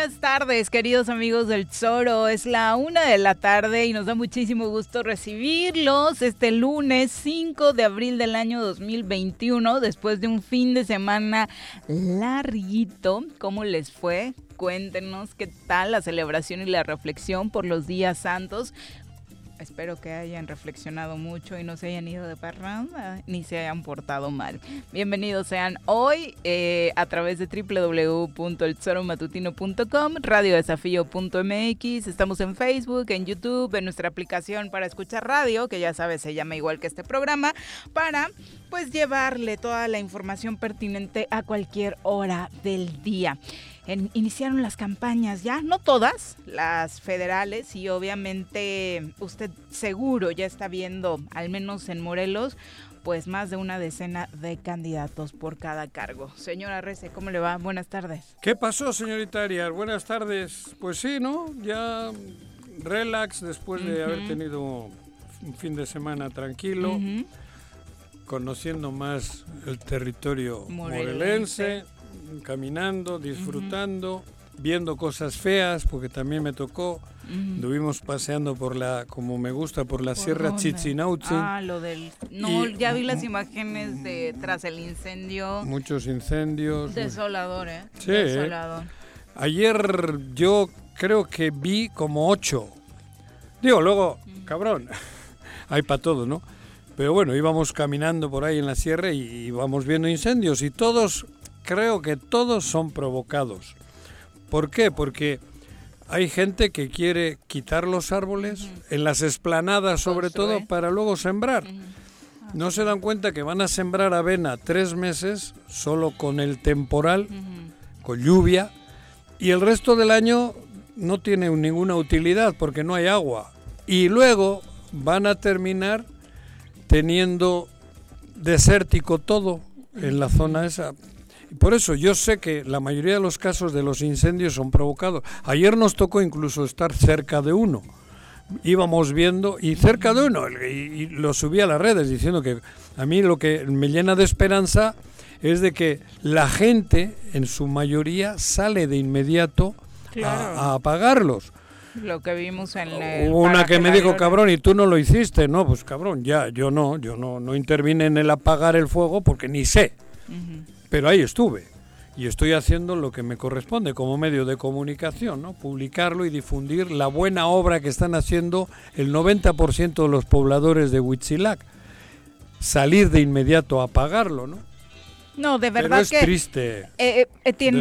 buenas tardes, queridos amigos del Zoro. Es la una de la tarde y nos da muchísimo gusto recibirlos este lunes 5 de abril del año 2021, después de un fin de semana larguito. ¿Cómo les fue? Cuéntenos qué tal la celebración y la reflexión por los días santos. Espero que hayan reflexionado mucho y no se hayan ido de parranda ni se hayan portado mal. Bienvenidos sean hoy eh, a través de www.elzoromatutino.com, radiodesafío.mx. Estamos en Facebook, en YouTube, en nuestra aplicación para escuchar radio, que ya sabes se llama igual que este programa, para pues llevarle toda la información pertinente a cualquier hora del día iniciaron las campañas ya, no todas, las federales y obviamente usted seguro ya está viendo, al menos en Morelos, pues más de una decena de candidatos por cada cargo. Señora Rece, ¿cómo le va? Buenas tardes. ¿Qué pasó, señorita Arias? Buenas tardes. Pues sí, ¿no? Ya relax después de haber tenido un fin de semana tranquilo, conociendo más el territorio morelense caminando, disfrutando, viendo cosas feas, porque también me tocó. Estuvimos paseando por la, como me gusta, por la Sierra Chichinauchi. Ah, lo del... No, ya vi las imágenes de tras el incendio. Muchos incendios. Desolador, ¿eh? Sí. Desolador. Ayer yo creo que vi como ocho. Digo, luego, cabrón, hay para todo, ¿no? Pero bueno, íbamos caminando por ahí en la sierra y íbamos viendo incendios y todos creo que todos son provocados. ¿Por qué? Porque hay gente que quiere quitar los árboles, en las esplanadas sobre todo, para luego sembrar. No se dan cuenta que van a sembrar avena tres meses solo con el temporal, con lluvia, y el resto del año no tiene ninguna utilidad porque no hay agua. Y luego van a terminar teniendo desértico todo en la zona esa. Por eso yo sé que la mayoría de los casos de los incendios son provocados. Ayer nos tocó incluso estar cerca de uno. Íbamos viendo y cerca de uno y, lo subí a las redes diciendo que a mí lo que me llena de esperanza es de que la gente en su mayoría sale de inmediato a, apagarlos. Lo que vimos en el Hubo una que me dijo, cabrón, y tú no lo hiciste. No, pues cabrón, ya, yo no, yo no, no intervine en el apagar el fuego porque ni sé. Pero ahí estuve y estoy haciendo lo que me corresponde como medio de comunicación, ¿no? Publicarlo y difundir la buena obra que están haciendo el 90% de los pobladores de Huitzilac. Salir de inmediato a apagarlo, ¿no? No, de Pero verdad es que triste. eh, eh, tiene,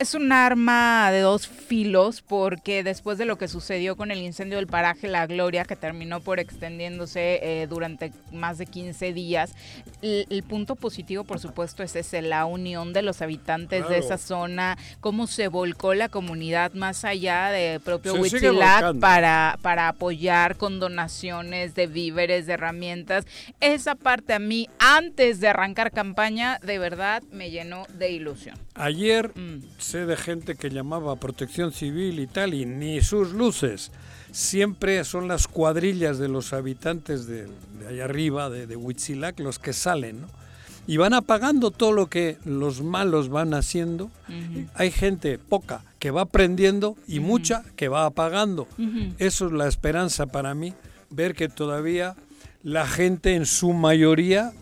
es, un arma de dos filos porque después de lo que sucedió con el incendio del paraje La Gloria, que terminó por extendiéndose eh, durante más de 15 días, el, el punto positivo, por supuesto, es ese, la unión de los habitantes de esa zona, cómo se volcó la comunidad más allá de propio Huitzilac para, para apoyar con donaciones de víveres, de herramientas. Esa parte a mí, antes de arrancar campaña, de verdad me llenó de ilusión. Ayer Mm. sé de gente que llamaba a protección civil y tal, y ni sus luces. Siempre son las cuadrillas de los habitantes de, de allá arriba, de, de Huitzilac, los que salen, ¿no? Y van apagando todo lo que los malos van haciendo. Hay gente poca que va aprendiendo y mucha que va apagando. Eso es la esperanza para mí, ver que todavía la gente en su mayoría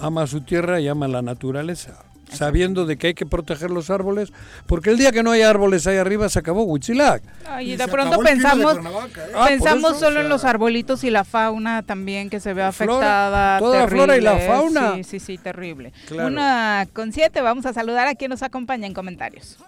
ama su tierra y ama la naturaleza, sabiendo de que hay que proteger los árboles, porque el día que no hay árboles ahí arriba se acabó Huitzilac. Ay, y de pronto de pensamos, ¿eh? Ah, pensamos eso, solo o en los arbolitos y la fauna también que se ve flora, afectada. toda la flora y la fauna. Sí, sí, sí, terrible. Claro. Una con siete, vamos a saludar a quien nos acompaña en comentarios.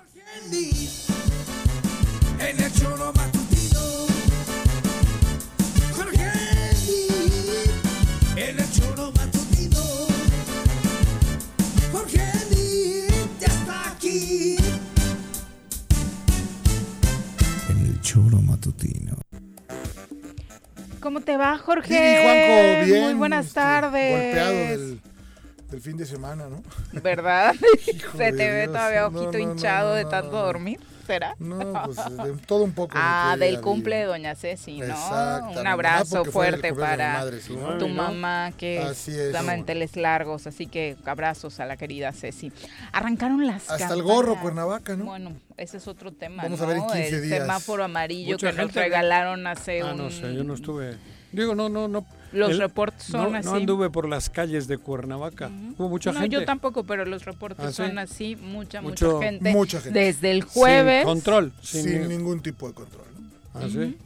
Choro matutino. ¿Cómo te va, Jorge? Bien, Juanjo, bien. Muy buenas este, tardes. Golpeado del, del fin de semana, ¿no? ¿Verdad? Se te ve todavía ojito no, no, hinchado no, de no, tanto no. dormir. ¿Será? No, pues de todo un poco. Ah, del cumple de Doña Ceci, ¿no? Un abrazo fuerte para madre, sí, ¿no? Ay, tu ¿no? mamá, que Así es manteles largos, así que abrazos a la querida Ceci. Arrancaron las Hasta el gorro, Cuernavaca, ¿no? Bueno, ese es otro tema, Vamos ¿no? a ver en 15 el días. semáforo amarillo Mucha que nos regalaron hace Ah, un... no sé, yo no estuve. Digo, no, no, no. Los el- reportes son no, así. No anduve por las calles de Cuernavaca. Hubo mucha no, gente. yo tampoco, pero los reportes ¿Ah, sí? son así, mucha, Mucho- mucha gente. mucha gente. Desde el Sin jueves. control. Sin, Sin, ningún tipo de control. ¿Ah, sí?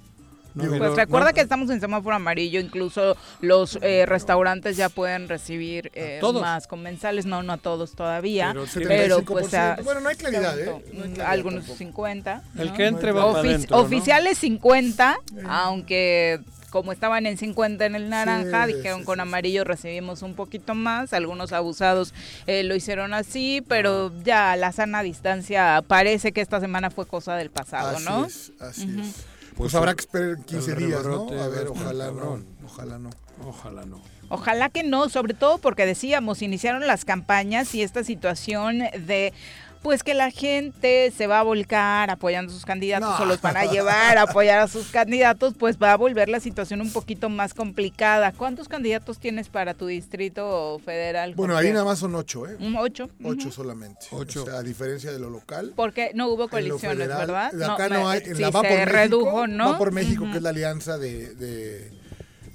No, Digo, y Pues recuerda no- que estamos en semáforo amarillo, incluso los eh, restaurantes ya pueden recibir eh, todos? más comensales, no, no a todos todavía, Pero pero, pues a- Bueno, no hay claridad, ¿eh? tanto, No hay claridad algunos tampoco. 50. El que entre va para Ofici- adentro, ¿no? Oficiales 50, aunque como estaban en 50 en el naranja, Sí, dijeron sí, con sí, amarillo recibimos un poquito más, algunos abusados eh, lo hicieron así, pero ya la sana distancia parece que esta semana fue cosa del pasado, así ¿no? es, así es. Pues, habrá que esperar 15 el días, ¿no? A ver, ojalá no. Ojalá no. Ojalá no. Ojalá que no, sobre todo porque decíamos, iniciaron las campañas y esta situación de pues que la gente se va a volcar apoyando a sus candidatos No. o los van a llevar a apoyar a sus candidatos, pues va a volver la situación un poquito más complicada. ¿Cuántos candidatos tienes para tu distrito federal? Bueno, ahí nada más son 8, ¿eh? Un ocho. Ocho solamente. Ocho. O sea, a diferencia de lo local. Porque no hubo coaliciones, federal, ¿verdad? de acá no, hay. En la va se por México. redujo, ¿no? Va por México, que es la alianza de, de-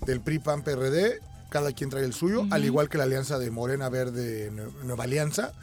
del PRI, PAN, PRD. Cada quien trae el suyo, al igual que la alianza de Morena Verde, Nue- Nueva Alianza.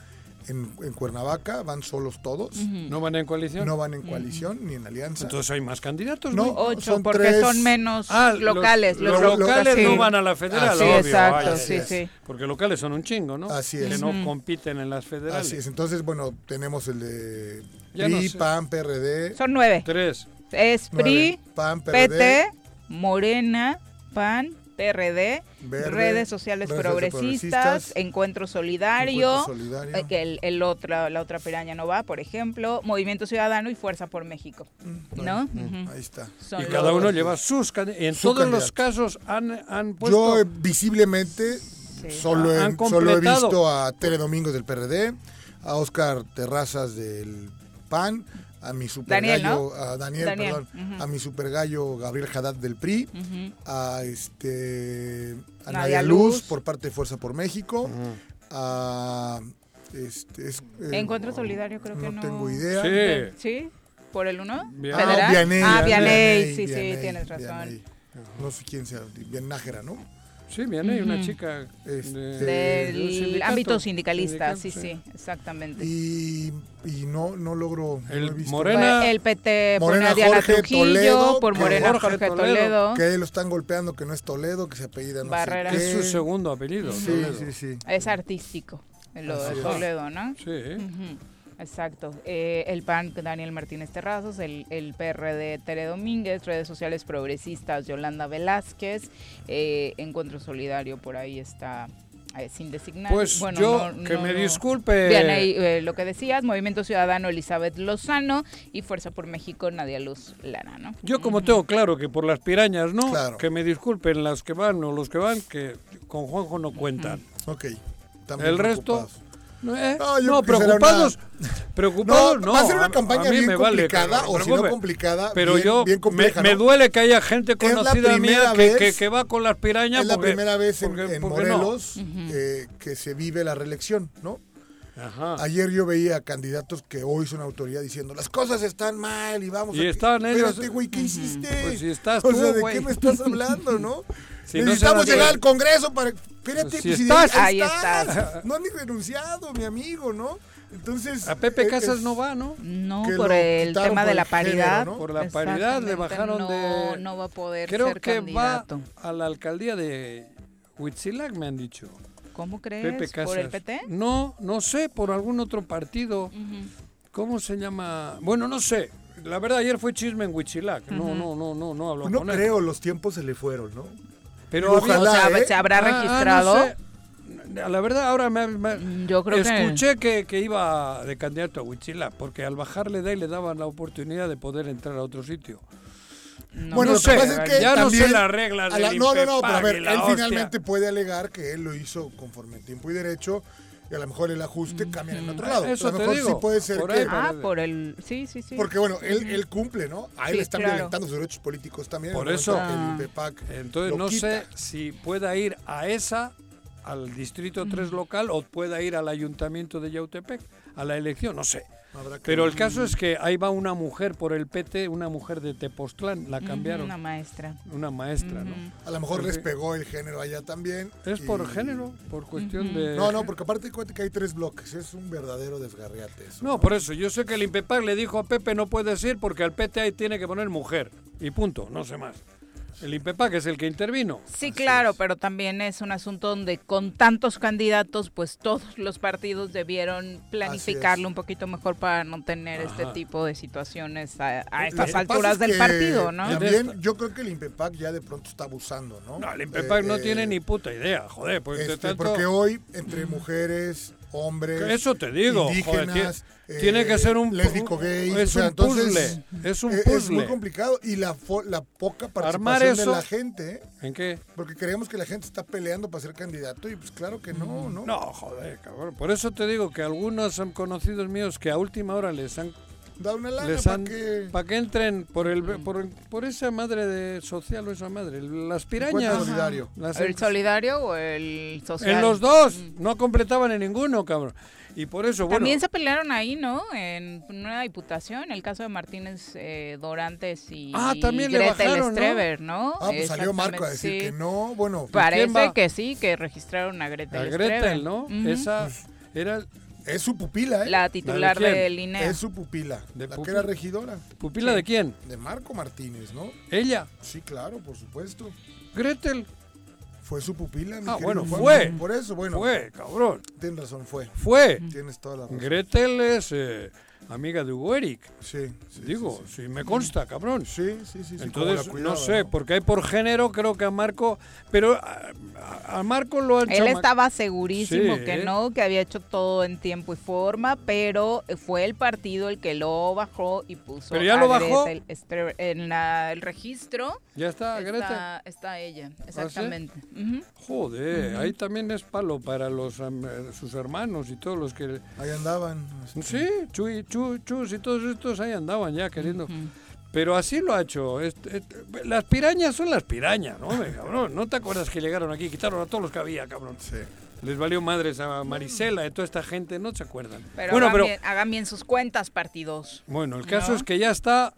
En, en Cuernavaca van solos todos. ¿No van en coalición? No van en coalición ni en alianza. Entonces hay más candidatos, No, ¿no? Ocho, son porque tres. son menos Ah, locales. Los, los locales sí. no van a la federal, Sí, obvio. exacto, vaya. sí, sí. Porque locales son un chingo, ¿no? Así Que es. no Ujú. compiten en las federales. Así es. Entonces, bueno, tenemos el de Ya PRI, no sé. PAN, PRD. Son nueve. Tres. Es nueve. PRI, PAN, PRD. PT, Morena, PAN, PRD, Verde, redes sociales redes progresistas, progresistas, Encuentro Solidario, Encuentro Solidario. eh, que el, el otra, la otra piraña no va, por ejemplo, Movimiento Ciudadano y Fuerza por México. ¿No? Ujú. Ahí está. Son Y los- cada uno lleva sus candidatos. En Su todos los casos han, han puesto... Yo visiblemente solo, he, solo he visto a Tere Domingos del PRD, a Oscar Terrazas del PAN, a mi super Daniel, gallo, ¿no? a Daniel, Daniel, perdón, a mi super gallo Gabriel Haddad del PRI, a este a Nadia Nadia Luz, Luz. por parte de Fuerza por México, a este es- eh, Encuentro Solidario creo que no. no tengo idea. Sí. ¿Sí? ¿Por el uno? Bien. Ah, ¿Federal? Vianey, Ah, Vianey, sí, Vianey, sí, tienes razón. No sé quién sea, bien Nájera, ¿no? Sí, viene una Ujú. chica Este, de- Del sindicato. ámbito sindicalista, sí, Sindicato, sí, exactamente. Y, y no, no logro. no El visto. Morena- el PT Morena a Diana Jorge Trujillo, Toledo, por Morena Jorge Jorge, Toledo, Toledo. Que lo están golpeando, que no es Toledo, que se apellida no Barrera. sé Es su segundo apellido. Sí, Toledo. sí, sí. Es artístico. lo Así de es. Toledo, ¿no? Sí. Ujú, Exacto. Eh, el PAN, Daniel Martínez Terrazos, el, el PRD, Tere Domínguez, redes sociales progresistas, Yolanda Velázquez, eh, Encuentro Solidario, por ahí está eh, sin designar. Pues Bueno, yo, no- que no- me no- disculpe. Bien, ahí eh, lo que decías, Movimiento Ciudadano Elizabeth Lozano y Fuerza por México Nadia Luz Lara, ¿no? Yo como tengo claro que por las pirañas, ¿no? Claro. Que me disculpen las que van o los que van, que con Juanjo no cuentan. Ok. también El resto, preocupados. No, eh, No, no, preocupados, preocupados no. va a ser una campaña a mí bien me complicada, o si no complicada, Pero bien- yo bien compleja, me, duele que haya gente conocida mía primera que, que, vez- que va con las pirañas. Es la porque- primera vez en, porque-. Morelos eh, que se vive la reelección, ¿no? Ajá. Ayer yo veía candidatos que hoy son autoridad diciendo las cosas están mal y vamos Y a... estaban ellos- Espérate, güey, ¿qué hiciste? Pues si estás o tú, sea, ¿de güey. qué me estás hablando, no? Si no Necesitamos llegar al Congreso para... Espérate, Pues si pues, si estás- Ahí estás. estás. No han ni renunciado, mi amigo, ¿no? Entonces... A Pepe eh, Casas es- no va, ¿no? No, por el tema por de la género, paridad. ¿no? Por la paridad le bajaron no, de... No va a poder Creo ser que candidato. va a la alcaldía de Huitzilac, me han dicho. ¿Cómo crees? Pepe Casas. ¿Por el PT? No, no sé, por algún otro partido. ¿Cómo se llama? Bueno, no sé. La verdad, ayer fue chisme en Huitzilac. No, no, no, no, no hablo Pues no con él. creo, los tiempos se le fueron, ¿no? Pero Ojalá, había- o sea, ¿eh? ¿se habrá Ah, ah, no registrado? sé. La verdad, ahora me, me- Mm, Yo creo que- escuché que... Que, iba de candidato a Huitzilac, porque al bajarle de ahí le daban la oportunidad de poder entrar a otro sitio. No, Bueno, No lo sé, que pasa es que ya no sé también las reglas la- No, no, no, pero a ver, él hostia. finalmente puede alegar que él lo hizo conforme en tiempo y derecho y a lo mejor el ajuste cambia en otro lado. Eso a lo te mejor digo, sí puede ser por que... ahí Ah, por el... Sí, sí, sí. Porque bueno, él, él cumple, ¿no? A él Sí, están claro. violentando sus derechos políticos también. Por eso. Ah. el INPEPAC Entonces lo no quita. sé si pueda ir a esa, al distrito 3 local, o pueda ir al ayuntamiento de Yautepec, a la elección, no sé. Pero el caso es que ahí va una mujer por el PT, una mujer de Tepoztlán, la cambiaron, Una maestra. una maestra, ¿no? A lo mejor les pegó el género allá también. Es y- por género, por cuestión de... No, no, porque aparte cuenta que hay tres bloques. Es un verdadero desgarriate eso. No, por eso, yo sé que el INPEPAC le dijo a Pepe no puedes ir porque al PT ahí tiene que poner mujer. Y punto, no sé más. El INPEPAC es el que intervino. Sí, claro, pero también es un asunto donde con tantos candidatos, pues todos los partidos debieron planificarlo un poquito mejor para no tener este tipo de situaciones a, a estas alturas es del que partido, ¿no? También yo creo que el INPEPAC ya de pronto está abusando, ¿no? No, el INPEPAC no Eh, tiene ni puta idea, joder, pues este, tanto... Porque hoy, entre mujeres, hombres. Eso te digo, indígenas, tie- tiene que ser un- lésbico gay. es o sea, un entonces, puzzle, es un eh, puzzle. Es muy complicado y la, fo- la poca participación de la gente, ¿eh? ¿En qué? porque creemos que la gente está peleando para ser candidato y pues claro que no, ¿no? No, joder, cabrón. Por eso te digo que algunos son conocidos míos que a última hora les han Da una lana les para que... para que entren por el por, el- por esa madre de social o esa madre, las pirañas. solidario. Las- ¿El solidario o el social? en los dos, no completaban en ninguno, cabrón. Y por eso, bueno, También se pelearon ahí, ¿no? En una diputación, el caso de Martínez eh, Dorantes y Ah, también le Gretel bajaron, ¿no? Streber, ¿no? Ah, pues salió Marco a decir que no, bueno, Parece va? que sí, que registraron a Gretel a Streber. Gretel, ¿no? Esa era es su pupila, ¿eh? La titular del INE. Es su pupila, De la que era regidora, pupila Sí. de quién? de Marco Martínez, ¿no? Ella, Sí, claro, por supuesto. Gretel. Fue su pupila, mi Ah, querido bueno, Juan. fue. Por eso, bueno, Fue, cabrón. tienes razón, fue. Fue. Tienes toda la razón. Gretel es eh, amiga de Hugo Eric. Sí, sí, Digo, sí, me consta, cabrón. Sí, sí, sí. Entonces, cuidaba, no sé, porque hay por género, creo que a Marco, pero a, Marco lo han Él chama- estaba segurísimo Sí, que ¿eh? no, que había hecho todo en tiempo y forma, pero fue el partido el que lo bajó y puso ¿Pero ya a lo bajó? En la- el registro. Ya está. Está, está ella, ¿Ah, exactamente. Ujú. Joder, ahí también es palo para los eh, sus hermanos y todos los que... Ahí andaban. este, Sí, Chuy, Chu, Chus y todos estos ahí andaban ya queriendo... Pero así lo ha hecho. Este- este- las pirañas son las pirañas, ¿no? hombre, cabrón? ¿No te acuerdas que llegaron aquí? Quitaron a todos los que había, cabrón. Sí. Les valió madres a Marisela y toda esta gente, no se acuerdan. Pero, bueno, hagan, pero bien, hagan bien sus cuentas, partidos. bueno, el caso ¿No? es que ya está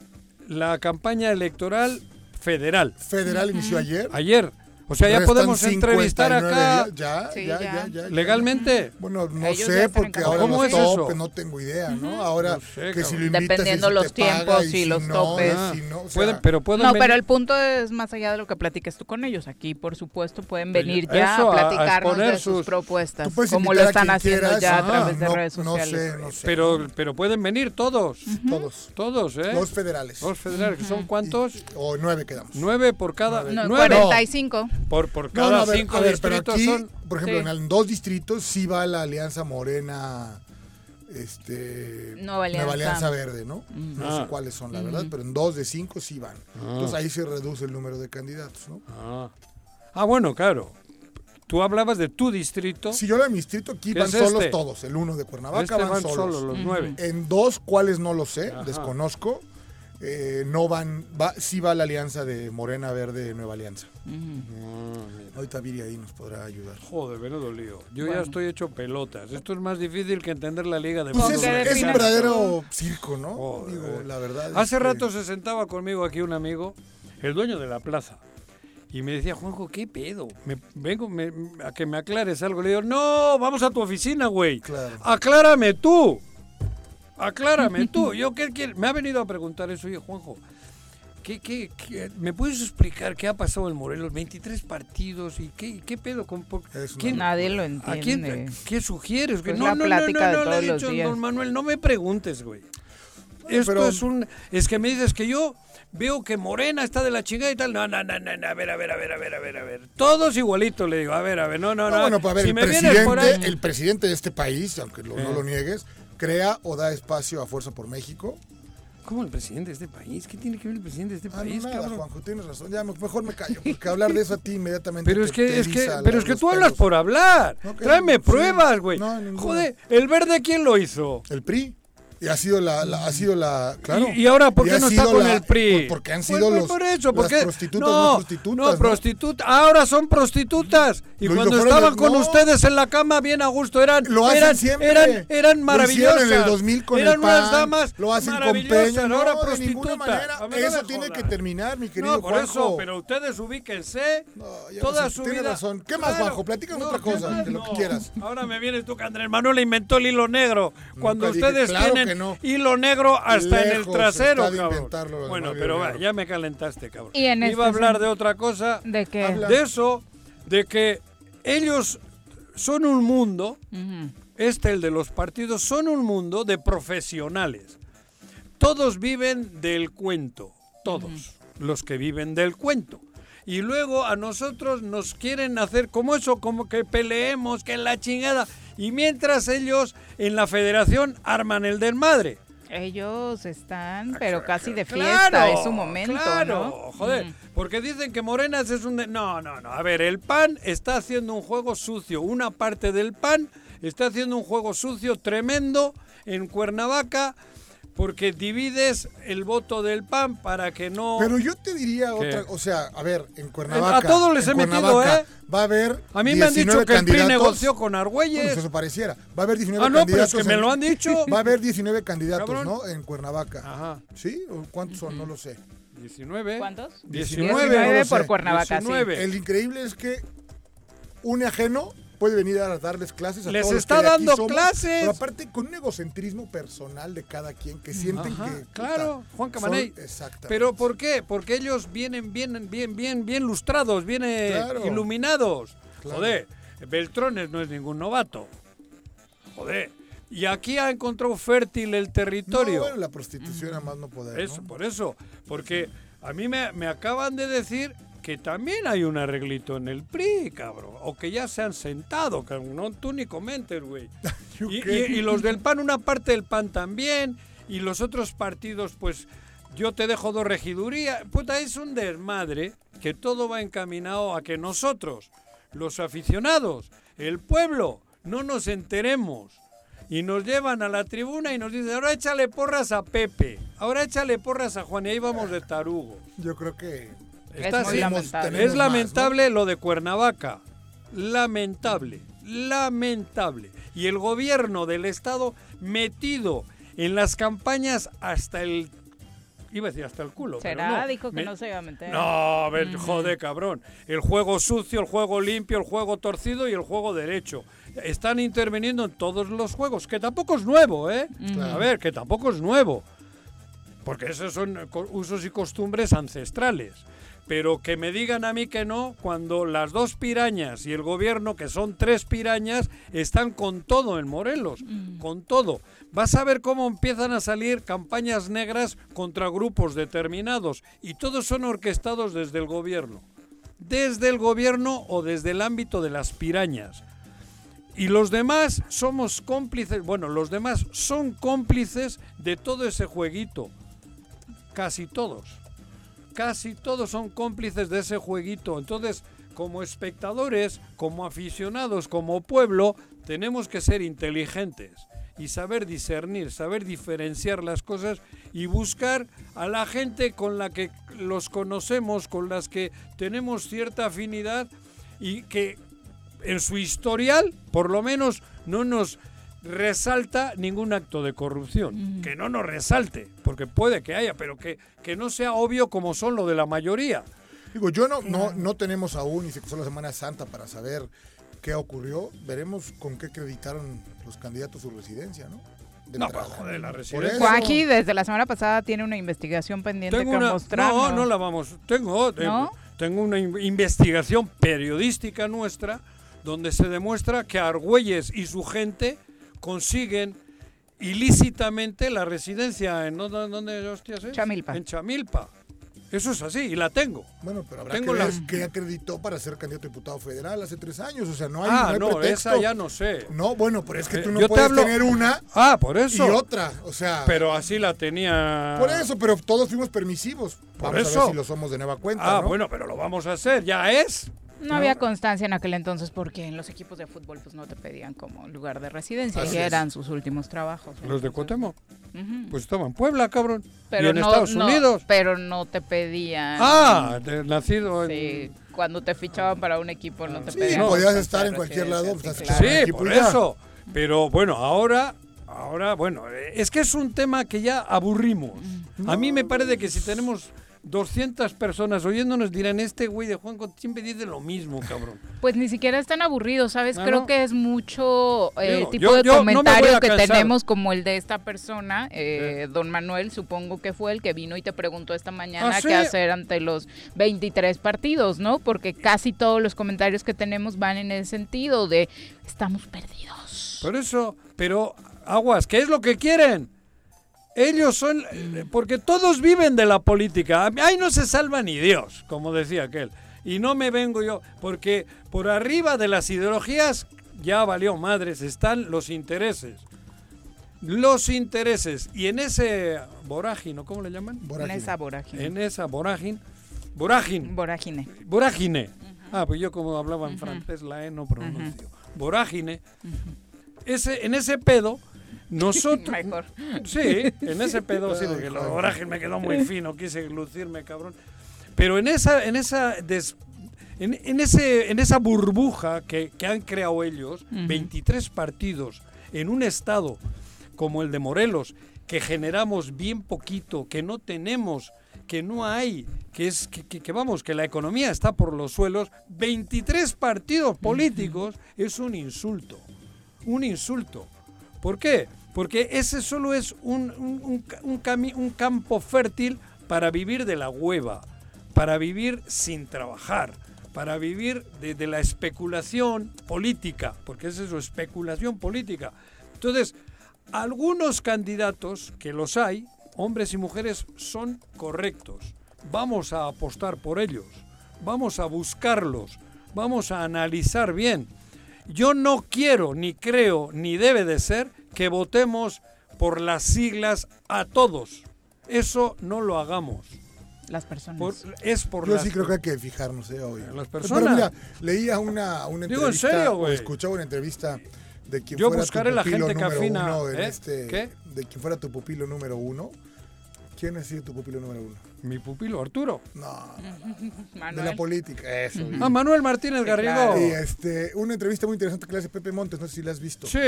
la campaña electoral federal. Federal inició ayer. Ayer, O sea, ya podemos 59 entrevistar acá. Ya, Sí, ya, ya. ya, ya, ya. legalmente. Bueno, no Ellos sé, porque ahora ¿Cómo los es eso? topes no tengo idea, ¿no? Ahora No sé, que si cabrón. lo invitas Dependiendo y si los tiempos y y si los no, topes. Ah, si no, o sea, pueden, pero pueden No, venir- pero el punto es más allá de lo que platiques tú con ellos. Aquí, por supuesto, pueden Pero venir ya a- a a platicarnos exponer de sus sus- propuestas, como lo a están haciendo quieras, ya a través de no, redes no sociales. sé, no sé. Pero, pero pueden venir todos. todos. Todos, ¿eh? Dos federales. Dos federales. que ¿Son cuántos? Y- o nueve quedamos. Nueve por cada. No, nueve. 45. Por, por No, cada no, a ver, cinco a ver, pero distritos aquí, son. por ejemplo, Sí. en, dos distritos sí va la Alianza Morena, este, Nueva Alianza. Verde, ¿no? No Ah. sé cuáles son, la verdad, pero en dos de cinco sí van. Entonces ahí se reduce el número de candidatos, ¿no? Ah. Ah, bueno, claro. Tú hablabas de tu distrito. Si yo de mi distrito, aquí ¿Qué van es solos este? todos. El uno de Cuernavaca este van, van solos. solos los nueve. En dos, cuáles no lo sé, Ajá. desconozco. Eh, no van, va, sí va la alianza de Morena Verde Nueva Alianza. Ah. Ahorita Viri ahí nos podrá ayudar. Joder, menudo lío. Yo Bueno. ya estoy hecho pelotas. Esto es más difícil que entender la liga de Pues fútbol es, es un verdadero circo, ¿no? Joder. Digo, la verdad. es Hace que- rato se sentaba conmigo aquí un amigo, el dueño de la plaza, y me decía, Juanjo, ¿qué pedo? Me, vengo me- a que me aclares algo. Le digo, no, vamos a tu oficina, güey. Claro. Aclárame tú. Aclárame tú. Yo, ¿qué, qué? Me ha venido a preguntar eso, oye, Juanjo. ¿Qué, qué, qué- me puedes explicar qué ha pasado en Morelos? 23 partidos y qué, qué pedo con quién- Nadie lo ¿A quién entiende. qué sugieres? Pues no, la no, no, plática no, de no, le he todos los dicho, días. don Manuel, no me preguntes, güey. Esto pero- es un es que me dices que yo veo que Morena está de la chingada y tal. No, no, no, no, no, a ver, a ver, a ver, a ver, a ver, a ver. Todos igualitos le digo, a ver, a ver, no, no, no. No, bueno, pues a ver, si ahí, el presidente de este país, aunque lo- no Eh. lo niegues, crea o da espacio a Fuerza por México. ¿Cómo el presidente de este país? ¿Qué tiene que ver el presidente de este Ah, no, país, nada, cabrón? Juanjo, tienes razón. Ya, me- mejor me callo, porque hablar de eso a ti inmediatamente. Pero es que, es que, pero es que tú hablas por hablar. No, Tráeme sí. pruebas, güey. No, ninguna. Joder, ¿el verde quién lo hizo? El PRI. Y ha sido la, la- ha sido la, claro. ¿Y, y ahora por qué no está con la- el PRI? por- Porque han sido pues, los, por eso, las porque prostitutas, no, no prostitutas. no, prostitutas. Ahora son prostitutas. Y Lo- cuando lo estaban con ustedes en la cama bien a gusto eran Lo hacen eran, siempre. eran eran Lo maravillosas. en el 2000 con eran el unas damas Lo hacen con Peña. Ahora prostitutas. manera. Eso tiene que terminar, mi querido No, por Juanjo. eso, pero ustedes ubíquense toda su vida. razón. ¿Qué más, Juanjo? Platícame otra ¿qué cosa, de lo que quieras. Ahora me vienes tú que Andrés Manuel inventó el hilo negro. Cuando dije, ustedes tienen no. hilo negro hasta en el trasero, cabrón. lo Bueno, pero va, ya me calentaste, cabrón. Y en Iba este a hablar sen- de otra cosa. ¿De qué? Habla. De eso, de que ellos son un mundo, Ujú. este el de los partidos, son un mundo de profesionales. Todos viven del cuento, todos los que viven del cuento. Y luego a nosotros nos quieren hacer como eso, como que peleemos, que la chingada. Y mientras ellos en la federación arman el del madre. Ellos están, pero casi de fiesta, Ah, Claro, es su momento, claro, ¿no? joder, Mm. porque dicen que Morenas es un... de- No, no, no, a ver, el PAN está haciendo un juego sucio, una parte del PAN está haciendo un juego sucio tremendo en Cuernavaca porque divides el voto del PAN para que no... Pero yo te diría ¿Qué? otra, o sea, a ver, en Cuernavaca. A todos les he metido, ¿eh? Va a haber. a mí me han dicho 19 que el PRI candidatos. negoció con Bueno, Argüelles. si eso pareciera. Va a haber 19 ah, no, pero es candidatos. que me en- lo han dicho. Va a haber 19 candidatos, Cabrón. ¿no? En Cuernavaca. Ajá, ¿Sí? ¿O ¿Cuántos son? No lo sé. 19. ¿Cuántos? 19. 19 no por. Cuernavaca, sí. 19. El increíble es que un ajeno puede venir a darles clases a Les todos los está que de aquí dando somos, clases. Pero aparte con un egocentrismo personal de cada quien que sienten Ajá, que. claro, Juan Camaney. Exactamente. Pero ¿por qué? Porque ellos vienen bien, bien, bien, bien lustrados, bien Claro. iluminados. Claro. Joder, Beltrones no es ningún novato. Joder. Y aquí ha encontrado fértil el No, territorio. bueno, la prostitución a más no poder. Eso, ¿no? por eso. Porque a mí me, me acaban de decir que también hay un arreglito en el PRI, cabrón. O que ya se han sentado, cabrón. No, tú ni comentes, güey. Y los del PAN, una parte del PAN también. Y los otros partidos, pues yo te dejo dos regidurías. Puta, es un desmadre que todo va encaminado a que nosotros, los aficionados, el pueblo, no nos enteremos. Y nos llevan a la tribuna y nos dicen, ahora échale porras a Pepe, ahora échale porras a Juan y ahí vamos de tarugo. Yo creo que. Es Está así. lamentable. Es más, lamentable lo de Cuernavaca. Lamentable. Lamentable. Y el gobierno del estado metido en las campañas hasta el iba a decir hasta el culo. pero Será, no. dijo que Me- no se iba a meter. No, a ver, joder, cabrón. El juego sucio, el juego limpio, el juego torcido y el juego derecho. Están interviniendo en todos los juegos, que tampoco es nuevo, ¿eh? A ver, que tampoco es nuevo. Porque esos son usos y costumbres ancestrales. Pero que me digan a mí que no, cuando las dos pirañas y el gobierno, que son tres pirañas, están con todo en Morelos, con todo. Vas a ver cómo empiezan a salir campañas negras contra grupos determinados y todos son orquestados desde el gobierno. Desde el gobierno o desde el ámbito de las pirañas. Y los demás somos cómplices, bueno, los demás son cómplices de todo ese jueguito. Casi todos. Casi todos son cómplices de ese jueguito. Entonces, como espectadores, como aficionados, como pueblo, tenemos que ser inteligentes y saber discernir, saber diferenciar las cosas y buscar a la gente con la que los conocemos, con las que tenemos cierta afinidad y que en su historial, por lo menos, no nos resalta ningún acto de corrupción. Que no nos resalte, porque puede que haya, pero que, que no sea obvio como son lo de la mayoría. Digo, yo no, no, no tenemos aún, y se pasó la Semana Santa para saber qué ocurrió. Veremos con qué acreditaron los candidatos su residencia, ¿no? De No, entrada. joder, la residencia. Joaquín desde la semana pasada tiene una investigación pendiente Tengo que una, mostrarnos. no, no la vamos. Tengo, tengo, ¿No? tengo una in- investigación periodística nuestra donde se demuestra que Argüelles y su gente consiguen ilícitamente la residencia en ¿dónde, dónde hostias es? Chamilpa. En Chamilpa. Eso es así y la tengo. Bueno, pero habrá Tengo que ver las- qué acreditó para ser candidato a diputado federal hace tres años. O sea, no hay, ah, no no, hay pretexto. esa ya no sé. No, bueno, pero es que Eh, tú no yo te puedes hablo- tener una Ah, por y eso. otra. O sea, Pero así la tenía. por eso, pero todos fuimos permisivos. Por Vamos a eso. ver si lo somos de nueva cuenta. Ah, ¿no? bueno, pero lo vamos a hacer, ya es. No había constancia en aquel entonces porque en los equipos de fútbol pues no te pedían como lugar de residencia Así y es. eran sus últimos trabajos. Los de Cuauhtémoc, ujú. pues estaban en Puebla, cabrón. Pero y en no, Estados no, Unidos. Pero no te pedían. Ah, de- nacido en... Sí, cuando te fichaban para un equipo no te Sí, pedían. podías constancia estar en cualquier lado, sí, pues, claro. Sí, por eso. Pero bueno, ahora, ahora, bueno, es que es un tema que ya aburrimos. A mí me parece que si tenemos 200 personas oyéndonos dirán, este güey de Juan siempre dice lo mismo, cabrón. Pues ni siquiera es tan aburrido, ¿sabes? Ah, Creo ¿no? que es mucho eh, Digo, tipo yo- de yo comentario que cansar. tenemos como el de esta persona, eh, don Manuel, supongo que fue el que vino y te preguntó esta mañana ¿Ah, sí? qué hacer ante los 23 partidos, ¿no? Porque casi todos los comentarios que tenemos van en el sentido de estamos perdidos. Por eso, pero aguas, ¿qué es lo que quieren? Ellos son, porque todos viven de la política. Ahí no se salva ni Dios, como decía aquel. Y no me vengo yo, porque por arriba de las ideologías ya valió madres, están los intereses. Los intereses. Y en ese vorágine, ¿cómo le llaman? En Vorágine. esa vorágine. En esa vorágine. Vorágine. Vorágine. Vorágine. Ah, pues yo como hablaba en francés, la E no pronuncio. Vorágine. Ese, en ese pedo, nosotros... Mejor. Sí, en ese pedo sí, porque la vorágine me quedó muy fino, quise lucirme, cabrón. Pero en esa, en esa des- en, en ese, en esa burbuja que, que han creado ellos, 23 partidos en un estado como el de Morelos, que generamos bien poquito, que no tenemos, que no hay, que es que, que- que vamos, que la economía está por los suelos, 23 partidos políticos es un insulto, un insulto. ¿Por qué? Porque ese solo es un, un- un campo fértil para vivir de la hueva, para vivir sin trabajar, para vivir de, de la especulación política, porque es eso, especulación política. Entonces, algunos candidatos, que los hay, hombres y mujeres, son correctos. Vamos a apostar por ellos, vamos a buscarlos, vamos a analizar bien. Yo no quiero, ni creo, ni debe de ser que votemos por las siglas a todos. Eso no lo hagamos. Las personas. Por- es por Yo las sí creo que hay que fijarnos, ¿eh? Hoy. Las Pero personas. mira, leía una, una Digo, ¿en entrevista, serio, o güey? escuchaba una entrevista de quien Yo fuera buscaré tu la pupilo gente que número afina, ¿eh? este, ¿Qué? de quien fuera tu pupilo número uno, ¿Quién ha sido tu pupilo número uno? Mi pupilo, Arturo. No, de la política, eso. Ah, Manuel Martínez Garrigo. claro. Y este, una entrevista muy interesante que le hace Pepe Montes, no sé si la has visto. Sí,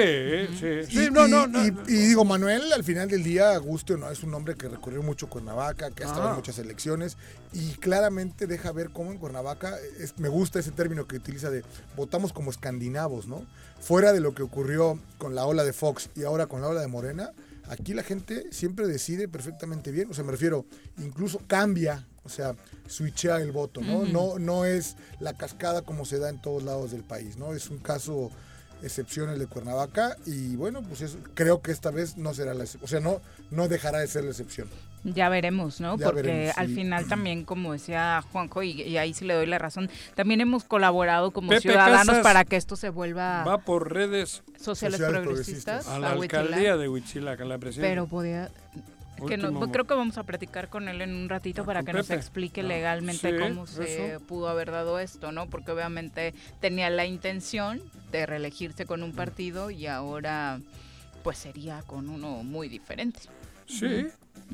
sí. Sí, Y, no, y- no, no. y- y digo, Manuel, al final del día, guste o no, es un hombre que recorrió mucho Cuernavaca, que ha estado Ah. en muchas elecciones y claramente deja ver cómo en Cuernavaca, es- me gusta ese término que utiliza de votamos como escandinavos, ¿no? Fuera de lo que ocurrió con la ola de Fox y ahora con la ola de Morena, aquí la gente siempre decide perfectamente bien, o sea, me refiero, incluso cambia, o sea, switchea el voto, ¿no? No, no es la cascada como se da en todos lados del país, ¿no? Es un caso excepción el de Cuernavaca y bueno, pues es- creo que esta vez no será la excepción, o sea, no, no dejará de ser la excepción. Ya veremos, ¿no? Ya Porque veremos, al final también, como decía Juanjo, y, y ahí sí le doy la razón, también hemos colaborado como Pepe ciudadanos Casas para que esto se vuelva Va por redes sociales, Sociales progresistas. progresistas. a la a alcaldía de Huitzilac, a la presidencia. Pero podía... Que no- Último creo que vamos a platicar con él en un ratito Ah, para que nos explique Ah, legalmente sí, cómo se eso. pudo haber dado esto, ¿no? Porque obviamente tenía la intención de reelegirse con un partido y ahora pues sería con uno muy diferente. Sí,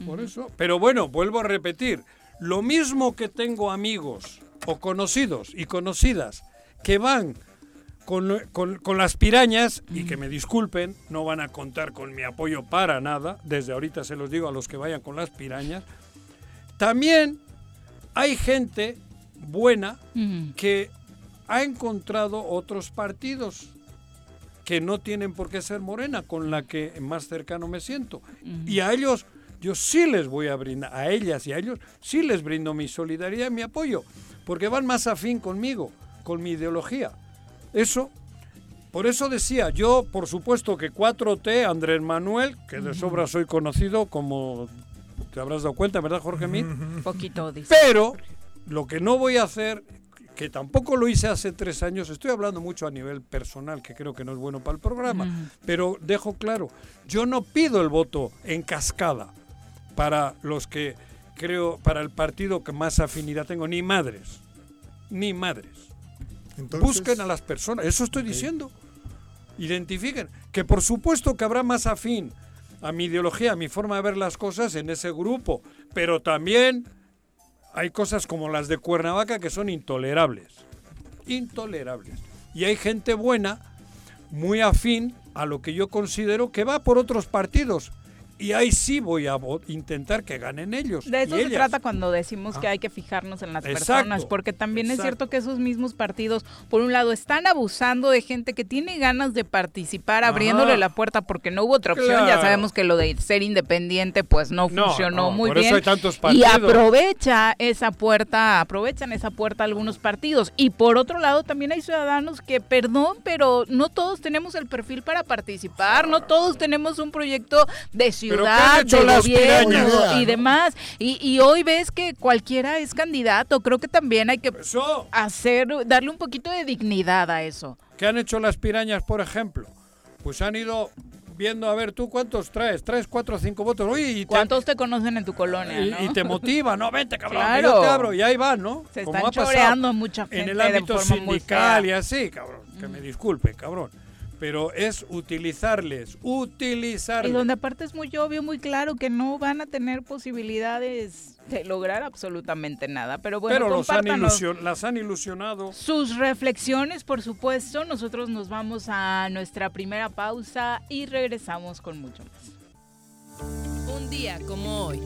por eso. Pero bueno, vuelvo a repetir, lo mismo que tengo amigos o conocidos y conocidas que van con, con- con las pirañas y que me disculpen, no van a contar con mi apoyo para nada, desde ahorita se los digo a los que vayan con las pirañas, también hay gente buena que ha encontrado otros partidos que no tienen por qué ser morena, con la que más cercano me siento. Y a ellos, yo sí les voy a brindar, a ellas y a ellos, sí les brindo mi solidaridad y mi apoyo, porque van más afín conmigo, con mi ideología. Eso, por eso decía, yo por supuesto que 4T, Andrés Manuel, que de sobra soy conocido como te habrás dado cuenta, ¿verdad, Jorge Mit? Poquito, dice. Pero lo que no voy a hacer, que tampoco lo hice hace tres años, estoy hablando mucho a nivel personal, que creo que no es bueno para el programa, pero dejo claro, yo no pido el voto en cascada para los que creo, para el partido que más afinidad tengo, ni madres, ni madres. Entonces, Busquen a las personas, eso estoy diciendo. Identifiquen. Que por supuesto que habrá más afín a mi ideología, a mi forma de ver las cosas en ese grupo, pero también hay cosas como las de Cuernavaca que son intolerables. Intolerables. Y hay gente buena, muy afín a lo que yo considero que va por otros partidos. Y ahí sí voy a intentar que ganen ellos. De eso y se ellas. trata cuando decimos que hay que fijarnos en las Exacto, personas, porque también es cierto que esos mismos partidos, por un lado, están abusando de gente que tiene ganas de participar, abriéndole Ajá. la puerta porque no hubo otra opción. Ya sabemos que lo de ser independiente, pues no, No, funcionó no, muy por eso bien. hay tantos y partidos. aprovecha esa puerta, aprovechan esa puerta algunos partidos. Y por otro lado, también hay ciudadanos que, perdón, pero no todos tenemos el perfil para participar, no todos tenemos un proyecto de ¿qué han ciudad, hecho de las gobierno pirañas? y demás. Y, y hoy ves que cualquiera es candidato. Creo que también hay que Eso. hacer, darle un poquito de dignidad a eso. ¿Qué han hecho las pirañas, por ejemplo? Pues han ido viendo, a ver, ¿tú cuántos traes? Traes cuatro cinco votos. Uy, y te, ¿Cuántos te conocen en tu colonia? y, no? y te motiva, ¿no? Vente, cabrón, Claro. yo te abro. Y ahí van, ¿no? Se Como están ha choreando mucha gente En el ámbito sindical y así, cabrón. Que me disculpe, cabrón. Pero es utilizarles, utilizarles. Y donde aparte es muy obvio, muy claro que no van a tener posibilidades de lograr absolutamente nada. Pero bueno, Pero los han las han ilusionado. sus reflexiones, por supuesto. Nosotros nos vamos a nuestra primera pausa y regresamos con mucho más. Un día como hoy.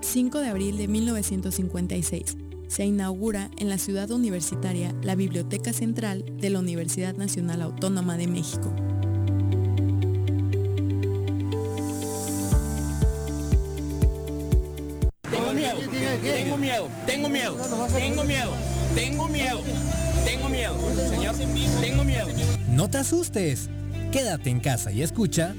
5 de abril de 1956. Se inaugura en la ciudad universitaria la Biblioteca Central de la Universidad Nacional Autónoma de México. Tengo miedo, tengo miedo, tengo miedo, tengo miedo, tengo miedo, tengo miedo, señor, tengo miedo. No te asustes. Quédate en casa y escucha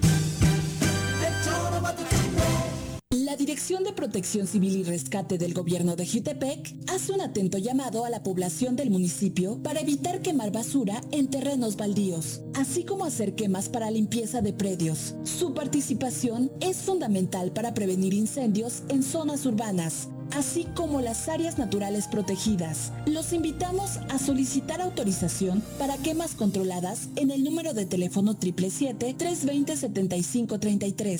La Dirección de Protección Civil y Rescate del Gobierno de Jutepec hace un atento llamado a la población del municipio para evitar quemar basura en terrenos baldíos, así como hacer quemas para limpieza de predios. Su participación es fundamental para prevenir incendios en zonas urbanas, así como las áreas naturales protegidas. Los invitamos a solicitar autorización para quemas controladas en el número de teléfono 777-320-7533.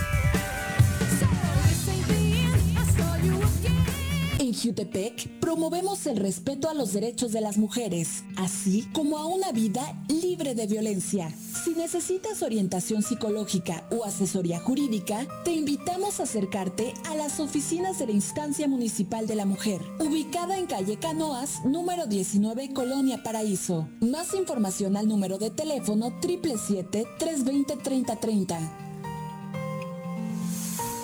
En Jutepec promovemos el respeto a los derechos de las mujeres, así como a una vida libre de violencia. Si necesitas orientación psicológica o asesoría jurídica, te invitamos a acercarte a las oficinas de la Instancia Municipal de la Mujer, ubicada en calle Canoas, número 19, Colonia Paraíso. Más información al número de teléfono 777-320-3030.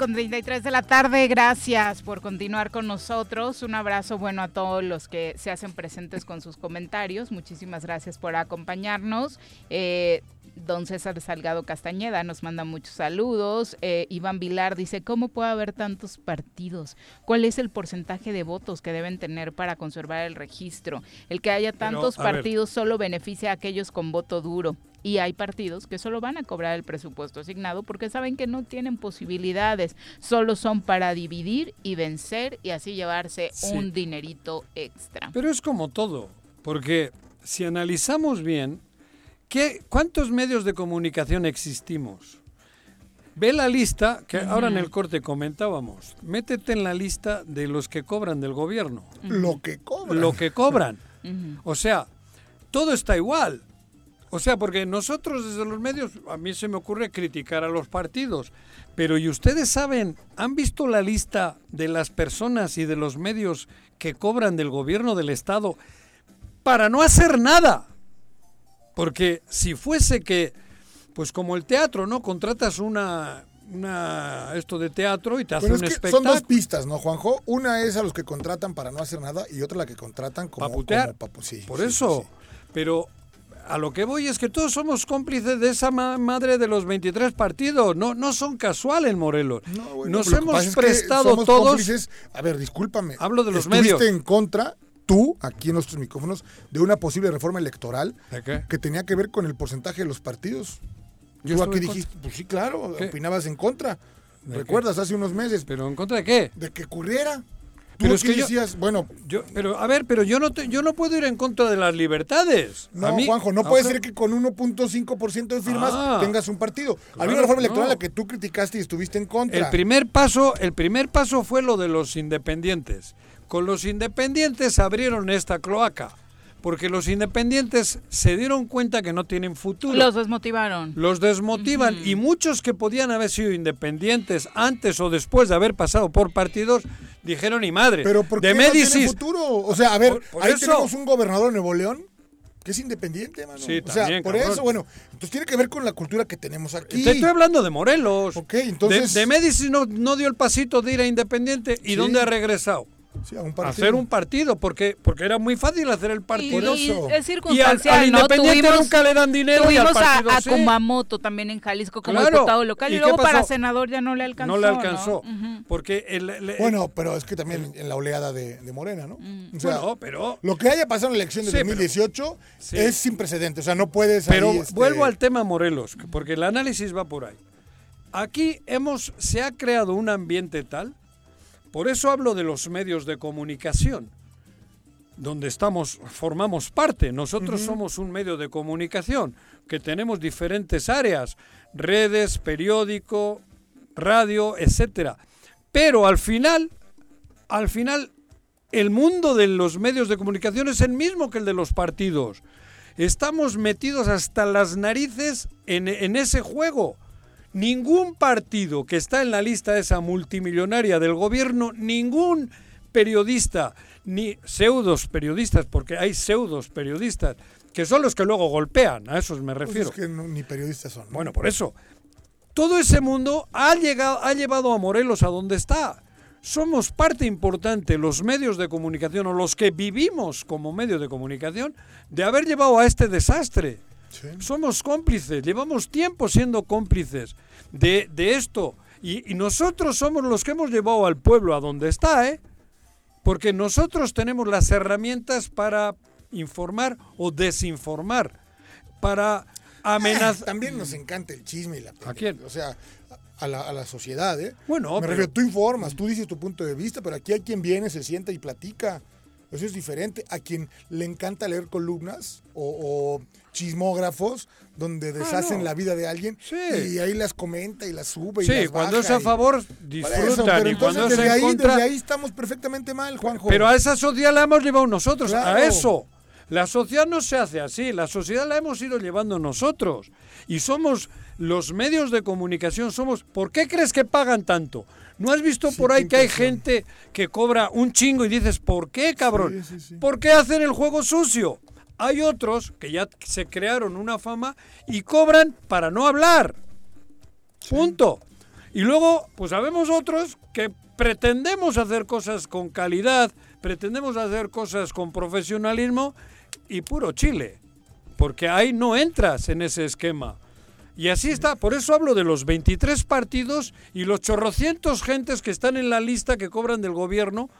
Con 33 de la tarde, gracias por continuar con nosotros. Un abrazo bueno a todos los que se hacen presentes con sus comentarios. Muchísimas gracias por acompañarnos. Eh, Don César Salgado Castañeda nos manda muchos saludos. Eh, Iván Vilar dice, ¿cómo puede haber tantos partidos? ¿Cuál es el porcentaje de votos que deben tener para conservar el registro? El que haya tantos ver. partidos solo beneficia a aquellos con voto duro. Y hay partidos que solo van a cobrar el presupuesto asignado porque saben que no tienen posibilidades, solo son para dividir y vencer y así llevarse Sí. un dinerito extra. Pero es como todo, porque si analizamos bien, ¿qué, ¿cuántos medios de comunicación existimos? Ve la lista, que ahora en el corte comentábamos, métete en la lista de los que cobran del gobierno. Lo que cobran. Lo que cobran. O sea, todo está igual. O sea, porque nosotros desde los medios, a mí se me ocurre criticar a los partidos, pero ¿y ustedes saben, han visto la lista de las personas y de los medios que cobran del gobierno del Estado para no hacer nada? Porque si fuese que, pues como el teatro, ¿no? Contratas una, una esto de teatro y te hace Pero un es que son espectáculo. dos pistas, ¿no, Juanjo? Una es a los que contratan para no hacer nada y otra la que contratan como, Pa' putear. como sí, Por sí, eso. sí. Pero a lo que voy es que todos somos cómplices de esa ma- madre de los 23 partidos. No, no son casuales, Morelos. No, bueno, Nos hemos pasa es que prestado todos. cómplices. A ver, discúlpame. Hablo de los Estuviste medios. en contra, tú, aquí en nuestros micrófonos, de una posible reforma electoral ¿De qué? que tenía que ver con el porcentaje de los partidos. Yo tú aquí dijiste, pues sí, claro, ¿Qué? opinabas en contra. ¿De ¿Recuerdas? Hace unos meses. ¿Pero en contra de qué? De que ocurriera. Tú Pero es que yo- decías, bueno, Yo, pero a ver, pero yo no te- yo no puedo ir en contra de las libertades. No, A mí- Juanjo, no puede ser que con 1.5% de firmas Ah. tengas un partido. Claro, Había una reforma no. electoral a la que tú criticaste y estuviste en contra. El primer paso, el primer paso fue lo de los independientes. Con los independientes abrieron esta cloaca. Porque los independientes se dieron cuenta que no tienen futuro. Los desmotivaron. Los desmotivan y muchos que podían haber sido independientes antes o después de haber pasado por partidos dijeron y madre. Pero ¿por qué de no tiene Médicis, futuro? O sea, a ver, Por- por ahí eso- tenemos un gobernador de Nuevo León que es independiente, mano. Sí, o sea, también, por cabrón. eso, bueno, entonces tiene que ver con la cultura que tenemos aquí. Te estoy hablando de Morelos. Ok, entonces- De, de Médicis no, no dio el pasito de ir a Independiente. ¿Y Sí. dónde ha regresado? Sí, a un A partido. hacer un partido, porque, porque era muy fácil hacer el partido. Y, y es Y al, circunstancial, al ¿no? Independiente Tuvimos- nunca le dan dinero y al a, partido a sí. Kumamoto también en Jalisco como Claro. diputado local ¿Y luego para senador ya no le alcanzó. No le alcanzó. Porque el, el- Bueno, pero es que también en la oleada de, de Morena, ¿no? Mm. O sea, Bueno, pero- lo que haya pasado en la elección de Sí, pero- 2018 Sí. es sin precedentes. O sea, no puedes. Pero ahí, este, vuelvo al tema Morelos, porque el análisis va por ahí. Aquí hemos, se ha creado un ambiente tal, por eso hablo de los medios de comunicación, donde estamos, formamos parte. Nosotros somos un medio de comunicación que tenemos diferentes áreas, redes, periódico, radio, etcétera. Pero al final, al final, el mundo de los medios de comunicación es el mismo que el de los partidos. Estamos metidos hasta las narices en, en ese juego. Ningún partido que está en la lista esa multimillonaria del gobierno, ningún periodista, ni pseudos periodistas, porque hay pseudos periodistas, que son los que luego golpean, a esos me pues refiero. es que no- ni periodistas son. ¿no? Bueno, por eso. Todo ese mundo ha, llegado, ha llevado a Morelos a donde está. Somos parte importante, los medios de comunicación o los que vivimos como medios de comunicación, de haber llevado a este desastre. Somos cómplices, llevamos tiempo siendo cómplices de, de esto. Y, y nosotros somos los que hemos llevado al pueblo a donde está, ¿eh? Porque nosotros tenemos las herramientas para informar o desinformar, para amenazar. También nos encanta el chisme y la ¿A quién? O sea, a la, a la sociedad, ¿eh? Bueno, Me pero- refiero, tú informas, tú dices tu punto de vista, pero aquí hay quien viene, se sienta y platica. Eso es diferente. A quien le encanta leer columnas o, o chismógrafos donde deshacen Ah, no. la vida de alguien Sí. y ahí las comenta y las sube y Sí, las cuando es a favor, Por eso, disfrutan pero y cuando entonces es desde ahí, contra. desde ahí estamos perfectamente mal, Juanjo. Pero a esa sociedad la hemos llevado nosotros, Claro. a eso. La sociedad no se hace así, la sociedad la hemos ido llevando nosotros. Y somos los medios de comunicación, somos... ¿Por qué crees que pagan tanto? ¿No has visto por ahí que hay gente que cobra un chingo y dices, ¿por qué, cabrón? Sí, sí, sí. ¿Por qué hacen el juego sucio? Hay otros que ya se crearon una fama y cobran para no hablar. Punto. Y luego, pues sabemos otros que pretendemos hacer cosas con calidad, pretendemos hacer cosas con profesionalismo y puro chile. Porque ahí no entras en ese esquema. Y así está, por eso hablo de los 23 partidos y los chorrocientos gentes que están en la lista que cobran del gobierno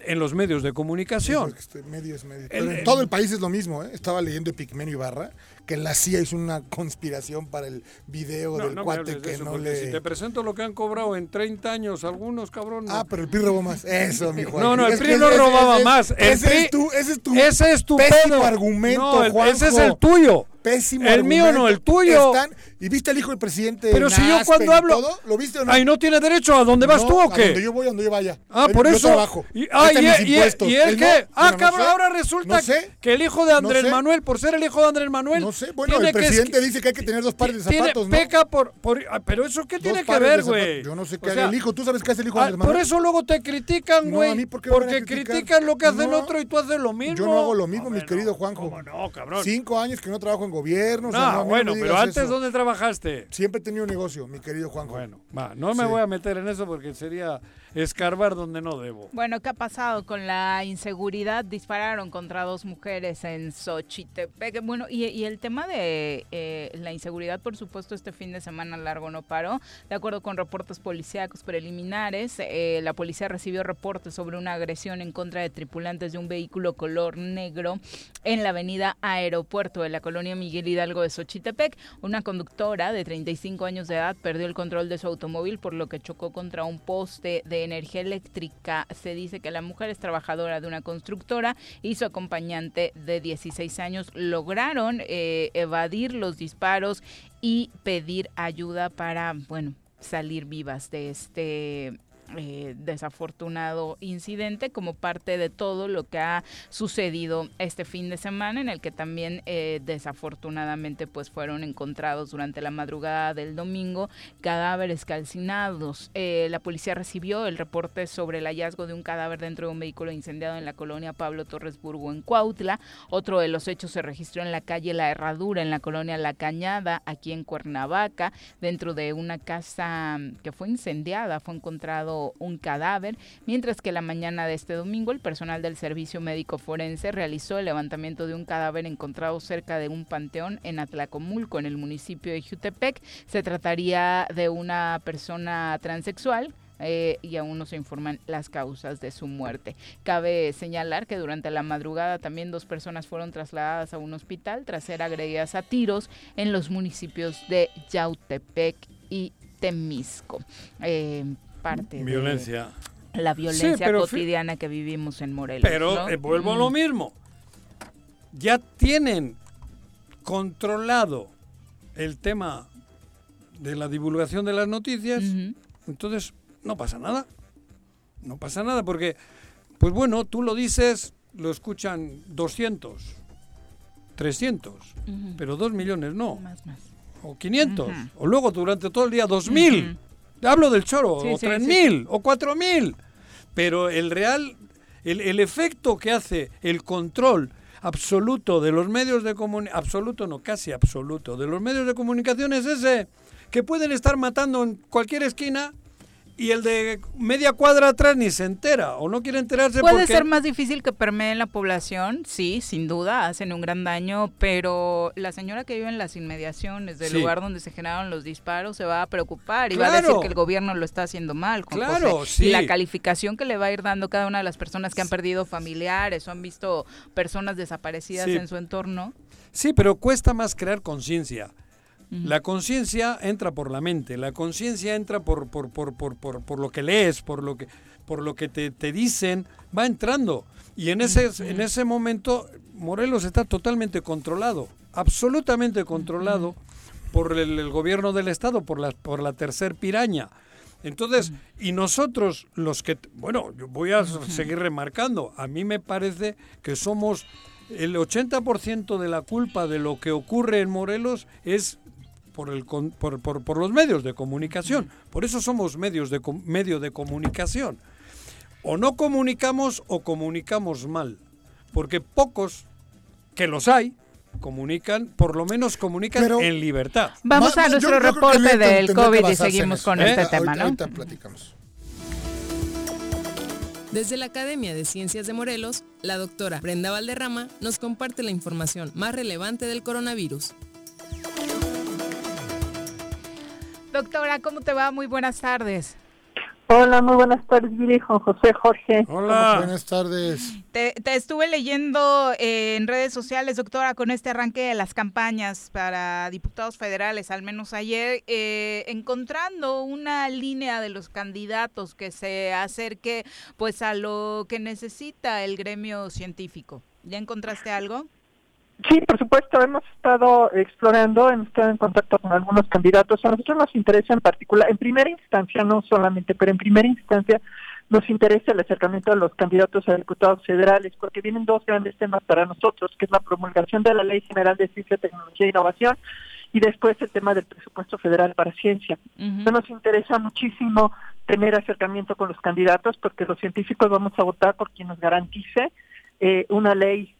en los medios de comunicación. Este, medio es medio. El- en todo el país es lo mismo, ¿eh? Estaba leyendo Epigmenio Ibarra que la CIA hizo una conspiración para el video No, del no cuate que eso, no le... si te presento lo que han cobrado en 30 años algunos, cabrón. Ah, pero el PRI robó más. Eso, mi Juan. No, no, el Es PRI no robaba ese- más. El ese, PRI es tu, ese es tu ese es tu pésimo pedo. argumento, No, el- ese es el tuyo. Pésimo El mío no, el tuyo. Están- ¿Y viste al hijo del presidente? Pero si yo cuando hablo... todo? ¿Lo viste o no? Ay, ¿no tiene derecho a dónde vas No, tú o A donde qué? yo voy, a donde yo vaya. Ah, por yo eso. trabajo. Y, ah, y, y- y él Él qué? no. ah, no cabrón, sé. ahora resulta sé. que el hijo de Andrés sé. Manuel, por ser el hijo de Andrés Manuel... No sé, bueno, tiene el que presidente esqui- dice que hay que tener dos pares de tiene- zapatos, ¿no? Peca por... por- ah, pero eso qué tiene que ver, güey. Yo no sé qué sea, el hijo. ¿Tú sabes qué hace el hijo de ah, Andrés por Manuel? eso luego te critican, güey. ¿por qué porque critican lo que hace el otro y tú haces lo mismo. Yo no hago lo mismo, mi querido. Juanjo. ¿Cómo no, cabrón? Cinco años que no trabajo en gobierno. o sea, No, no, bueno, pero antes, eso. ¿dónde trabajaste? Siempre he tenido un negocio, mi querido Juanjo. Bueno, va, no me Sí. voy a meter en eso porque sería escarbar donde no debo. Bueno, ¿qué ha pasado con la inseguridad? Dispararon contra dos mujeres en Xochitepec. Bueno, y, el tema de eh, la inseguridad, por supuesto, este fin de semana largo no paró. De acuerdo con reportes policíacos preliminares, eh, la policía recibió reportes sobre una agresión en contra de tripulantes de un vehículo color negro en la avenida Aeropuerto de la colonia Miguel Hidalgo de Xochitepec. Una conductora de 35 años de edad perdió el control de su automóvil por lo que chocó contra un poste de energía eléctrica. Se dice que la mujer es trabajadora de una constructora y su acompañante de 16 años lograron eh, evadir los disparos y pedir ayuda para, bueno, salir vivas de este eh, desafortunado incidente como parte de todo lo que ha sucedido este fin de semana en el que también eh, desafortunadamente pues fueron encontrados durante la madrugada del domingo cadáveres calcinados. Eh, la policía recibió el reporte sobre el hallazgo de un cadáver dentro de un vehículo incendiado en la colonia Pablo Torres Burgo en Cuautla. Otro de los hechos se registró en la calle La Herradura en la colonia La Cañada aquí en Cuernavaca dentro de una casa mm, que fue incendiada. Fue encontrado un cadáver, mientras que la mañana de este domingo el personal del Servicio Médico Forense realizó el levantamiento de un cadáver encontrado cerca de un panteón en Atlacomulco, en el municipio de Jutepec. Se trataría de una persona transexual eh, y aún no se informan las causas de su muerte. Cabe señalar que durante la madrugada también dos personas fueron trasladadas a un hospital tras ser agredidas a tiros en los municipios de Yautepec y Temisco. Eh, parte violencia. de la violencia cotidiana que vivimos en Morelos. Pero eh, vuelvo a lo mismo. Ya tienen controlado el tema de la divulgación de las noticias, entonces no pasa nada. No pasa nada porque, pues bueno, tú lo dices, lo escuchan 200, 300, pero 2 millones no. O 500, o luego durante todo el día 2000. Hablo del choro, o 3.000, o 4.000. Pero el real, el, el, efecto que hace el control absoluto de los medios de comunicación, absoluto no, casi absoluto, de los medios de comunicación es ese, que pueden estar matando en cualquier esquina y el de media cuadra atrás ni se entera o no quiere enterarse Puede ser más difícil que permee en la población, sí, sin duda, hacen un gran daño, pero la señora que vive en las inmediaciones del lugar donde se generaron los disparos se va a preocupar y va a decir que el gobierno lo está haciendo mal. claro, Y la calificación que le va a ir dando cada una de las personas que han perdido familiares o han visto personas desaparecidas en su entorno. Sí, pero cuesta más crear conciencia. La conciencia entra por la mente, la conciencia entra por, por, por, por, lo que lees, por lo que, por lo que te, te dicen, va entrando. Y en ese, en ese momento Morelos está totalmente controlado, absolutamente controlado por el, gobierno del Estado, por la, por la tercer piraña. Entonces, y nosotros los que, bueno, yo voy a seguir remarcando, a mí me parece que somos el 80% de la culpa de lo que ocurre en Morelos es por, el, por, por, por, los medios de comunicación. Por eso somos medios de, medio de comunicación. O no comunicamos o comunicamos mal. Porque pocos, que los hay, comunican, por lo menos comunican en libertad. Vamos a nuestro reporte del COVID y seguimos con este ¿Eh? tema, ¿no? platicamos. Desde la Academia de Ciencias de Morelos, la doctora Brenda Valderrama nos comparte la información más relevante del coronavirus. Doctora, ¿cómo te va? Muy buenas tardes. Hola, muy buenas tardes, Juan José Jorge. Hola, buenas tardes. Te, estuve leyendo eh, en redes sociales, doctora, con este arranque de las campañas para diputados federales, al menos ayer, eh, encontrando una línea de los candidatos que se acerque pues a lo que necesita el gremio científico. ¿Ya encontraste algo? Sí, por supuesto, hemos estado explorando, hemos estado en contacto con algunos candidatos. A nosotros nos interesa en particular, en primera instancia, no solamente, pero en primera instancia nos interesa el acercamiento de los candidatos a diputados federales, porque vienen dos grandes temas para nosotros, que es la promulgación de la Ley General de Ciencia, Tecnología e Innovación y después el tema del presupuesto federal para ciencia. Nos interesa muchísimo tener acercamiento con los candidatos, porque los científicos vamos a votar por quien nos garantice eh, una ley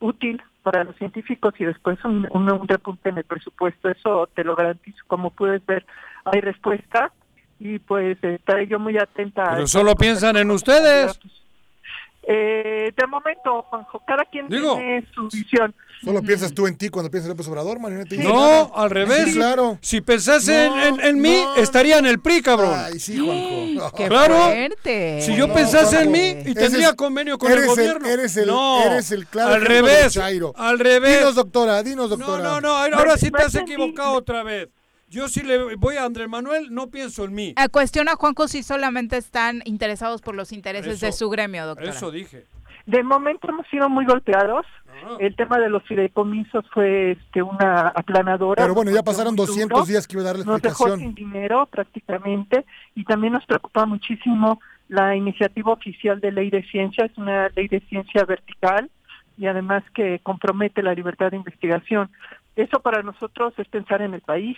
útil para los científicos y después un, un, repunte en el presupuesto. Eso te lo garantizo. Como puedes ver, hay respuesta y pues estaré yo muy atenta. Pero solo piensan en ustedes. Eh, de momento, Juanjo, cada quien tiene su visión. Solo piensas tú en ti cuando piensas en López Obrador, Marioneta. No, al revés. claro. Si pensase en, en, mí, estaría en el PRI, cabrón. Ay, sí, Juanjo. ¡Qué claro. fuerte! Si yo pensase en mí y tendría convenio con el gobierno. eres el, no, eres el claro al revés. Al revés. Dinos, doctora, dinos, doctora. No, no, no, ahora sí te has equivocado otra vez. Yo si le voy a Andrés Manuel, no pienso en mí. A cuestión a Juanjo si solamente están interesados por los intereses de su gremio, doctora. Eso dije. De momento hemos sido muy golpeados. El tema de los fideicomisos fue este, una aplanadora. Pero bueno, ya pasaron muy 200 duro. días que iba a dar la Nos dejó explicación. sin dinero prácticamente y también nos preocupa muchísimo la iniciativa oficial de ley de ciencia. Es una ley de ciencia vertical y además que compromete la libertad de investigación. Eso para nosotros es pensar en el país.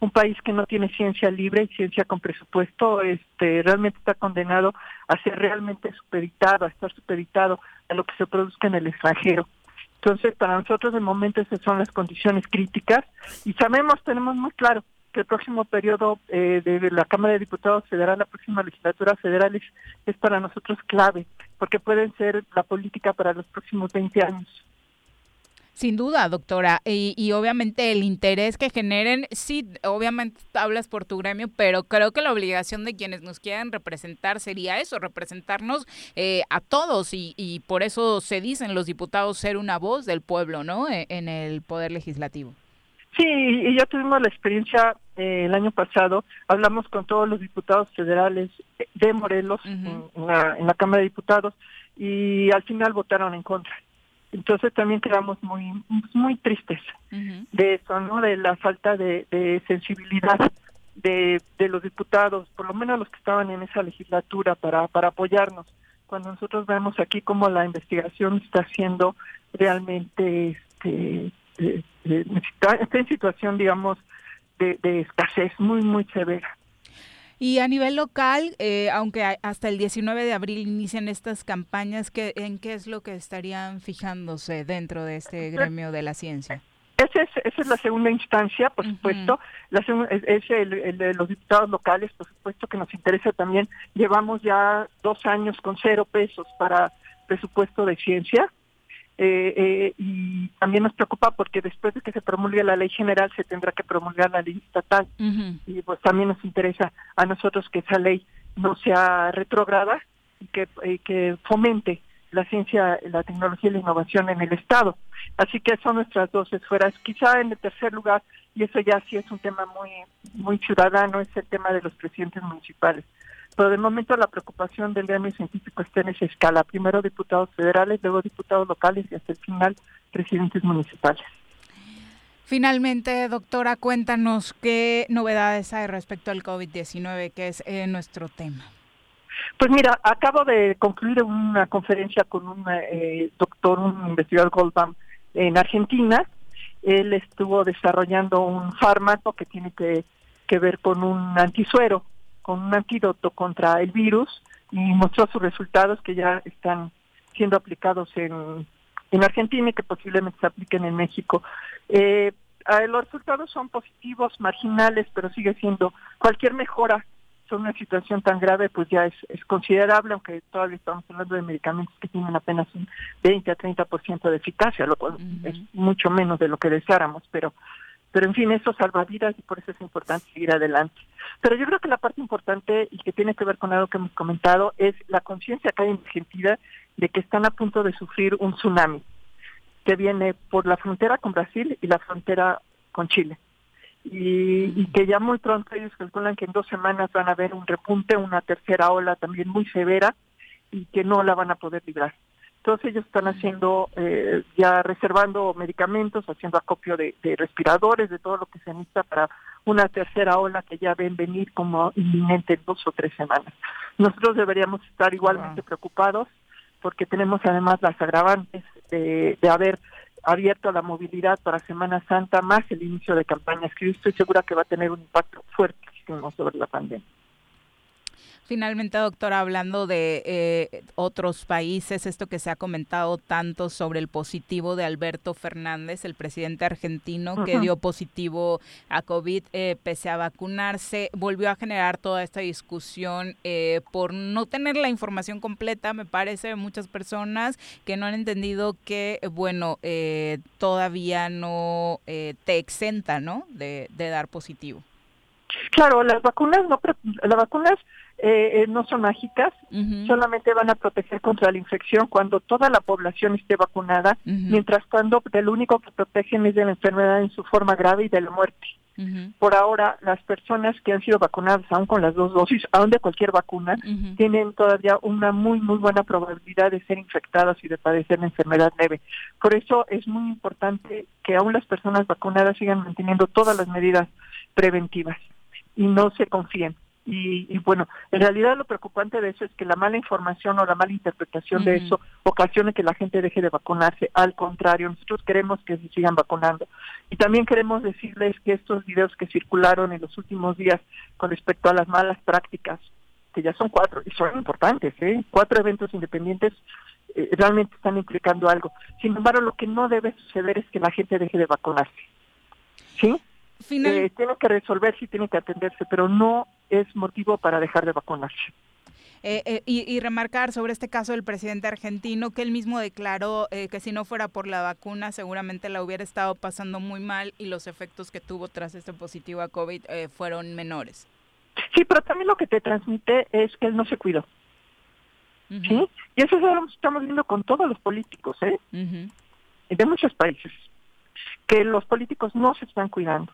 Un país que no tiene ciencia libre y ciencia con presupuesto, este, realmente está condenado a ser realmente supeditado, a estar supeditado a lo que se produzca en el extranjero. Entonces, para nosotros de momento esas son las condiciones críticas y sabemos, tenemos muy claro que el próximo periodo eh, de la Cámara de Diputados Federal, la próxima legislatura federal es, es para nosotros clave, porque pueden ser la política para los próximos 20 años. Sin duda, doctora. Y, y obviamente el interés que generen, sí, obviamente hablas por tu gremio, pero creo que la obligación de quienes nos quieran representar sería eso, representarnos eh, a todos. Y, y por eso se dicen los diputados ser una voz del pueblo, ¿no? E- En el Poder Legislativo. Sí, y ya tuvimos la experiencia eh, el año pasado, hablamos con todos los diputados federales de Morelos en, en la, en la Cámara de Diputados y al final votaron en contra. Entonces también quedamos muy muy tristes de eso, ¿no? De la falta de, de sensibilidad de, de los diputados, por lo menos los que estaban en esa legislatura, para, para apoyarnos. Cuando nosotros vemos aquí cómo la investigación está siendo realmente, este, eh, eh, está, está en situación, digamos, de, de escasez muy, muy severa. Y a nivel local, eh, aunque hasta el 19 de abril inician estas campañas, ¿qué, ¿en qué es lo que estarían fijándose dentro de este gremio de la ciencia? Esa es, esa es la segunda instancia, por supuesto. La es el, el de los diputados locales, por supuesto que nos interesa también. Llevamos ya dos años con cero pesos para presupuesto de ciencia. Eh, eh, y también nos preocupa porque después de que se promulgue la ley general se tendrá que promulgar la ley estatal y pues también nos interesa a nosotros que esa ley no sea retrógrada y que, que fomente la ciencia, la tecnología y la innovación en el Estado. Así que son nuestras dos esferas. Quizá en el tercer lugar, y eso ya sí es un tema muy, muy ciudadano, es el tema de los presidentes municipales. Pero de momento la preocupación del gremio científico está en esa escala. Primero diputados federales, luego diputados locales y hasta el final presidentes municipales. Finalmente, doctora, cuéntanos qué novedades hay respecto al COVID-19, que es eh, nuestro tema. Pues mira, acabo de concluir una conferencia con un eh, doctor, un investigador Goldbaum en Argentina. Él estuvo desarrollando un fármaco que tiene que, que ver con un antisuero, con un antídoto contra el virus y mostró sus resultados que ya están siendo aplicados en, en Argentina y que posiblemente se apliquen en México. Eh, eh, los resultados son positivos, marginales, pero sigue siendo cualquier mejora sobre una situación tan grave, pues ya es, es considerable, aunque todavía estamos hablando de medicamentos que tienen apenas un 20 a 30% de eficacia, lo cual es mucho menos de lo que deseáramos, pero pero en fin, eso salva vidas y por eso es importante seguir adelante. Pero yo creo que la parte importante y que tiene que ver con algo que hemos comentado es la conciencia acá en Argentina de que están a punto de sufrir un tsunami que viene por la frontera con Brasil y la frontera con Chile. Y, y que ya muy pronto ellos calculan que en dos semanas van a haber un repunte, una tercera ola también muy severa y que no la van a poder librar. Entonces ellos están haciendo, eh, ya reservando medicamentos, haciendo acopio de, de respiradores, de todo lo que se necesita para una tercera ola que ya ven venir como inminente en dos o tres semanas. Nosotros deberíamos estar igualmente preocupados porque tenemos además las agravantes de, de haber abierto la movilidad para Semana Santa más el inicio de campañas que yo estoy segura que va a tener un impacto fuertísimo sobre la pandemia. Finalmente, doctora, hablando de eh, otros países, esto que se ha comentado tanto sobre el positivo de Alberto Fernández, el presidente argentino, que dio positivo a COVID eh, pese a vacunarse, volvió a generar toda esta discusión eh, por no tener la información completa, me parece, de muchas personas que no han entendido que, bueno, eh, todavía no eh, te exenta, ¿no?, de, de dar positivo. Claro, las vacunas no, las vacunas eh, eh, no son mágicas, solamente van a proteger contra la infección cuando toda la población esté vacunada, mientras tanto, de lo único que protegen es de la enfermedad en su forma grave y de la muerte. Por ahora, las personas que han sido vacunadas, aún con las dos dosis, aún de cualquier vacuna, tienen todavía una muy, muy buena probabilidad de ser infectadas y de padecer la enfermedad leve. Por eso es muy importante que aún las personas vacunadas sigan manteniendo todas las medidas preventivas y no se confíen. Y, bueno, en realidad lo preocupante de eso es que la mala información o la mala interpretación de eso ocasione que la gente deje de vacunarse. Al contrario, nosotros queremos que se sigan vacunando. Y también queremos decirles que estos videos que circularon en los últimos días con respecto a las malas prácticas, que ya son cuatro, y son importantes, ¿eh? cuatro eventos independientes eh, realmente están implicando algo. Sin embargo, lo que no debe suceder es que la gente deje de vacunarse. ¿Sí? Eh, tiene que resolverse y tiene que atenderse, pero no es motivo para dejar de vacunarse. Eh, eh, y, remarcar sobre este caso del presidente argentino, que él mismo declaró que si no fuera por la vacuna seguramente la hubiera estado pasando muy mal y los efectos que tuvo tras este positivo a COVID fueron menores. Sí, pero también lo que te transmite es que él no se cuidó. ¿Sí? Y eso lo estamos viendo con todos los políticos, ¿eh? De muchos países, que los políticos no se están cuidando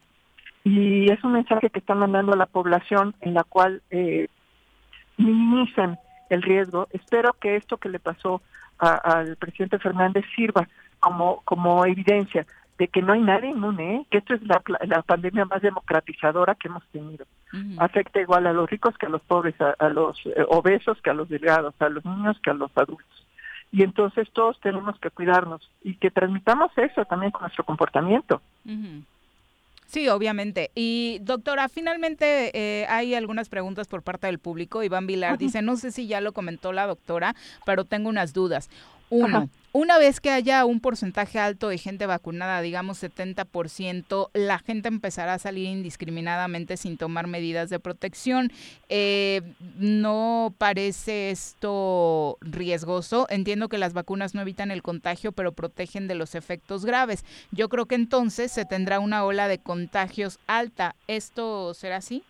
y es un mensaje que están mandando a la población en la cual eh, minimizan el riesgo. Espero que esto que le pasó al presidente Fernández sirva como, como evidencia de que no hay nadie inmune, ¿eh? que esto es la, la, pandemia más democratizadora que hemos tenido. Afecta igual a los ricos que a los pobres, a, los eh, obesos que a los delgados, a los niños que a los adultos. Y entonces todos tenemos que cuidarnos y que transmitamos eso también con nuestro comportamiento. Sí, obviamente. Y doctora, finalmente eh, hay algunas preguntas por parte del público. Iván Vilar dice, no sé si ya lo comentó la doctora, pero tengo unas dudas. Uno, una vez que haya un porcentaje alto de gente vacunada, digamos 70%, la gente empezará a salir indiscriminadamente sin tomar medidas de protección. Eh, ¿No parece esto riesgoso? Entiendo que las vacunas no evitan el contagio, pero protegen de los efectos graves. Yo creo que entonces se tendrá una ola de contagios alta. ¿Esto será así?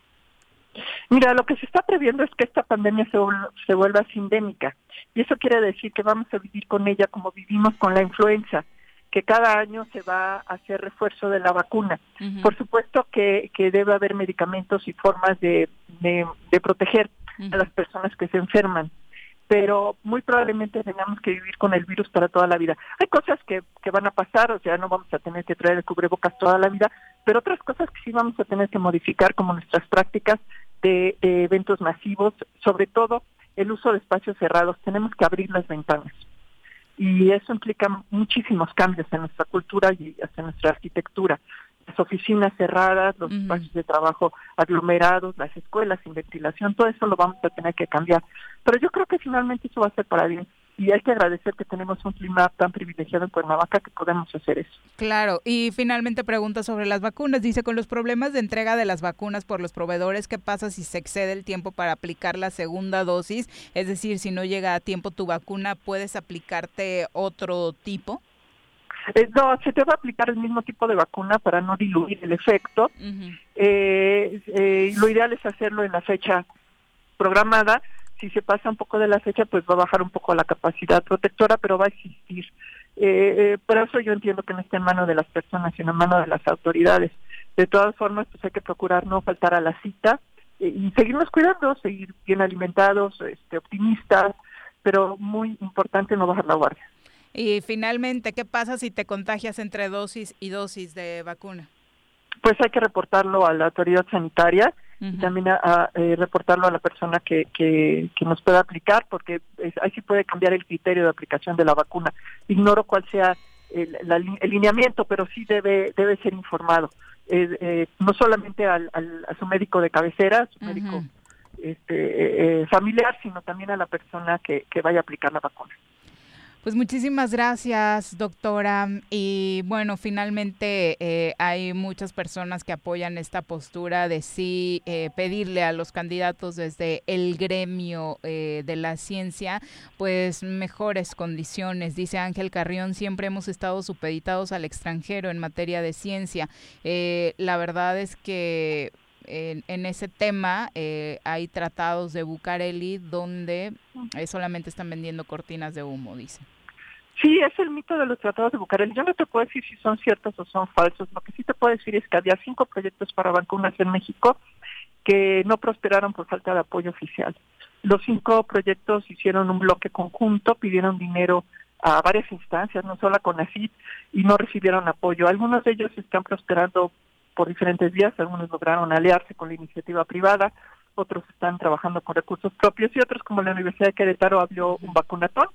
Mira, lo que se está previendo es que esta pandemia se, se vuelva sindémica y eso quiere decir que vamos a vivir con ella como vivimos con la influenza, que cada año se va a hacer refuerzo de la vacuna. Por supuesto que, que, debe haber medicamentos y formas de, de, proteger a las personas que se enferman, pero muy probablemente tengamos que vivir con el virus para toda la vida. Hay cosas que, que van a pasar, o sea, no vamos a tener que traer el cubrebocas toda la vida, pero otras cosas que sí vamos a tener que modificar, como nuestras prácticas de, eventos masivos, sobre todo el uso de espacios cerrados. Tenemos que abrir las ventanas. Y eso implica muchísimos cambios en nuestra cultura y hasta en nuestra arquitectura. Las oficinas cerradas, los espacios de trabajo aglomerados, las escuelas sin ventilación, todo eso lo vamos a tener que cambiar. Pero yo creo que finalmente eso va a ser para bien y hay que agradecer que tenemos un clima tan privilegiado en Cuernavaca que podemos hacer eso. Claro, y finalmente pregunta sobre las vacunas. Dice, con los problemas de entrega de las vacunas por los proveedores, ¿qué pasa si se excede el tiempo para aplicar la segunda dosis? Es decir, si no llega a tiempo tu vacuna, ¿puedes aplicarte otro tipo? Eh, no, se te va a aplicar el mismo tipo de vacuna para no diluir el efecto. Eh, eh, lo ideal es hacerlo en la fecha programada si se pasa un poco de la fecha, pues va a bajar un poco la capacidad protectora, pero va a existir. Eh, eh, por eso yo entiendo que no está en manos de las personas, sino en manos de las autoridades. De todas formas, pues hay que procurar no faltar a la cita eh, y seguirnos cuidando, seguir bien alimentados, este, optimistas, pero muy importante no bajar la guardia. Y finalmente, ¿qué pasa si te contagias entre dosis y dosis de vacuna? Pues hay que reportarlo a la autoridad sanitaria y también a, eh, reportarlo a la persona que, que, nos pueda aplicar, porque ahí sí puede cambiar el criterio de aplicación de la vacuna. Ignoro cuál sea el, lineamiento, pero sí debe, debe ser informado. Eh, no solamente al, a su médico de cabecera, su médico este, eh, familiar, sino también a la persona que, que vaya a aplicar la vacuna. Pues muchísimas gracias, doctora. Y bueno, finalmente eh, hay muchas personas que apoyan esta postura de sí eh, pedirle a los candidatos desde el gremio eh, de la ciencia, pues mejores condiciones. Dice Ángel Carrión, siempre hemos estado supeditados al extranjero en materia de ciencia. la verdad es que en, en ese tema eh, hay tratados de Bucareli donde eh, solamente están vendiendo cortinas de humo, dice. Sí, es el mito de los tratados de Bucareli. Yo no te puedo decir si son ciertos o son falsos. Lo que sí te puedo decir es que había cinco proyectos para vacunas en México que no prosperaron por falta de apoyo oficial. Los cinco proyectos hicieron un bloque conjunto, pidieron dinero a varias instancias, no solo a CONACYT, y no recibieron apoyo. Algunos de ellos están prosperando por diferentes vías, algunos lograron aliarse con la iniciativa privada, otros están trabajando con recursos propios y otros, como la Universidad de Querétaro, abrió un vacunatón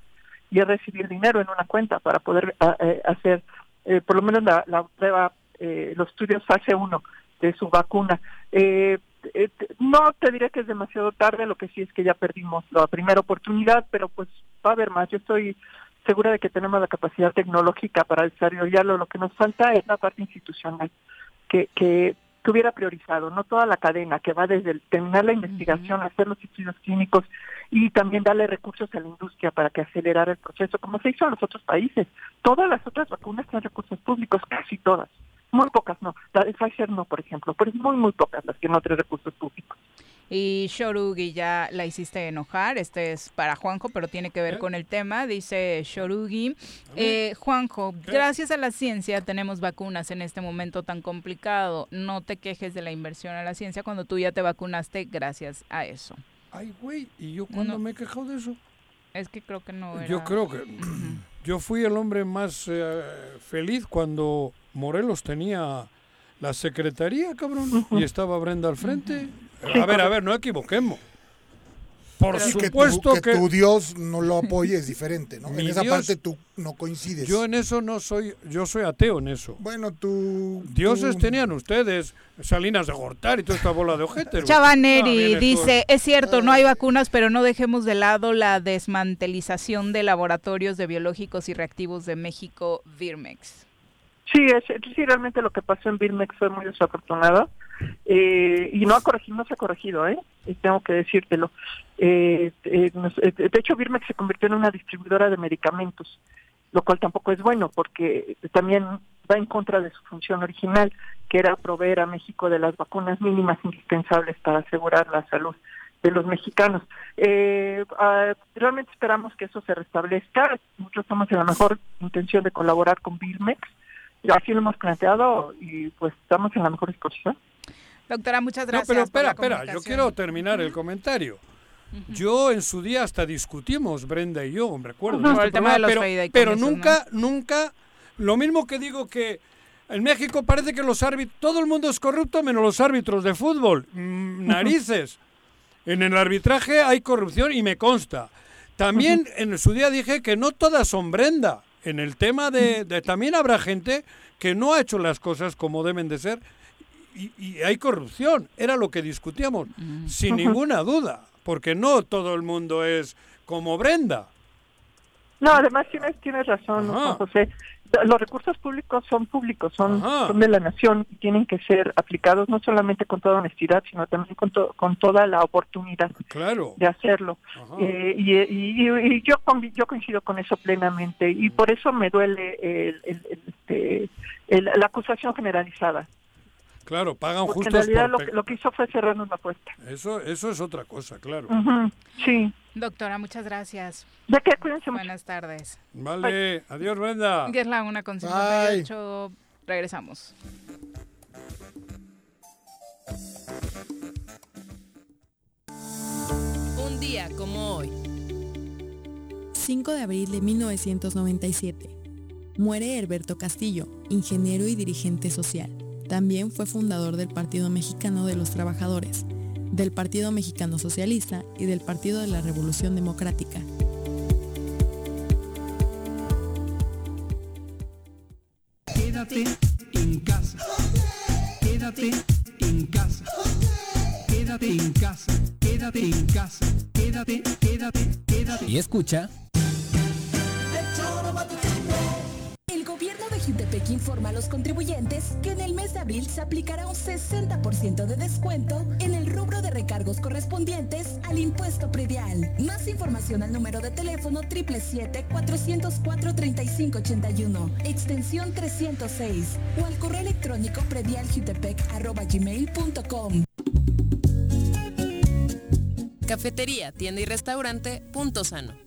y es recibir dinero en una cuenta para poder a- eh, hacer eh, por lo menos la, la prueba, eh, los estudios fase 1 de su vacuna. Eh, eh, no te diré que es demasiado tarde, lo que sí es que ya perdimos la primera oportunidad, pero pues va a haber más. Yo estoy segura de que tenemos la capacidad tecnológica para desarrollarlo. Lo que nos falta es la parte institucional que, que, hubiera priorizado, no toda la cadena, que va desde el terminar la investigación, hacer los estudios clínicos y también darle recursos a la industria para que acelerara el proceso, como se hizo en los otros países. Todas las otras vacunas tienen recursos públicos, casi todas. Muy pocas no. La de Pfizer no, por ejemplo, pero es muy, muy pocas las que no tienen recursos públicos. Y Shorugi ya la hiciste enojar, este es para Juanjo, pero tiene que ver con el tema, dice Shorugi. Eh, Juanjo, gracias a la ciencia tenemos vacunas en este momento tan complicado. No te quejes de la inversión a la ciencia cuando tú ya te vacunaste gracias a eso. Ay, güey, ¿y yo cuándo me he quejado de eso? Es que creo que no era... Yo creo que yo fui el hombre más eh, feliz cuando Morelos tenía la secretaría, cabrón, y estaba Brenda al frente. A ver, a ver, no equivoquemos. Por Sí, que tu- supuesto que, que, tu Dios no lo apoye es diferente, ¿no? Mi en esa Dios- parte tú no coincides. yo en eso no soy, yo soy ateo en eso. Bueno, tú... Dioses tú- tenían ustedes, Salinas de Gortari y toda esta bola de ojete. güey. Ah, Chavaneri tú- dice, es cierto, no hay vacunas, pero no dejemos de lado la desmantelización de laboratorios de biológicos y reactivos de México, Virmex. Sí, es, realmente lo que pasó en Birmex fue muy desafortunado eh, y no ha corregido, no se ha corregido, ¿eh? Tengo que decírtelo. Eh, eh, eh, de hecho, Birmex se convirtió en una distribuidora de medicamentos, lo cual tampoco es bueno porque también va en contra de su función original, que era proveer a México de las vacunas mínimas indispensables para asegurar la salud de los mexicanos. Eh, ah, realmente esperamos que eso se restablezca. Nosotros estamos en la mejor intención de colaborar con Birmex. Así lo hemos planteado y pues estamos en la mejor disposición. Doctora, muchas No, gracias. pero por espera, la espera, yo quiero terminar el comentario. Yo en su día hasta discutimos, Brenda y yo, me recuerdo. En Por este el tema de programa, los pero, pero ¿no? nunca, nunca, lo mismo que digo que en México parece que los árbitros, todo el mundo es corrupto menos los árbitros de fútbol. Mm, narices. En el arbitraje hay corrupción y me consta. También en su día dije que no todas son Brenda. En el tema de, de- también habrá gente que no ha hecho las cosas como deben de ser y, y hay corrupción. Era lo que discutíamos, sin Ujú. ninguna duda, porque no todo el mundo es como Brenda. No, además tienes, tienes razón, José. Los recursos públicos son públicos, son, son de la nación y tienen que ser aplicados no solamente con toda honestidad, sino también con, to- con toda la oportunidad Claro. de hacerlo. Eh, y, y- y- y yo, coincido con eso plenamente y por eso me duele el- el- el- este, el- la acusación generalizada. Claro, pagan Porque en realidad lo, por que- pe- lo que hizo fue cerrarnos la puerta. Eso, eso es otra cosa, claro. Sí. Doctora, muchas gracias. ¿De qué? Cuídense Buenas tardes. Vale, adiós Brenda. Que es la una con 58. Regresamos. Un día como hoy. 5 de abril de 1997. Muere Herberto Castillo, ingeniero y dirigente social. También fue fundador del Partido Mexicano de los Trabajadores, del Partido Mexicano Socialista y del Partido de la Revolución Democrática. Quédate en casa. Quédate en casa. Quédate en casa. Quédate en casa. Quédate, quédate, quédate. Y escucha. Jitepec informa a los contribuyentes que en el mes de abril se aplicará un 60% de descuento en el rubro de recargos correspondientes al impuesto predial. Más información al número de teléfono 777-404-3581, extensión 306 o al correo electrónico predialjitepec.gmail.com. Cafetería, tienda y restaurante, punto sano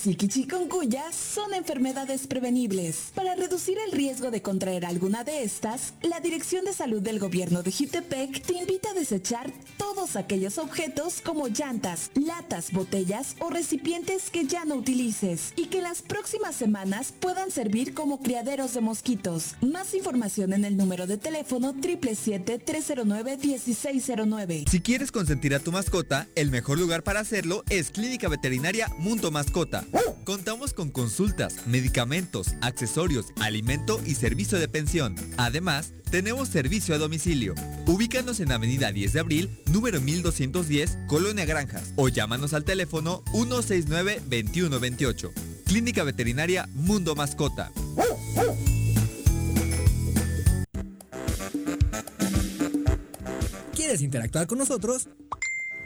Zika y chikungunya son enfermedades prevenibles. Para reducir el riesgo de contraer alguna de estas, la Dirección de Salud del Gobierno de Jutepec te invita a desechar todos aquellos objetos como llantas, latas, botellas o recipientes que ya no utilices y que las próximas semanas puedan servir como criaderos de mosquitos. Más información en el número de teléfono 777-309-1609. Si quieres consentir a tu mascota, el mejor lugar para hacerlo es Clínica Veterinaria Mundo Mascota. Contamos con consultas, medicamentos, accesorios, alimento y servicio de pensión. Además, tenemos servicio a domicilio. Ubícanos en Avenida 10 de Abril, número 1210, Colonia Granjas, o llámanos al teléfono 169-2128. Clínica Veterinaria Mundo Mascota. ¿Quieres interactuar con nosotros?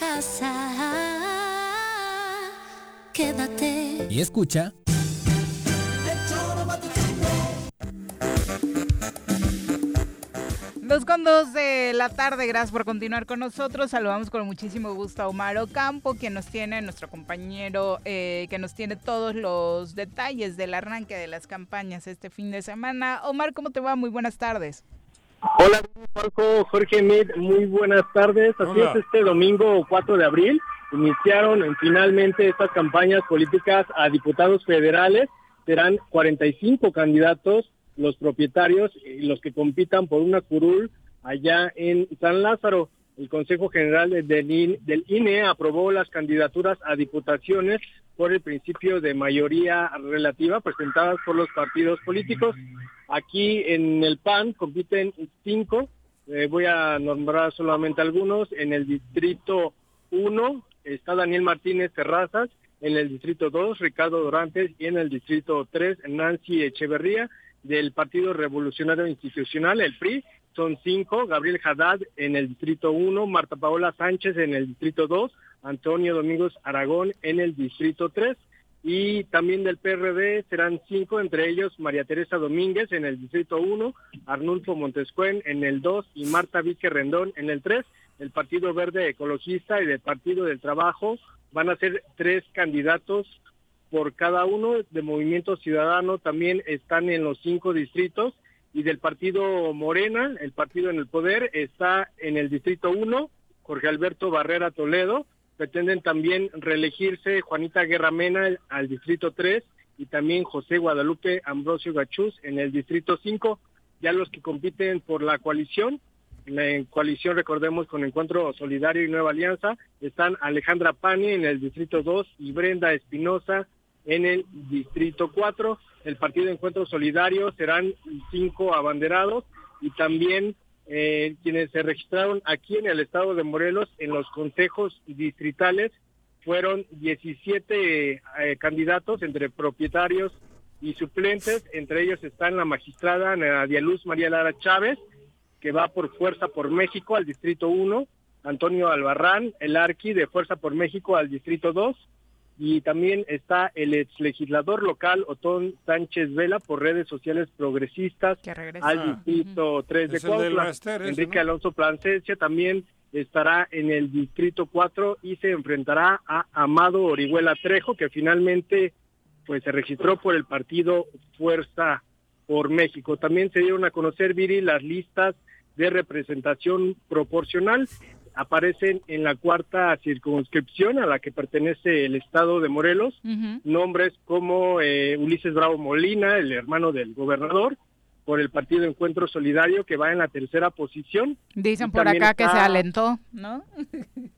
Casa. Quédate. Y escucha... Dos con dos de la tarde, gracias por continuar con nosotros. Saludamos con muchísimo gusto a Omar Ocampo, quien nos tiene, nuestro compañero, eh, que nos tiene todos los detalles del arranque de las campañas este fin de semana. Omar, ¿cómo te va? Muy buenas tardes. Hola, Marco, Jorge Mid, muy buenas tardes. Así Hola. es, este domingo 4 de abril iniciaron finalmente estas campañas políticas a diputados federales. Serán 45 candidatos los propietarios y los que compitan por una curul allá en San Lázaro. El Consejo General del INE aprobó las candidaturas a diputaciones por el principio de mayoría relativa presentadas por los partidos políticos. Aquí en el PAN compiten cinco, eh, voy a nombrar solamente algunos. En el distrito 1 está Daniel Martínez Terrazas, en el distrito 2 Ricardo Dorantes y en el distrito 3 Nancy Echeverría del Partido Revolucionario Institucional, el PRI. Son cinco, Gabriel Haddad en el distrito 1, Marta Paola Sánchez en el distrito 2, Antonio Domingos Aragón en el distrito 3 y también del PRD serán cinco, entre ellos María Teresa Domínguez en el distrito 1, Arnulfo Montescuen en el 2 y Marta Vique Rendón en el 3. El Partido Verde Ecologista y del Partido del Trabajo van a ser tres candidatos por cada uno. De Movimiento Ciudadano también están en los cinco distritos y del Partido Morena, el partido en el poder, está en el distrito 1, Jorge Alberto Barrera Toledo, pretenden también reelegirse Juanita Guerra Mena al distrito 3 y también José Guadalupe Ambrosio Gachús en el distrito 5. Ya los que compiten por la coalición, la coalición recordemos con Encuentro Solidario y Nueva Alianza, están Alejandra Pani en el distrito 2 y Brenda Espinosa en el distrito 4. El partido Encuentro Solidario serán cinco abanderados y también eh, quienes se registraron aquí en el estado de Morelos en los consejos distritales fueron 17 eh, candidatos entre propietarios y suplentes, entre ellos están la magistrada Nadia Luz María Lara Chávez, que va por Fuerza por México al Distrito 1, Antonio Albarrán, el Arqui de Fuerza por México al Distrito 2, y también está el ex legislador local Otón Sánchez Vela por redes sociales progresistas al Distrito 3 de Cuautla. Enrique ¿no? Alonso Plasencia también estará en el Distrito 4 y se enfrentará a Amado Orihuela Trejo, que finalmente pues se registró por el partido Fuerza por México. También se dieron a conocer, Viri, las listas de representación proporcional. Aparecen en la cuarta circunscripción a la que pertenece el estado de Morelos nombres como eh, Ulises Bravo Molina, el hermano del gobernador, por el partido Encuentro Solidario, que va en la tercera posición. Dicen por acá que se alentó, ¿no?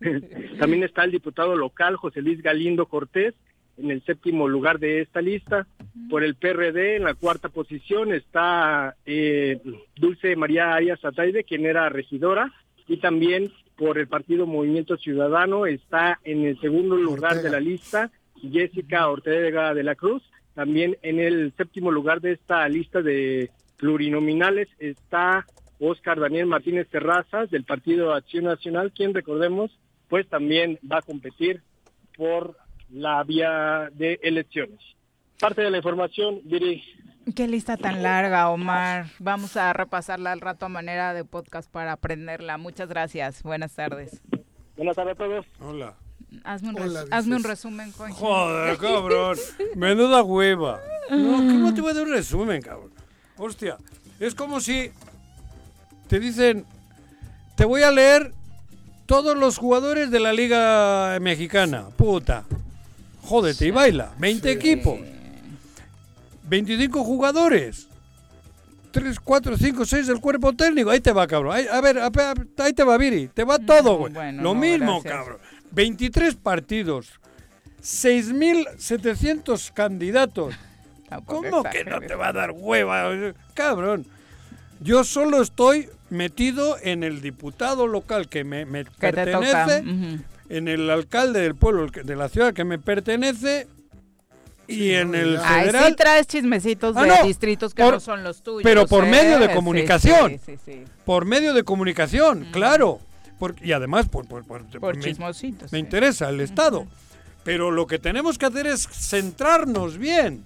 También está el diputado local José Luis Galindo Cortés en el séptimo lugar de esta lista. Por el PRD en la cuarta posición está eh, Dulce María Arias Ataide, quien era regidora, y también por el partido Movimiento Ciudadano está en el segundo lugar de la lista Jessica Ortega de la Cruz. También en el séptimo lugar de esta lista de plurinominales está Oscar Daniel Martínez Terrazas del Partido Acción Nacional, quien recordemos, pues también va a competir por la vía de elecciones. Parte de la información, Viri. Qué lista tan larga, Omar. Vamos a repasarla al rato a manera de podcast para aprenderla. Muchas gracias. Buenas tardes. Buenas tardes a todos. Hola. Hazme un, Hola, res- hazme un dices. resumen, Juan. Joder, cabrón. Menuda hueva. No, ¿cómo te voy a dar un resumen, cabrón? Hostia, es como si te dicen, te voy a leer todos los jugadores de la Liga Mexicana. Puta. Jódete y baila. 20 equipos. 25 jugadores. 3, 4, 5, 6 del cuerpo técnico. Ahí te va, cabrón. Ahí- a ver, a ver, ahí te va, Viri. Te va todo, güey. bueno, Lo no, mismo, gracias. cabrón. 23 partidos. 6.700 candidatos. ¿Cómo que no te va a dar hueva? Cabrón. Yo solo estoy metido en el diputado local que me, Que pertenece, en el alcalde del pueblo, de la ciudad que me pertenece, y en el Ay, federal. sí traes chismecitos Ah, de no, distritos que por- no son los tuyos. Pero por ¿eh? medio de Sí, comunicación. sí, sí, sí. Por medio de comunicación, claro. Por- y además, por, por, por- Por me- chismositos, Me sí. interesa el Estado. Pero lo que tenemos que hacer es centrarnos bien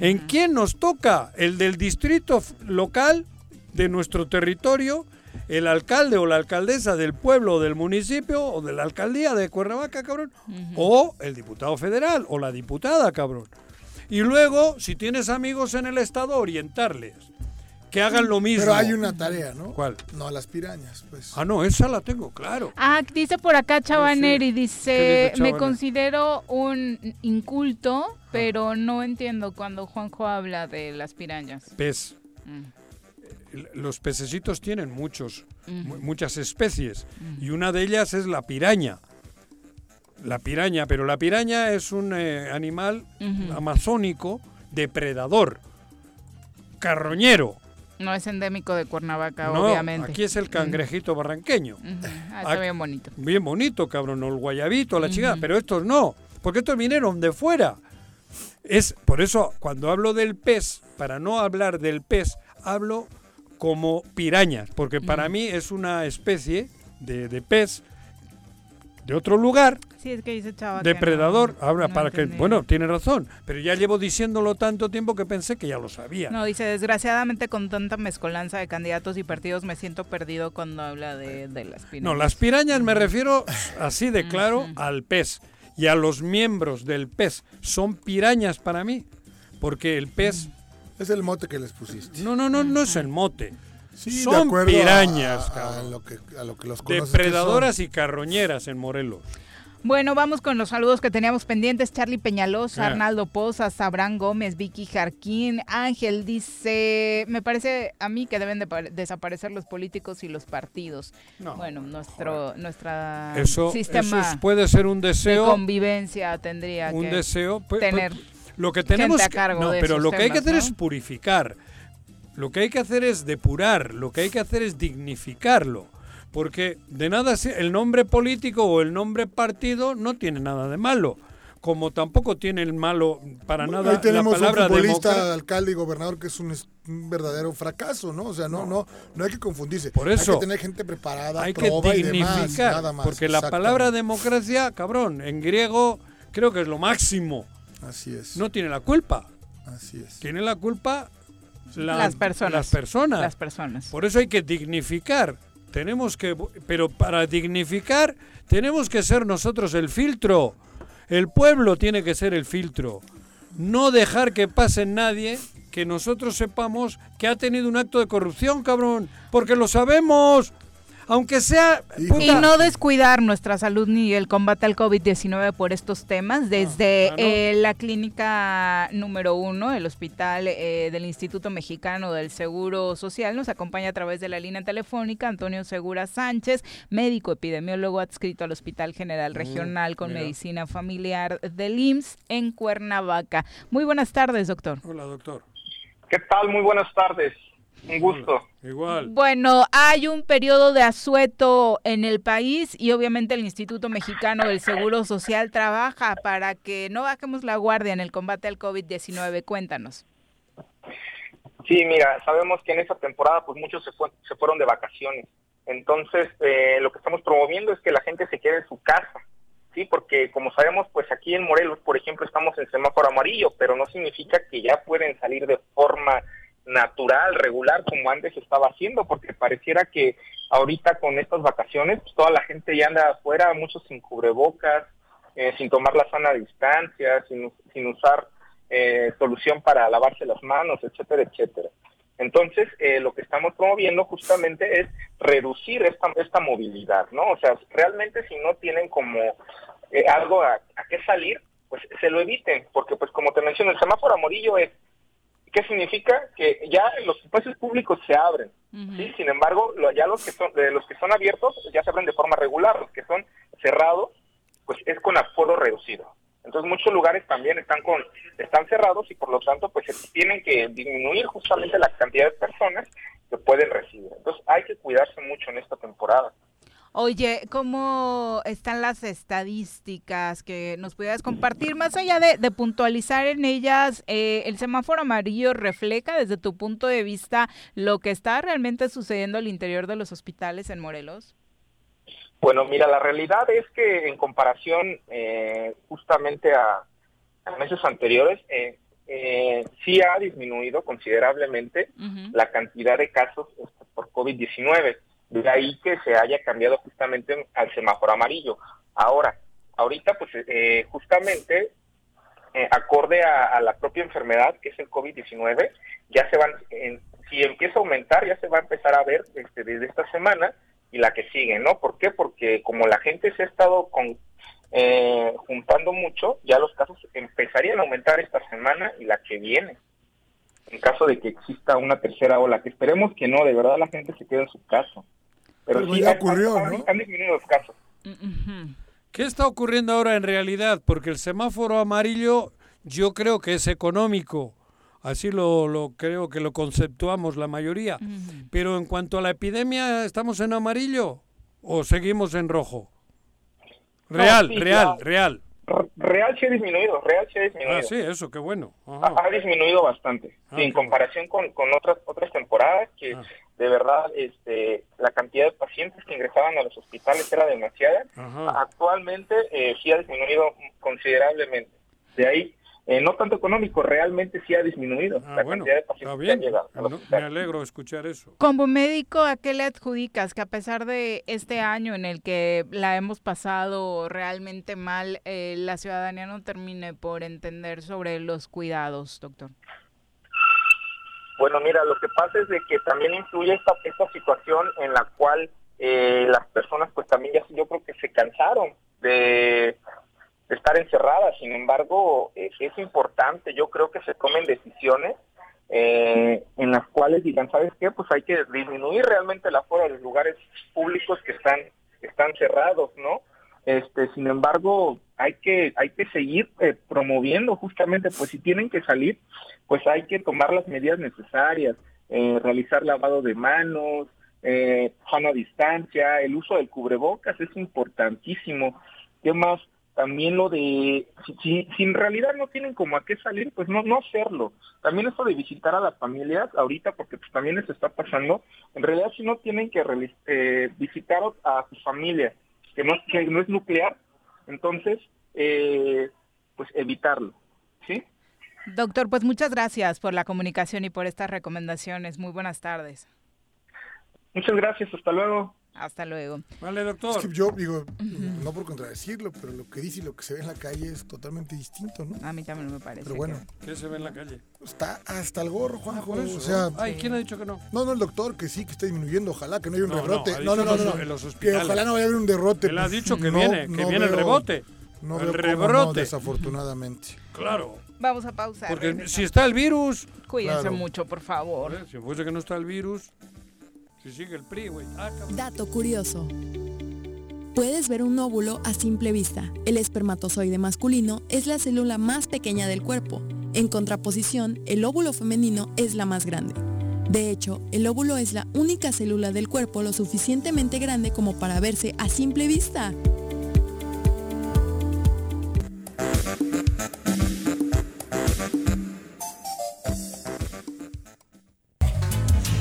en quién nos toca, el del distrito local de nuestro territorio, el alcalde o la alcaldesa del pueblo o del municipio o de la alcaldía de Cuernavaca, cabrón, o el diputado federal o la diputada, cabrón. Y luego, si tienes amigos en el Estado, orientarles. Que hagan lo mismo. Pero hay una tarea, ¿no? ¿Cuál? No a las pirañas, pues. Ah, no, esa la tengo, claro. Ah, dice por acá Chabaneri, ¿Qué dice, dice me considero un inculto, pero no entiendo cuando Juanjo habla de las pirañas. Pez. Mm. Los pececitos tienen muchos, muchas especies y una de ellas es la piraña. La piraña, pero la piraña es un eh, animal amazónico depredador, carroñero. No es endémico de Cuernavaca, No, obviamente. aquí es el cangrejito barranqueño. Ah, está bien bonito. Bien bonito, cabrón, o el guayabito, la chica, pero estos no, porque estos vinieron de fuera. Es por eso cuando hablo del pez, para no hablar del pez, hablo como pirañas, porque para mí es una especie de, de pez de otro lugar, Sí, es que dice Chava. que no- depredador, habla no para que, bueno, tiene razón, pero ya llevo diciéndolo tanto tiempo que pensé que ya lo sabía. No, dice, desgraciadamente con tanta mezcolanza de candidatos y partidos me siento perdido cuando habla de, de las pirañas. No, las pirañas me refiero así de claro al pez y a los miembros del pez. Son pirañas para mí, porque el pez... Es el mote que les pusiste. No, no, no, no es el mote. Sí, de son a- pirañas, a- a cabrón. lo que- a lo que los que Depredadoras y carroñeras en Morelos. Bueno, vamos con los saludos que teníamos pendientes. Charlie Peñalosa, Ah. Arnaldo Pozas, Abraham Gómez, Vicky Jarquín, Ángel dice, me parece a mí que deben de pa- desaparecer los políticos y los partidos. No, bueno, nuestro nuestra Eso, sistema eso puede ser un de deseo. convivencia tendría un que deseo. pues, tener pues, lo que tenemos a cargo no, de pero lo que hay que hacer ¿no? es purificar. Lo que hay que hacer es depurar, lo que hay que hacer es dignificarlo. Porque de nada el nombre político o el nombre partido no tiene nada de malo. como tampoco tiene el malo para nada Ahí tenemos la palabra un futbolista, democracia. alcalde y gobernador que es un, verdadero fracaso, ¿no? O sea, no, no, no hay que confundirse. Por eso hay que tener gente preparada, Hay que proba y demás, dignificar, nada más. porque la palabra democracia, cabrón, en griego creo que es lo máximo. Así es. No tiene la culpa. Así es. Tiene la culpa la- Las personas. Las personas. Las personas. Por eso hay que dignificar. Tenemos que, pero para dignificar tenemos que ser nosotros el filtro. El pueblo tiene que ser el filtro. No dejar que pase nadie que nosotros sepamos que ha tenido un acto de corrupción, cabrón. Porque lo sabemos. Aunque sea... Y no descuidar nuestra salud ni el combate al COVID-19 por estos temas. Desde ah, no. eh, la clínica número uno, el hospital eh, del Instituto Mexicano del Seguro Social, nos acompaña a través de la línea telefónica Antonio Segura Sánchez, médico epidemiólogo adscrito al Hospital General Regional con mira. Medicina Familiar del IMSS en Cuernavaca. Muy buenas tardes, doctor. Hola, doctor. ¿Qué tal? Muy buenas tardes. Un gusto. Igual. Bueno, hay un periodo de asueto en el país y obviamente el Instituto Mexicano del Seguro Social trabaja para que no bajemos la guardia en el combate al COVID-19. Cuéntanos. Sí, mira, sabemos que en esta temporada pues muchos se, fue- se fueron de vacaciones. Entonces, eh, lo que estamos promoviendo es que la gente se quede en su casa. Sí, porque como sabemos, pues aquí en Morelos, por ejemplo, estamos en semáforo amarillo, pero no significa que ya pueden salir de forma natural, regular, como antes estaba haciendo, porque pareciera que ahorita con estas vacaciones, pues toda la gente ya anda afuera, muchos sin cubrebocas, eh, sin tomar la sana distancia, sin, sin usar eh, solución para lavarse las manos, etcétera, etcétera. Entonces, eh, lo que estamos promoviendo justamente es reducir esta, esta movilidad, ¿no? O sea, realmente si no tienen como eh, algo a, a qué salir, pues se lo eviten, porque pues como te menciono, el semáforo amarillo es, ¿qué significa? Que ya los espacios públicos se abren, ¿sí? Sin embargo, lo- ya los que son, de los que son abiertos ya se abren de forma regular, los que son cerrados, pues es con aforo reducido. Entonces muchos lugares también están con están cerrados y por lo tanto pues tienen que disminuir justamente la cantidad de personas que pueden recibir. Entonces hay que cuidarse mucho en esta temporada. Oye, ¿cómo están las estadísticas que nos pudieras compartir? Más allá de, de puntualizar en ellas, eh, ¿el semáforo amarillo refleja desde tu punto de vista lo que está realmente sucediendo al interior de los hospitales en Morelos? Bueno, mira, la realidad es que en comparación eh, justamente a, a meses anteriores, eh, eh, sí ha disminuido considerablemente la cantidad de casos este, por COVID-19. De ahí que se haya cambiado justamente al semáforo amarillo. Ahora, ahorita pues eh, justamente eh, acorde a, la propia enfermedad que es el COVID-19, ya se van, en- si empieza a aumentar, ya se va a empezar a ver este, desde esta semana y la que sigue, ¿no? ¿Por qué? Porque como la gente se ha estado con, eh, juntando mucho, ya los casos empezarían a aumentar esta semana y la que viene. En caso de que exista una tercera ola, que esperemos que no, de verdad la gente se quede en su casa. Pero, Pero sí, ya ocurrió, han- ¿no? han disminuido los casos. ¿Qué está ocurriendo ahora en realidad? Porque el semáforo amarillo yo creo que es económico. Así lo, lo creo que lo conceptuamos la mayoría. Pero en cuanto a la epidemia, ¿estamos en amarillo o seguimos en rojo? No, Real, sí, real, ya. real. Real sí ha disminuido, real sí ha disminuido. Ah, sí, eso, qué bueno. ha, ha disminuido bastante Ah, Sí, en comparación con, con otras otras temporadas que de verdad este la cantidad de pacientes que ingresaban a los hospitales era demasiada Ajá. actualmente eh, sí ha disminuido considerablemente de ahí eh, no tanto económico realmente sí ha disminuido la Ah, bueno, cantidad de está pacientes que bien. han llegado a los No, me alegro escuchar eso. Como médico, ¿a qué le adjudicas que a pesar de este año en el que la hemos pasado realmente mal, eh, la ciudadanía no termine por entender sobre los cuidados, doctor? Bueno, mira, lo que pasa es de que también influye esta, esta situación en la cual eh, las personas pues también ya yo creo que se cansaron de, estar encerradas. Sin embargo, eh, es importante, yo creo que se tomen decisiones eh, en las cuales digan, ¿sabes qué? Pues hay que disminuir realmente el aforo de los lugares públicos que están, están cerrados, ¿no? Este, sin embargo, hay que hay que seguir eh, promoviendo justamente, pues si tienen que salir, pues hay que tomar las medidas necesarias, eh, realizar lavado de manos, eh, sana distancia, el uso del cubrebocas es importantísimo. ¿Qué más? También lo de, si, si, en realidad no tienen como a qué salir, pues no, no hacerlo. También esto de visitar a las familias ahorita, porque pues también les está pasando, en realidad si no tienen que eh, visitar a su familia, que no, que no es nuclear, entonces, eh, pues evitarlo, ¿sí? Doctor, pues muchas gracias por la comunicación y por estas recomendaciones. Muy buenas tardes. Muchas gracias, hasta luego. Hasta luego. Vale, doctor. Es que yo digo, no por contradecirlo, pero lo que dice y lo que se ve en la calle es totalmente distinto, ¿no? A mí también me parece. Pero bueno, ¿Qué se ve en la calle? está hasta el gorro, Juanjo. eso. o sea, Ay, ¿quién ha dicho que no? No, no, el doctor, que sí, que está disminuyendo. Ojalá que no haya un No, no, rebrote. ha No, no, no, no. los- en los Que ojalá no vaya a haber un derrote. Él ha dicho que no- viene, que no viene el rebote. No el no, rebrote. desafortunadamente. Claro. Vamos a pausar. Porque regresamos. si está el virus. Cuídense Claro. mucho, por favor. Si fuese que no está el virus, Ah. Dato curioso. Puedes ver un óvulo a simple vista. El espermatozoide masculino es la célula más pequeña del cuerpo. En contraposición, el óvulo femenino es la más grande. De hecho, el óvulo es la única célula del cuerpo lo suficientemente grande como para verse a simple vista.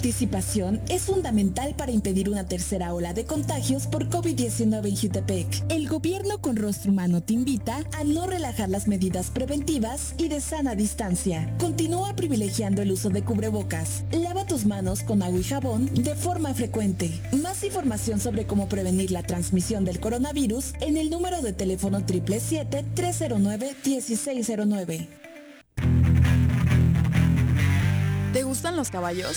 Participación es fundamental para impedir una tercera ola de contagios por COVID-19 en Jutepec. El gobierno con rostro humano te invita a no relajar las medidas preventivas y de sana distancia. Continúa privilegiando el uso de cubrebocas. Lava tus manos con agua y jabón de forma frecuente. Más información sobre cómo prevenir la transmisión del coronavirus en el número de teléfono 777-309-1609. ¿Te gustan los caballos?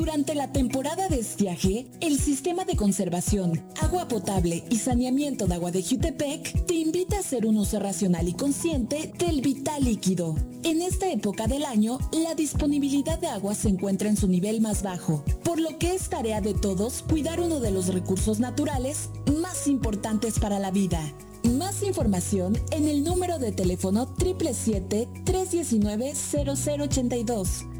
Durante la temporada de estiaje, el Sistema de Conservación, Agua Potable y Saneamiento de Agua de Jutepec te invita a hacer un uso racional y consciente del vital líquido. En esta época del año, la disponibilidad de agua se encuentra en su nivel más bajo, por lo que es tarea de todos cuidar uno de los recursos naturales más importantes para la vida. Más información en el número de teléfono 777-319-0082.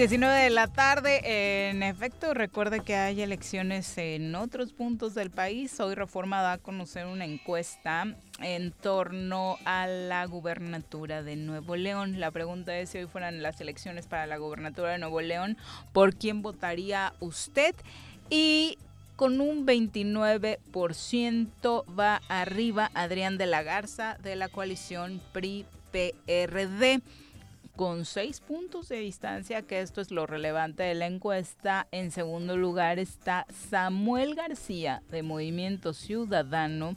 19 de la tarde. En efecto, recuerde que hay elecciones en otros puntos del país. Hoy Reforma da a conocer una encuesta en torno a la gubernatura de Nuevo León. La pregunta es si hoy fueran las elecciones para la gubernatura de Nuevo León, ¿por quién votaría usted? Y con un 29% va arriba Adrián de la Garza de la coalición PRI-PRD con seis puntos de distancia, que esto es lo relevante de la encuesta. En segundo lugar está Samuel García de Movimiento Ciudadano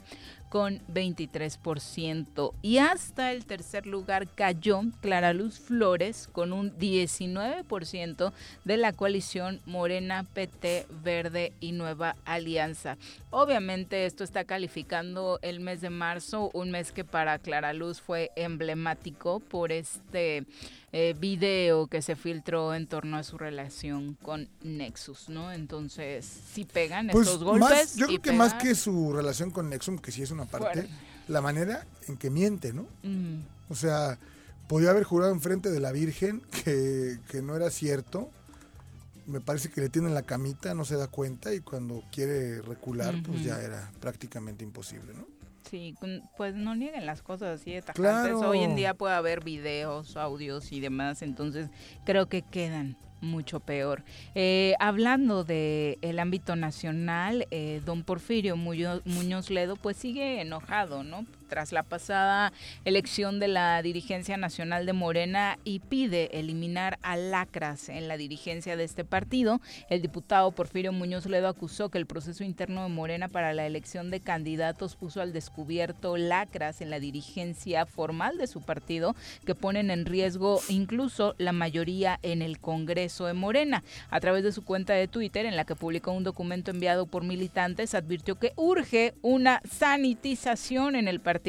con 23%. Y hasta el tercer lugar cayó Clara Luz Flores con un 19% de la coalición Morena, PT, Verde y Nueva Alianza. Obviamente esto está calificando el mes de marzo, un mes que para Clara Luz fue emblemático por este eh, video que se filtró en torno a su relación con Nexus, ¿no? Entonces, si pegan Pues estos golpes. más- yo creo que más que su relación con Nexum, que sí es una parte, la manera en que miente, ¿no? O sea, podía haber jurado enfrente de la Virgen que, que no era cierto. Me parece que le tienen la camita, no se da cuenta y cuando quiere recular, pues ya era prácticamente imposible, ¿no? Sí, pues no nieguen las cosas así de tajantes. Claro. Hoy en día puede haber videos, audios y demás, entonces creo que quedan mucho peor. Eh, hablando de el ámbito nacional, eh, don Porfirio Muñoz, Muñoz Ledo pues sigue enojado, ¿no? Tras la pasada elección de la dirigencia nacional de Morena y pide eliminar a lacras en la dirigencia de este partido. El diputado Porfirio Muñoz Ledo acusó que el proceso interno de Morena para la elección de candidatos puso al descubierto lacras en la dirigencia formal de su partido que ponen en riesgo incluso la mayoría en el Congreso de Morena. A través de su cuenta de Twitter, en la que publicó un documento enviado por militantes, advirtió que urge una sanitización en el partido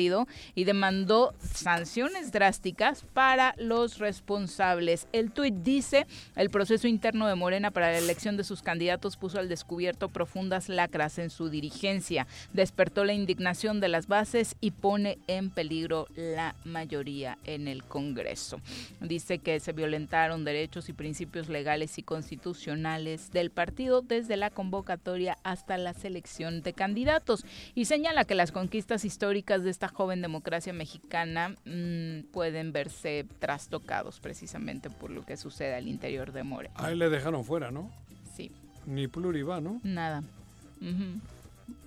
y demandó sanciones drásticas para los responsables. El tuit dice, el proceso interno de Morena para la elección de sus candidatos puso al descubierto profundas lacras en su dirigencia, despertó la indignación de las bases y pone en peligro la mayoría en el Congreso. Dice que se violentaron derechos y principios legales y constitucionales del partido desde la convocatoria hasta la selección de candidatos y señala que las conquistas históricas de esta joven democracia mexicana mm, pueden verse trastocados precisamente por lo que sucede al interior de Morena. Ahí le dejaron fuera, ¿no? Sí, Ni pluri va, ¿no? nada.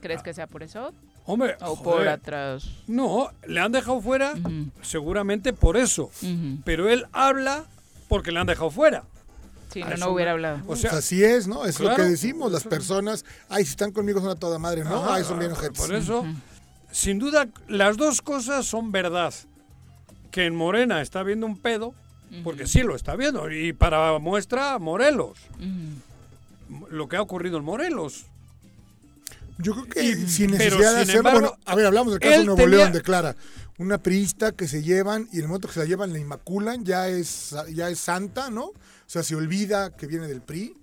¿Crees que sea por eso? Hombre, O por atrás. No, le han dejado fuera seguramente por eso. Pero él habla porque le han dejado fuera. Sí, Ah, no, no hubiera hablado. O sea, Pues así es, ¿no? Es lo que decimos, las personas, ay, si están conmigo son a toda madre, ¿no? Ajá, ay, son bien ojetes. Por eso, sin duda, las dos cosas son verdad. Que en Morena está viendo un pedo, porque sí lo está viendo. Y para muestra, Morelos. Lo que ha ocurrido en Morelos. Yo creo que Y- sin pero, necesidad de sin hacerlo, embargo, bueno, a ver, hablamos del caso de Nuevo tenía- León, declara, una priista que se llevan y en el momento que se la llevan la inmaculan, ya es, ya es santa, ¿no? O sea, se olvida que viene del PRI.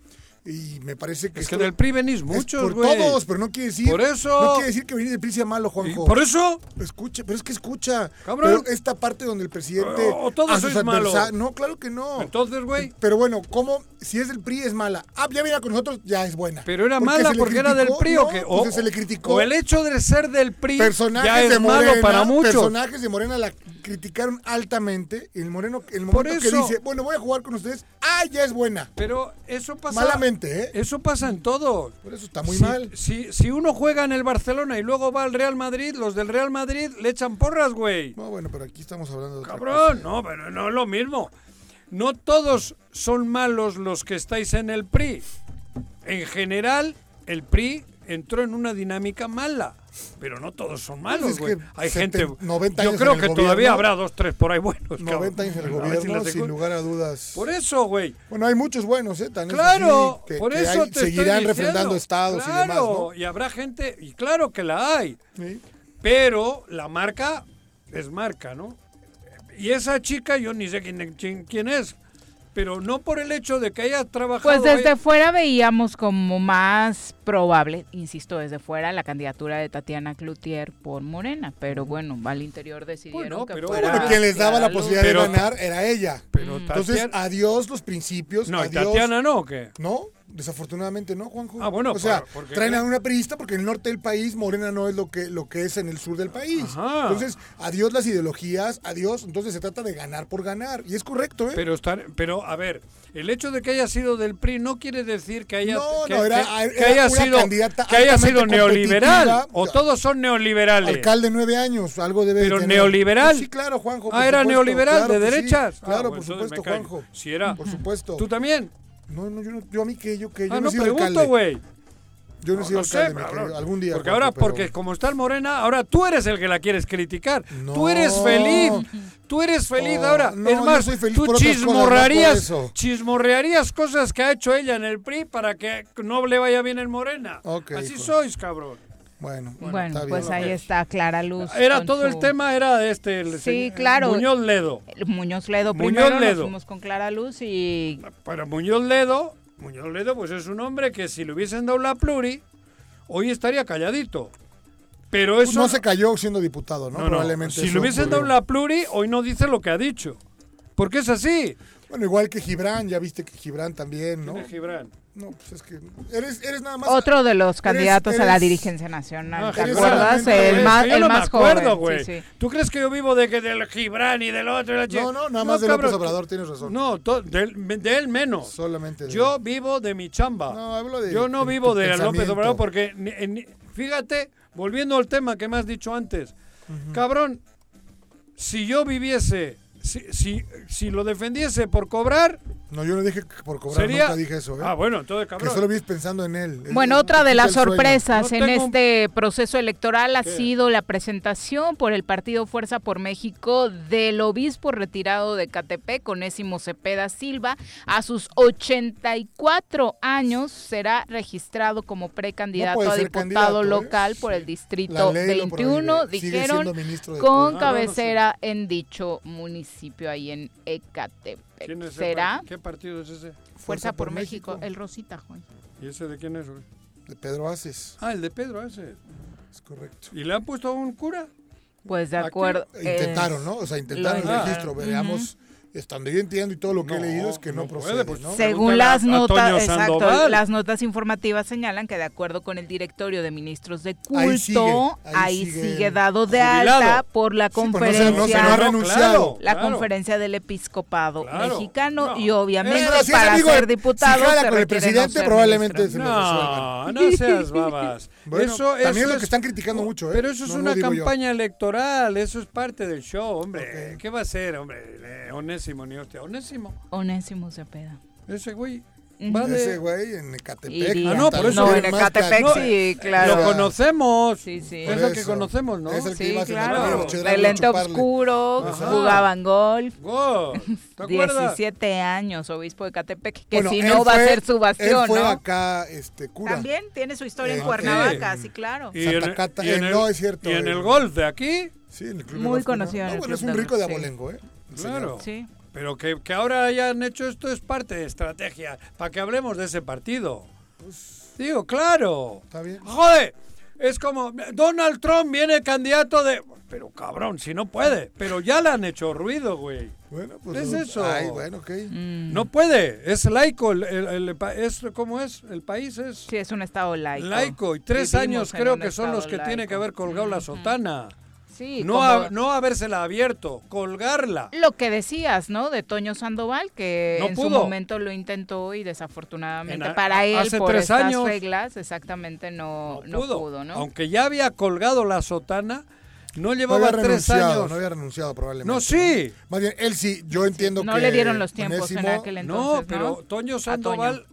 Y me parece que Es que del PRI venís muchos, por todos, pero no quiere decir. Por eso. No quiere decir que venir del PRI sea malo, Juanjo. ¿Y por eso? Escucha, pero es que escucha. Cabrón. Pero esta parte donde el presidente. O- o todos a sus sois malos. No, claro que no. Entonces, güey. Pero bueno, ¿cómo? Si es del PRI es mala. Ah, ya viene con nosotros, ya es buena. Pero era ¿Por qué mala porque era del? PRI o qué? pues se le criticó. o el hecho de ser del PRI personajes ya es de Morena, malo para muchos. personajes de Morena la criticaron altamente. Y el Moreno, el Por momento que dice, bueno, voy a jugar con ustedes, ah, ya es buena. Pero eso pasa. Malamente, ¿eh? Eso pasa en todos. Por eso está muy Si- mal. Si, si uno juega en el Barcelona y luego va al Real Madrid, los del Real Madrid le echan porras, güey. No, bueno, pero aquí estamos hablando de otra Cabrón, no, pero no es lo mismo. No todos son malos los que estáis en el PRI. En general, el PRI entró en una dinámica mala. Pero no todos son malos, Pues es güey. Hay gente. 90 Yo creo que todavía habrá dos, tres por ahí buenos. 90 años en el si gobierno, sin lugar a dudas. Por eso, güey. Bueno, hay muchos buenos, ¿eh? Tan es Claro, así que- por que eso hay- te seguirán estoy refrendando estados claro, y demás, ¿no? y habrá gente, y claro que la hay. Pero la marca es marca, ¿no? Y esa chica, yo ni sé quién, quién, quién es. Pero no por el hecho de que haya trabajado. Pues desde fuera veíamos como más probable, insisto, desde fuera la candidatura de Tatiana Cloutier por Morena, pero bueno, al interior decidieron Bueno, que pero- fuera Bueno, quien les daba la posibilidad Pero- de ganar era ella. Pero Entonces, Tatiana- adiós los principios. No, ¿y adiós. Tatiana no o qué? No, desafortunadamente no, Juanjo. Ah, bueno, o sea, por- porque- traen a una periodista porque en el norte del país Morena no es lo que, lo que es en el sur del país. Ajá. Entonces, adiós las ideologías, adiós. Entonces se trata de ganar por ganar. Y es correcto, ¿eh? Pero, estar, pero a ver, el hecho de que haya sido del PRI no quiere decir que haya, No, que, no, era- que- era que haya sido, candidata que haya sido neoliberal. O todos son neoliberales. Alcalde nueve años, algo debe de Pero neoliberal. Sí, claro, Juanjo. Ah, era supuesto, neoliberal, claro de sí, derechas. Ah, Claro, bueno, por supuesto. Juanjo. Si era. Por supuesto. ¿Tú también? No, no, yo, no, yo a mí que yo que yo Ah, no, no pregunto, güey. Yo no he sido No sé, alcalde, ahora- algún día. Porque ahora, pero- porque como está el Morena, ahora tú eres el que la quieres criticar. Tú No. eres feliz. Tú eres feliz No, ahora. no, es más, soy feliz tú otras cosas, no chismorrearías, chismorrearías cosas que ha hecho ella en el PRI para que no le vaya bien el Morena. Ok, Así hijo. sois, cabrón. Bueno, Bueno, está bien. pues ahí está Clara Luz. Era todo el tema, era este. el Sí, claro. Muñoz Ledo. Muñoz Ledo Muñoz primero, Ledo. nos fuimos con Clara Luz y Para Muñoz Ledo, Muñoz Ledo, pues es un hombre que si le hubiesen dado la pluri, hoy estaría calladito. Pero eso. no se cayó siendo diputado, ¿no? No, no, Probablemente. Si le hubiesen dado ocurrió. la pluri, hoy no dice lo que ha dicho. Porque es así. Bueno, igual que Gibran, ya viste que Gibran también, ¿no? ¿Quién es Gibran? No, pues es que eres, eres nada más. otro de los eres- candidatos a la dirigencia nacional. ¿Te acuerdas? El más, el no me más acuerdo, joven. güey. Sí, sí. ¿Tú crees que yo vivo de que del Gibran y del otro? y la chica? No, no, nada más de cabrón. López Obrador, tienes razón. No, to- de, él- de él menos. Solamente de Yo vivo de mi chamba. No, hablo de Yo no vivo de López. Obrador porque, ni- fíjate, volviendo al tema que me has dicho antes, cabrón, si yo viviese, si, si, si lo defendiese por cobrar, No, yo no dije que por cobrar, sería... nunca dije eso, ¿eh? Ah, bueno, entonces, que cabrón. solo vives pensando en él. Bueno, otra de las sorpresas No en tengo- este proceso electoral ha ¿Qué? sido la presentación por el Partido Fuerza por México del obispo retirado de Catepec, Onésimo Cepeda Silva. A sus 84 años será registrado como precandidato a diputado candidato, ¿eh? local por el distrito ley lo 21, prohíbe. Sigue dijeron, con Ah, no, no sé. cabecera en dicho municipio ahí en Ecatepec. ¿Quién es ese ¿Será ¿Qué partido es ese? Fuerza por México, el Rosita, Juan. ¿Y ese de quién es, güey? De Pedro Aces, Ah, el de Pedro, ese. es correcto. ¿Y le han puesto a un cura? Pues de Aquí acuerdo. Intentaron, es- ¿no? O sea, intentaron el registro. Veamos, estando yo entiendo y todo lo que he leído es que no, no puede, procede, pues, ¿no? Según las notas, exacto, las notas informativas señalan que de acuerdo con el directorio de ministros de culto, Ahí sigue, sigue, ahí sigue dado de jubilado. alta por la Sí, pues no se- conferencia, no se no ha renunciado. la Claro. conferencia del episcopado Claro. mexicano No. y obviamente si para amigo ser diputado si se con el presidente, probablemente ministro. se lo. No, no seas babas. Bueno, eso, también eso es lo que están criticando mucho, ¿eh? Pero eso es una campaña electoral, eso es parte del show, hombre. ¿Qué va a ser, hombre? Eh, Onésimo, ni hostia. Onésimo, Onésimo Cepeda. ese güey va de... Ese güey en Ecatepec. Ah, no, por eso- No, es en más Ecatepec ca- sí, claro. Lo conocemos. Sí, sí. Es lo que conocemos, ¿no? Es el que Sí, claro. el lente oscuro, Ajá. jugaban golf. Wow, ¿Te acuerdas? 17 años, obispo de Catepec, que Bueno, si no va a fue- ser su bastión, Él fue ¿no? acá, este, cura. También tiene su historia en Eh, Cuernavaca, sí. sí, claro. Y en, el- y en el, no, es cierto, y en el golf de aquí, Sí, en el club de Muy conocido en No, el bueno, es un rico de abolengo, ¿eh? Claro. Sí. Pero que, que ahora hayan hecho esto es parte de estrategia, para que hablemos de ese partido. Digo, claro. Está bien. Joder, es como Donald Trump viene candidato de... Pero cabrón, si no puede. Pero ya le han hecho ruido, güey. Bueno, pues. Es eso. Ay, bueno, ok. Mm. No puede, es laico, el, el- es, ¿cómo es? El país es Sí, es un estado laico. laico y tres Vivimos años creo que son los que tiene que haber colgado la sotana. Sí, No, como a- no habérsela abierto, colgarla. lo que decías, ¿no? De Toño Sandoval, que No en su momento lo intentó y desafortunadamente En para él, hace por tres estas años, reglas, exactamente no, no pudo, ¿no? Aunque ya había colgado la sotana, no No llevaba tres años. no había renunciado probablemente. No, sí. Más bien, él sí, yo entiendo no que. le dieron los tiempos en aquel no, entonces, pero Toño Sandoval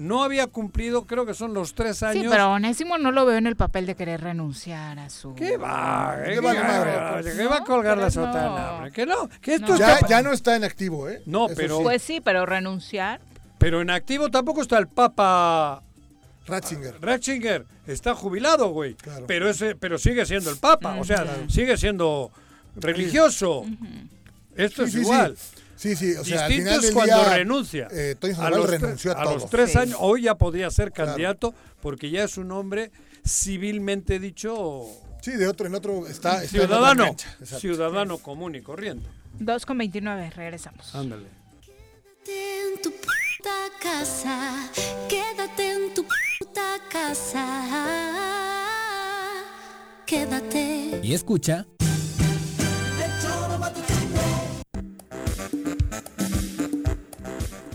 no había cumplido, creo que son los tres años. Sí, pero Onésimo no lo veo en el papel de querer renunciar a su... ¿Qué va? ¿Qué ¿Qué, vale va, madre? ¿Qué va a colgar la no. sotana? hombre? Que no, que esto No. está Ya, ya no está en activo, ¿eh? No, Eso pero- sí. Pues sí, pero renunciar... Pero en activo tampoco está el Papa Ratzinger. Ratzinger. Está jubilado, güey. Claro. Pero, ese, pero sigue siendo el Papa. O sea, Claro. sigue siendo religioso. Esto Sí, es sí. igual. Sí, sí, o sea, al Distinto final es del cuando día, renuncia. eh, Toño a los, renunció a a todo. los tres Sí. años, hoy ya podría ser Claro. candidato porque ya es un hombre civilmente dicho Sí, de otro en otro está, está en otra ciudadano, cancha, ciudadano común y corriente. 2 con 29, regresamos. Ándale. Quédate en tu puta casa, quédate en tu puta casa, quédate. Y escucha.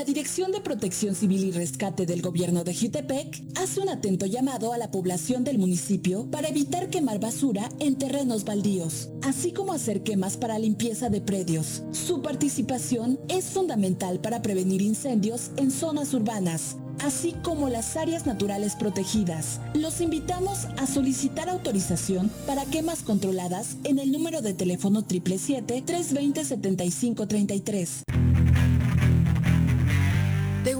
La Dirección de Protección Civil y Rescate del Gobierno de Jutepec hace un atento llamado a la población del municipio para evitar quemar basura en terrenos baldíos, así como hacer quemas para limpieza de predios. Su participación es fundamental para prevenir incendios en zonas urbanas, así como las áreas naturales protegidas. Los invitamos a solicitar autorización para quemas controladas en el número de teléfono 777-320-7533.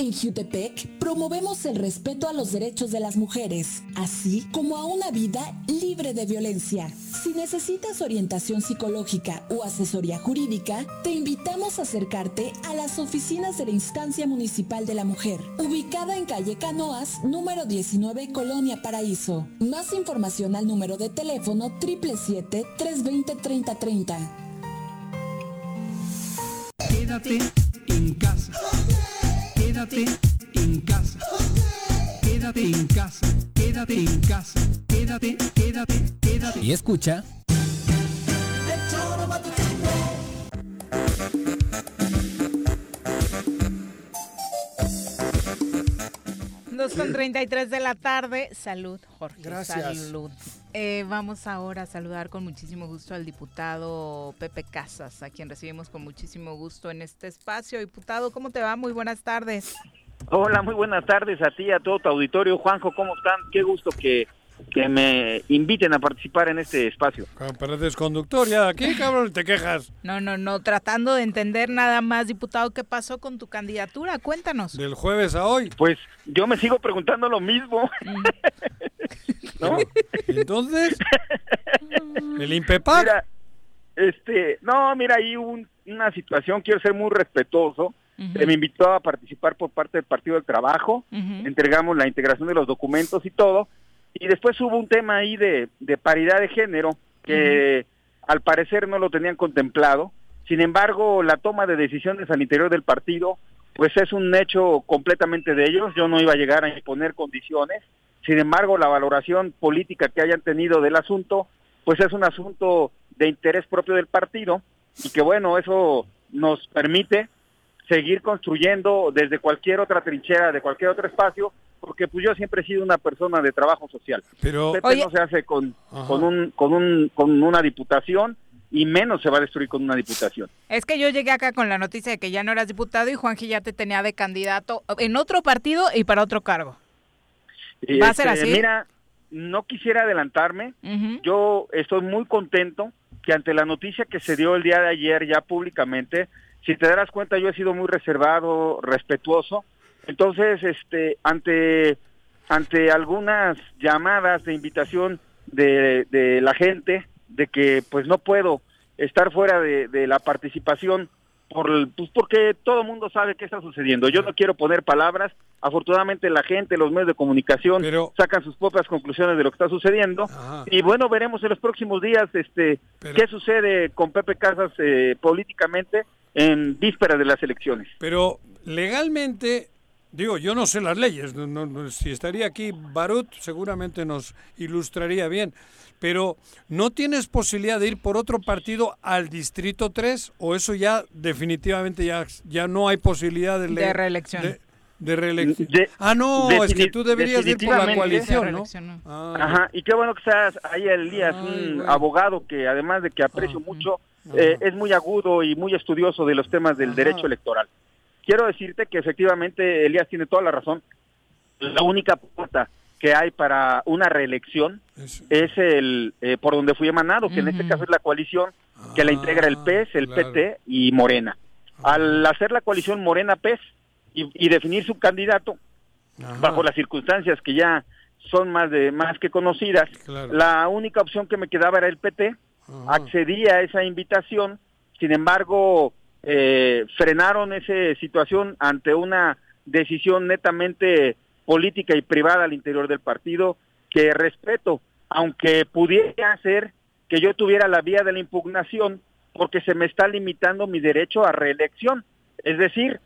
En Jutepec promovemos el respeto a los derechos de las mujeres, así como a una vida libre de violencia. Si necesitas orientación psicológica o asesoría jurídica, te invitamos a acercarte a las oficinas de la Instancia Municipal de la Mujer, ubicada en calle Canoas, número 19, Colonia Paraíso. Más información al número de teléfono 777-320-3030. Quédate en casa. Quédate en casa. Quédate en casa. Quédate en casa. Quédate, quédate, quédate. Y escucha. Dos con 33 de la tarde. Salud, Jorge. Gracias. Salud. Eh, vamos ahora a saludar con muchísimo gusto al diputado Pepe Casas, a quien recibimos con muchísimo gusto en este espacio. Diputado, ¿cómo te va? Muy buenas tardes. Hola, muy buenas tardes a ti, a todo tu auditorio. Juanjo, ¿cómo están? Qué gusto que, que me inviten a participar en este espacio. Pareces conductor ya aquí, cabrón, te quejas. No, no, no, tratando de entender nada más, diputado, ¿qué pasó con tu candidatura? Cuéntanos. Del jueves a hoy. Pues yo me sigo preguntando lo mismo. ¿No? Entonces, el INPEPAC. Mira, este, no, mira, hay un- una situación, quiero ser muy respetuoso. Se me invitó a participar por parte del Partido del Trabajo, entregamos la integración de los documentos y todo, y después hubo un tema ahí de, de paridad de género que al parecer no lo tenían contemplado. Sin embargo, la toma de decisiones al interior del partido, pues es un hecho completamente de ellos. Yo no iba a llegar a imponer condiciones. Sin embargo, la valoración política que hayan tenido del asunto, pues es un asunto de interés propio del partido y que bueno, eso nos permite seguir construyendo desde cualquier otra trinchera, de cualquier otro espacio, porque pues yo siempre he sido una persona de trabajo social. Pero Pepe no se hace con, con, un, con, un, con una diputación y menos se va a destruir con una diputación. Es que yo llegué acá con la noticia de que ya no eras diputado y Juanji ya te tenía de candidato en otro partido y para otro cargo. ¿Va a ser Este, así? Mira, no quisiera adelantarme. Yo estoy muy contento que ante la noticia que se dio el día de ayer ya públicamente, si te darás cuenta, yo he sido muy reservado, respetuoso. Entonces, este, ante ante algunas llamadas de invitación de, de la gente de que pues no puedo estar fuera de, de la participación por el- pues porque todo el mundo sabe qué está sucediendo. Yo no quiero poner palabras. Afortunadamente la gente, los medios de comunicación sacan sus propias conclusiones de lo que está sucediendo. Y bueno, veremos en los próximos días este qué sucede con Pepe Casas eh, políticamente en vísperas de las elecciones. Pero legalmente, digo, yo no sé las leyes, no- no- no- si estaría aquí Barut seguramente nos ilustraría bien, pero ¿no tienes posibilidad de ir por otro partido al Distrito 3 o eso ya definitivamente ya, ya no hay posibilidad de, De reelección. De, de reelección. De- ah, no, es que tú deberías ir por la coalición, ¿no? Ah, Ajá, y qué bueno que estás ahí, Elías, un abogado que además de que aprecio mucho, eh, es muy agudo y muy estudioso de los temas del derecho electoral. Quiero decirte que efectivamente Elías tiene toda la razón. La única puerta que hay para una reelección es el eh, por donde fui emanado, que en este caso es la coalición que la integra el PES, el PT y Morena. Al hacer la coalición Morena-PES y, y definir su candidato, bajo las circunstancias que ya son más de más que conocidas, Claro. la única opción que me quedaba era el PT. Accedí a esa invitación, sin embargo, eh, frenaron esa situación ante una decisión netamente política y privada al interior del partido que respeto, aunque pudiera ser que yo tuviera la vía de la impugnación porque se me está limitando mi derecho a reelección. Es decir,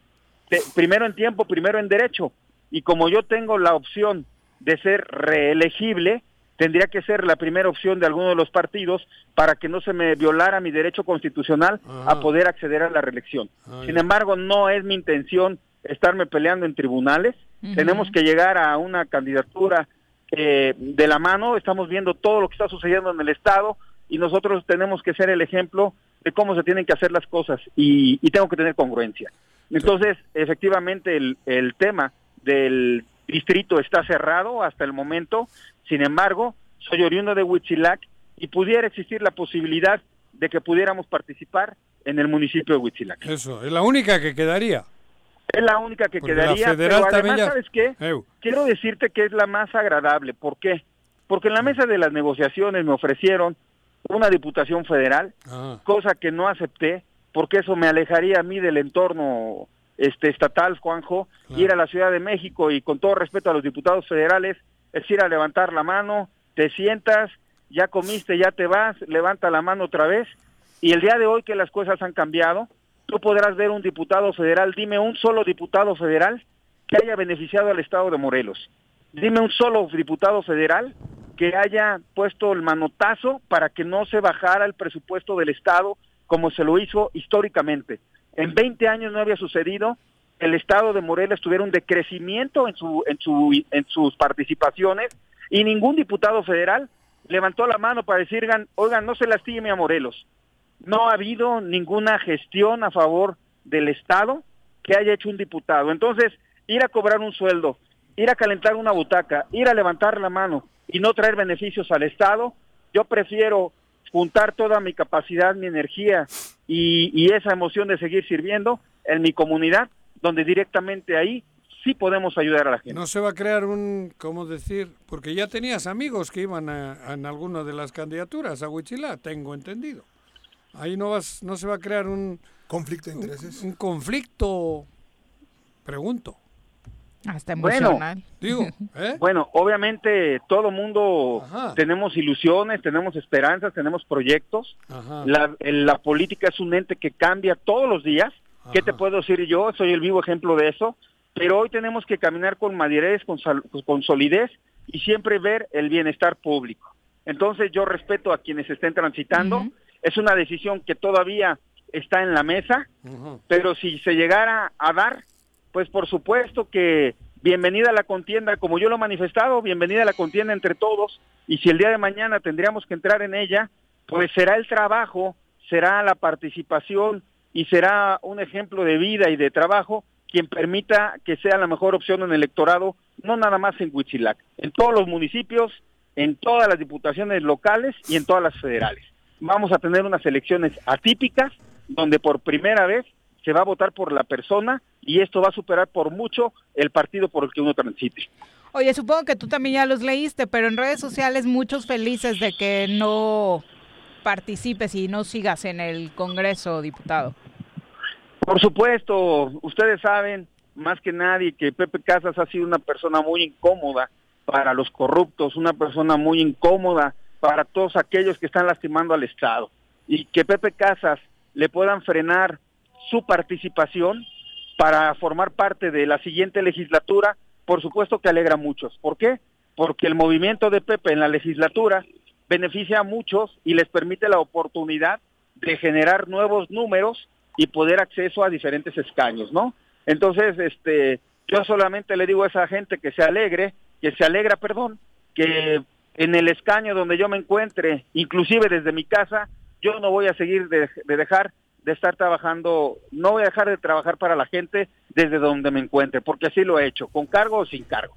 primero en tiempo, primero en derecho. Y como yo tengo la opción de ser reelegible, tendría que ser la primera opción de alguno de los partidos para que no se me violara mi derecho constitucional a poder acceder a la reelección. Sin embargo, no es mi intención estarme peleando en tribunales. Tenemos que llegar a una candidatura eh, de la mano. Estamos viendo todo lo que está sucediendo en el Estado y nosotros tenemos que ser el ejemplo de cómo se tienen que hacer las cosas y, y tengo que tener congruencia. Entonces, efectivamente, el, el tema del distrito está cerrado hasta el momento. Sin embargo, soy oriundo de Huitzilac y pudiera existir la posibilidad de que pudiéramos participar en el municipio de Huitzilac. Eso, es la única que quedaría. Es la única que Porque quedaría, pero además, ya- ¿sabes qué? Eu. Quiero decirte que es la más agradable. ¿Por qué? Porque en la mesa de las negociaciones me ofrecieron una diputación federal, Ah. cosa que no acepté, porque eso me alejaría a mí del entorno este estatal, Juanjo, ir a la Ciudad de México y con todo respeto a los diputados federales, es ir a levantar la mano, te sientas, ya comiste, ya te vas, levanta la mano otra vez, y el día de hoy que las cosas han cambiado, tú podrás ver un diputado federal, dime un solo diputado federal que haya beneficiado al Estado de Morelos. Dime un solo diputado federal que haya puesto el manotazo para que no se bajara el presupuesto del Estado como se lo hizo históricamente. En 20 años no había sucedido el Estado de Morelos tuviera un decrecimiento en, su, en, su, en sus participaciones y ningún diputado federal levantó la mano para decir, oigan, oigan, no se lastime a Morelos. No ha habido ninguna gestión a favor del Estado que haya hecho un diputado. Entonces, ir a cobrar un sueldo, ir a calentar una butaca, ir a levantar la mano y no traer beneficios al Estado, yo prefiero juntar toda mi capacidad, mi energía y esa emoción de seguir sirviendo en mi comunidad, donde directamente ahí sí podemos ayudar a la gente. No se va a crear un, ¿cómo decir? Porque ya tenías amigos que iban a, en alguna de las candidaturas a Huichilá, tengo entendido. Ahí no vas, no se va a crear un conflicto de intereses. Un, un conflicto, pregunto. Hasta Bueno, emocional. Digo, ¿eh? Bueno, obviamente todo mundo tenemos ilusiones, tenemos esperanzas, tenemos proyectos. La, el- la política es un ente que cambia todos los días. ¿Qué te puedo decir yo? Soy el vivo ejemplo de eso. Pero hoy tenemos que caminar con madurez, con, con solidez y siempre ver el bienestar público. Entonces yo respeto a quienes estén transitando. es una decisión que todavía está en la mesa, pero si se llegara a dar, pues por supuesto que bienvenida a la contienda, como yo lo he manifestado, bienvenida a la contienda entre todos, y si el día de mañana tendríamos que entrar en ella, pues será el trabajo, será la participación y será un ejemplo de vida y de trabajo quien permita que sea la mejor opción en el electorado, no nada más en Huitzilac, en todos los municipios, en todas las diputaciones locales y en todas las federales. Vamos a tener unas elecciones atípicas donde por primera vez se va a votar por la persona y esto va a superar por mucho el partido por el que uno transite. Oye, supongo que tú también ya los leíste, pero en redes sociales muchos felices de que no participes y no sigas en el Congreso, diputado. Por supuesto, ustedes saben más que nadie que Pepe Casas ha sido una persona muy incómoda para los corruptos, una persona muy incómoda para todos aquellos que están lastimando al Estado. Y que Pepe Casas le puedan frenar su participación para formar parte de la siguiente legislatura, por supuesto que alegra a muchos. ¿Por qué? Porque el movimiento de Pepe en la legislatura beneficia a muchos y les permite la oportunidad de generar nuevos números y poder acceso a diferentes escaños, ¿no? Entonces, este, yo solamente le digo a esa gente que se alegre, que se alegra, perdón, que en el escaño donde yo me encuentre, inclusive desde mi casa, yo no voy a seguir de, de dejar de estar trabajando, no voy a dejar de trabajar para la gente desde donde me encuentre, porque así lo he hecho, con cargo o sin cargo.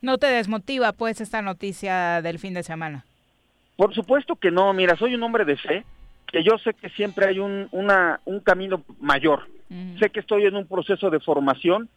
¿No te desmotiva pues esta noticia del fin de semana? Por supuesto que no, mira, soy un hombre de fe, que yo sé que siempre hay un, una, un camino mayor. Sé que estoy en un proceso de formación,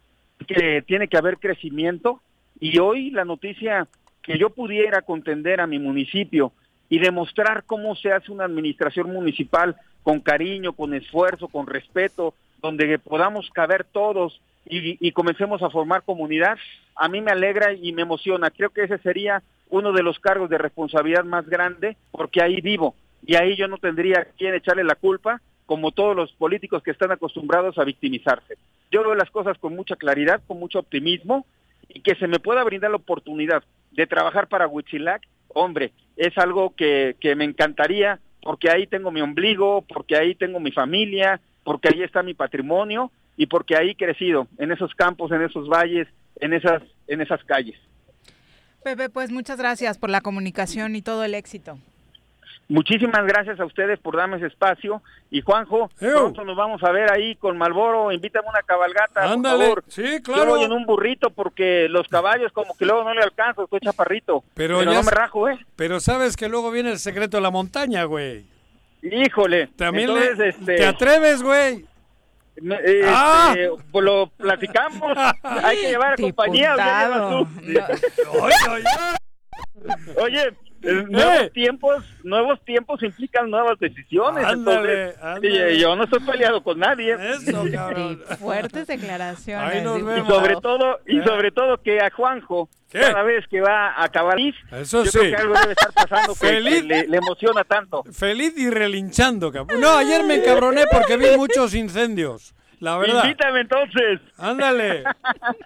que tiene que haber crecimiento, y hoy la noticia que yo pudiera contender a mi municipio y demostrar cómo se hace una administración municipal con cariño, con esfuerzo, con respeto, donde podamos caber todos y, y, comencemos a formar comunidad, a mí me alegra y me emociona. Creo que ese sería uno de los cargos de responsabilidad más grande, porque ahí vivo y ahí yo no tendría quien echarle la culpa, como todos los políticos que están acostumbrados a victimizarse. Yo veo las cosas con mucha claridad, con mucho optimismo y que se me pueda brindar la oportunidad de trabajar para Huitzilac, hombre, es algo que, que me encantaría porque ahí tengo mi ombligo, porque ahí tengo mi familia, porque ahí está mi patrimonio y porque ahí he crecido, en esos campos, en esos valles, en esas, en esas calles. Pepe, pues muchas gracias por la comunicación y todo el éxito. Muchísimas gracias a ustedes por darme ese espacio. Y Juanjo, pronto nos vamos a ver ahí con Malboro. Invítame una cabalgata, Ándale. por favor. Sí, claro. Yo voy en un burrito porque los caballos como que luego no le alcanzo, estoy chaparrito. Pero, Pero ya no me rajo, ¿eh? Pero sabes que luego viene el secreto de la montaña, güey. Híjole. También Entonces, le- este, te atreves, güey. Eh, ¡Ah! este, pues lo platicamos. Hay que llevar a compañía. Oye, eh, nuevos tiempos, nuevos tiempos implican nuevas decisiones. Ándale, entonces, ándale. eh, yo no estoy peleado con nadie. Eso, cabrón. Fuertes declaraciones. Ahí nos Y sobre todo, y ¿Eh? sobre todo que a Juanjo, ¿Qué? cada vez que va a acabar, Eso yo sí. creo que algo debe estar pasando que, le, le emociona tanto. Feliz y relinchando, cabrón. No, ayer me encabroné porque vi muchos incendios. La verdad. Invítame entonces. Ándale.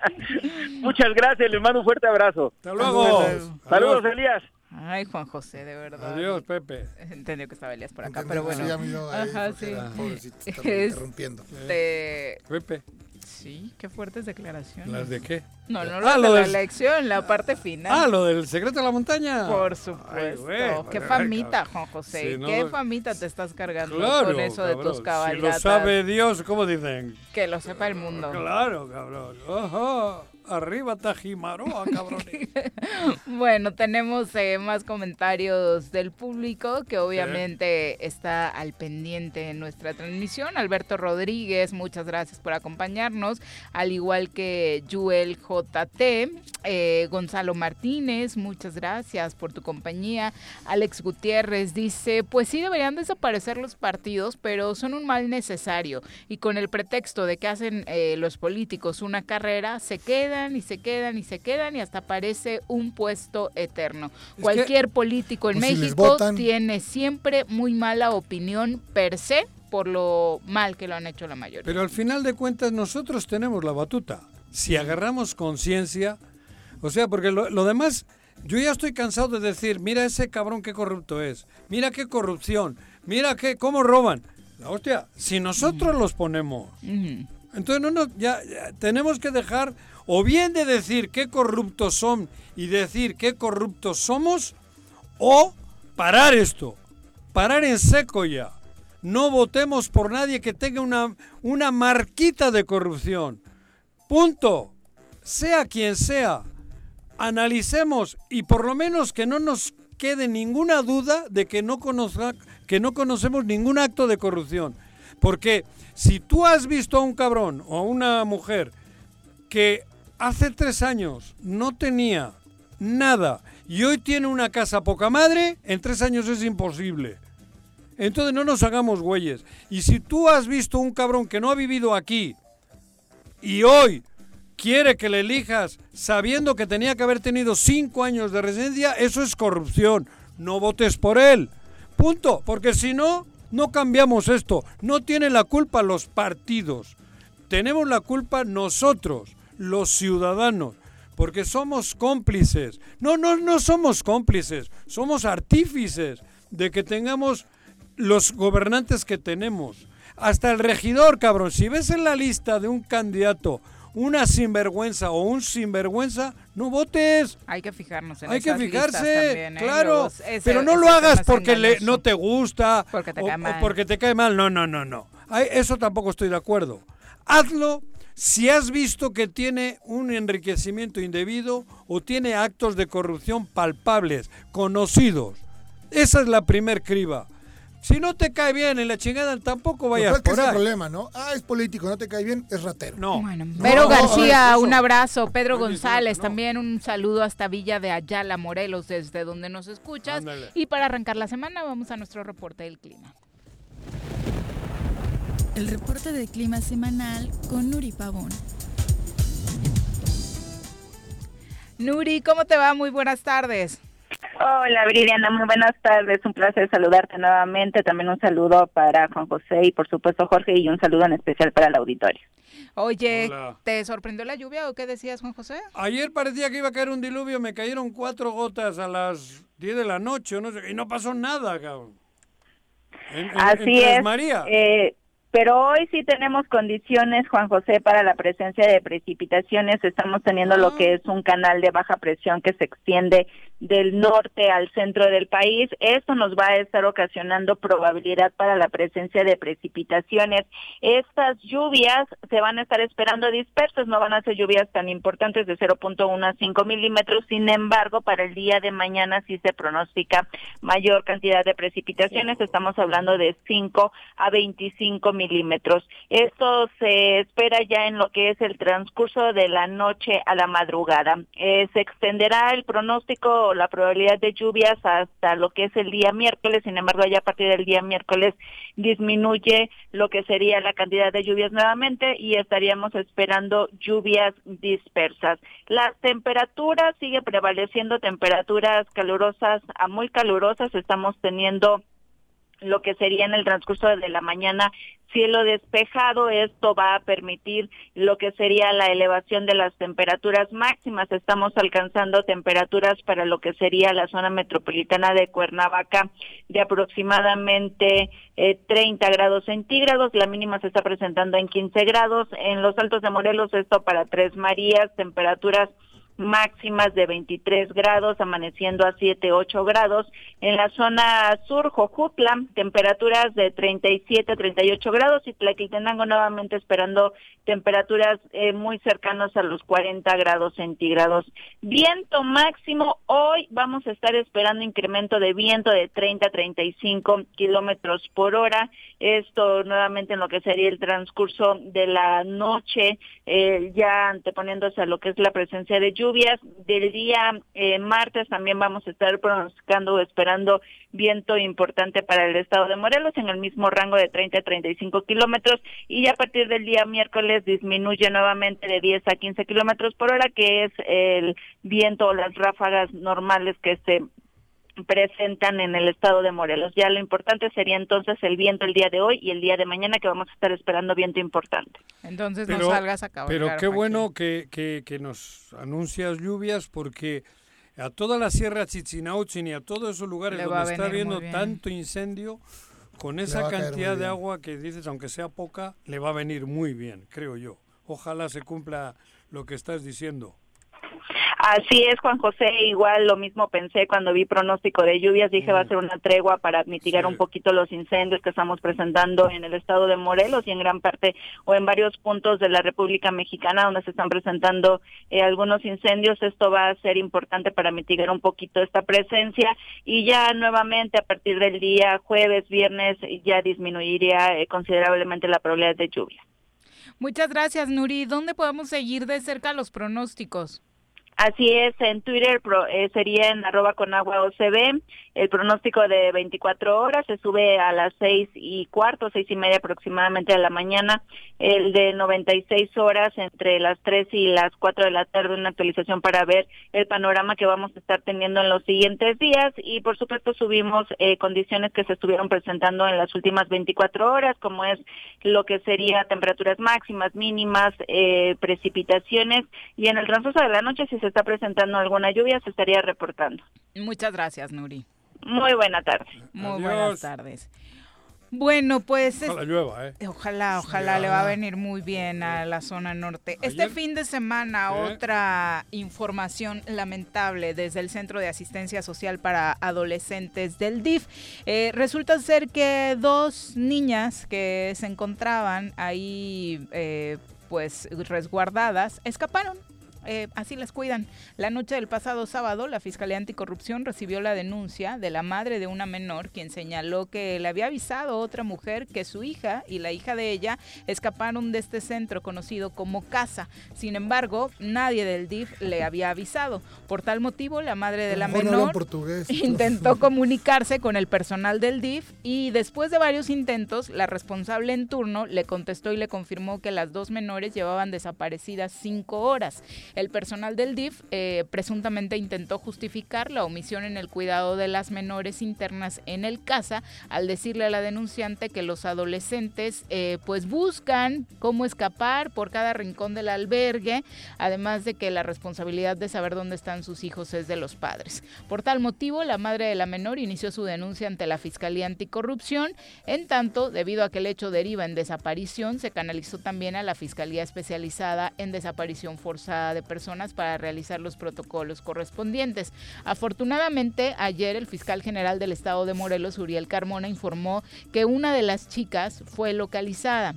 Muchas gracias, les mando un fuerte abrazo. Hasta luego. Saludos, Adiós. Elías. Ay, Juan José, de verdad. Adiós, Pepe. Entendió que estaba Elías por acá, Entendí, pero bueno. sí, ahí, Ajá, sí. era pobrecito, estaba Es- interrumpiendo. de- Pepe. Sí, qué fuertes declaraciones. ¿Las de qué? No, no, Ah, las de lo la del- elección, la parte final. Ah, lo del secreto de la montaña. Por Ay, supuesto. güey, qué famita. Juan José. No, qué famita te estás cargando Claro, con eso de tus cabalgatas. Si lo sabe Dios, ¿cómo dicen? Que lo sepa el mundo. Claro, cabrón. Ajá. Arriba Tajimaroa, cabrón. Bueno, tenemos eh, más comentarios del público que obviamente está al pendiente en nuestra transmisión. Alberto Rodríguez, muchas gracias por acompañarnos, al igual que Juel JT, eh, Gonzalo Martínez, muchas gracias por tu compañía. Alex Gutiérrez dice, pues sí deberían desaparecer los partidos, pero son un mal necesario y con el pretexto de que hacen eh, los políticos una carrera, se quedan y se quedan y se quedan y hasta parece un puesto eterno. Cualquier político en Pues México tiene siempre muy mala opinión per se por lo mal que lo han hecho la mayoría. Pero al final de cuentas nosotros tenemos la batuta. Si agarramos conciencia, o sea, porque lo, lo demás Yo ya estoy cansado de decir, mira ese cabrón qué corrupto es, mira qué corrupción, mira qué, cómo roban. La hostia, si nosotros los ponemos, entonces no, no, ya, ya tenemos que dejar o bien de decir qué corruptos son y decir qué corruptos somos, o parar esto, parar en seco ya. No votemos por nadie que tenga una, una marquita de corrupción. Punto. Sea quien sea. Analicemos y por lo menos que no nos quede ninguna duda de que no, conozca, que no conocemos ningún acto de corrupción. Porque si tú has visto a un cabrón o a una mujer que hace tres años no tenía nada y hoy tiene una casa poca madre, en tres años es imposible. Entonces no nos hagamos güeyes. Y si tú has visto un cabrón que no ha vivido aquí y hoy quiere que le elijas sabiendo que tenía que haber tenido cinco años de residencia, eso es corrupción. No votes por él. Punto. Porque si no, no cambiamos esto. No tienen la culpa los partidos. Tenemos la culpa nosotros, los ciudadanos. Porque somos cómplices. No, no, no somos cómplices. Somos artífices de que tengamos los gobernantes que tenemos. Hasta el regidor, cabrón. Si ves en la lista de un candidato una sinvergüenza o un sinvergüenza, no votes. Hay que fijarnos en Hay que esas fijarse, también, ¿eh? claro. Ese- pero no lo hagas porque le- no te gusta Porque te o, cae o mal. porque te cae mal. No, no, no, no. Ay, Eso tampoco estoy de acuerdo. Hazlo si has visto que tiene un enriquecimiento indebido o tiene actos de corrupción palpables, conocidos. Esa es la primer criba. Si no te cae bien en la chingada, tampoco vayas que por es el ahí. problema, ¿no? Ah, es político, no te cae bien, es ratero. No. Pedro No, García, a ver, un abrazo. Pedro No, González, no. también un saludo hasta Villa de Ayala, Morelos, desde donde nos escuchas. Ándale. Y para arrancar la semana, vamos a nuestro reporte del clima. El reporte de clima semanal con Nuri Pavón. Nuri, ¿cómo te va? Muy buenas tardes. Hola Viridiana, muy buenas tardes, un placer saludarte nuevamente, también un saludo para Juan José y por supuesto Jorge y un saludo en especial para el auditorio. Oye, Hola. ¿te sorprendió la lluvia o qué decías, Juan José? Ayer parecía que iba a caer un diluvio, me cayeron cuatro gotas a las 10 de la noche, o no sé, y no pasó nada, cabrón. En- en- en Así es, María. eh, pero hoy sí tenemos condiciones, Juan José, para la presencia de precipitaciones, estamos teniendo lo que es un canal de baja presión que se extiende del norte al centro del país. Esto nos va a estar ocasionando probabilidad para la presencia de precipitaciones. Estas lluvias se van a estar esperando dispersas, no van a ser lluvias tan importantes de 0.1 a 5 milímetros. Sin embargo, para el día de mañana sí se pronostica mayor cantidad de precipitaciones. Estamos hablando de 5 a 25 milímetros. Esto se espera ya en lo que es el transcurso de la noche a la madrugada. Eh, se extenderá el pronóstico o la probabilidad de lluvias hasta lo que es el día miércoles. Sin embargo, ya a partir del día miércoles disminuye lo que sería la cantidad de lluvias nuevamente y estaríamos esperando lluvias dispersas. Las temperaturas sigue prevaleciendo temperaturas calurosas a muy calurosas. Estamos teniendo lo que sería en el transcurso de la mañana cielo despejado. Esto va a permitir lo que sería la elevación de las temperaturas máximas. Estamos alcanzando temperaturas para lo que sería la zona metropolitana de Cuernavaca de aproximadamente eh, 30 grados centígrados. La mínima se está presentando en 15 grados. En los altos de Morelos, esto para Tres Marías, temperaturas máximas de 23 grados, amaneciendo a 7, 8 grados. En la zona sur, Jojutla, temperaturas de 37, 38 grados y Tlaquiltenango nuevamente esperando temperaturas eh, muy cercanas a los 40 grados centígrados. Viento máximo, hoy vamos a estar esperando incremento de viento de 30 a 35 kilómetros por hora. Esto nuevamente en lo que sería el transcurso de la noche, eh, ya anteponiéndose a lo que es la presencia de lluvias. Del día eh, martes también vamos a estar pronosticando esperando viento importante para el estado de Morelos en el mismo rango de 30 a 35 kilómetros y a partir del día miércoles disminuye nuevamente de 10 a 15 kilómetros por hora, que es el viento o las ráfagas normales que se presentan en el estado de Morelos. Ya lo importante sería entonces el viento el día de hoy y el día de mañana que vamos a estar esperando viento importante. Entonces no salgas a cabalgar. Pero qué Joaquín. bueno que, que- que nos anuncias lluvias porque a toda la Sierra Chichinautzin y a todos esos lugares Le va donde a está habiendo bien. tanto incendio, con esa cantidad de agua que dices, aunque sea poca, le va a venir muy bien, creo yo. Ojalá se cumpla lo que estás diciendo. Así es, Juan José, igual lo mismo pensé cuando vi pronóstico de lluvias, dije va a ser una tregua para mitigar un poquito los incendios que estamos presentando en el estado de Morelos y en gran parte o en varios puntos de la República Mexicana donde se están presentando eh, algunos incendios. Esto va a ser importante para mitigar un poquito esta presencia y ya nuevamente a partir del día jueves, viernes ya disminuiría eh, considerablemente la probabilidad de lluvia. Muchas gracias, Nuri. ¿Dónde podemos seguir de cerca los pronósticos? Así es, en Twitter pro- eh, sería en arroba con agua OCB. El pronóstico de 24 horas se sube a las seis y cuarto, seis y media aproximadamente de la mañana. El de 96 horas entre las 3 y las 4 de la tarde, una actualización para ver el panorama que vamos a estar teniendo en los siguientes días. Y por supuesto subimos eh, condiciones que se estuvieron presentando en las últimas 24 horas, como es lo que sería temperaturas máximas, mínimas, eh, precipitaciones. Y en el transcurso de la noche, si se está presentando alguna lluvia, se estaría reportando. Muchas gracias, Nuri. Muy buena tarde. Muy Adiós. buenas tardes. Bueno, pues... es- Ojalá llueva, ¿eh? Ojalá, ojalá le va a venir muy bien a la zona norte. Este fin de semana, ¿Eh? otra información lamentable desde el Centro de Asistencia Social para Adolescentes del DIF. Eh, resulta ser que dos niñas que se encontraban ahí, eh, pues resguardadas, escaparon. Eh, así las cuidan. La noche del pasado sábado, la Fiscalía Anticorrupción recibió la denuncia de la madre de una menor, quien señaló que le había avisado a otra mujer que su hija y la hija de ella escaparon de este centro conocido como Casa. Sin embargo, nadie del DIF le había avisado. Por tal motivo, la madre de la menor intentó comunicarse con el personal del DIF y después de varios intentos, la responsable en turno le contestó y le confirmó que las dos menores llevaban desaparecidas cinco horas. El personal del DIF eh, presuntamente intentó justificar la omisión en el cuidado de las menores internas en el CASA al decirle a la denunciante que los adolescentes eh, pues buscan cómo escapar por cada rincón del albergue, además de que la responsabilidad de saber dónde están sus hijos es de los padres. Por tal motivo, la madre de la menor inició su denuncia ante la Fiscalía Anticorrupción. En tanto, debido a que el hecho deriva en desaparición, se canalizó también a la Fiscalía especializada en desaparición forzada de personas para realizar los protocolos correspondientes. Afortunadamente, ayer el fiscal general del estado de Morelos, Uriel Carmona, informó que una de las chicas fue localizada.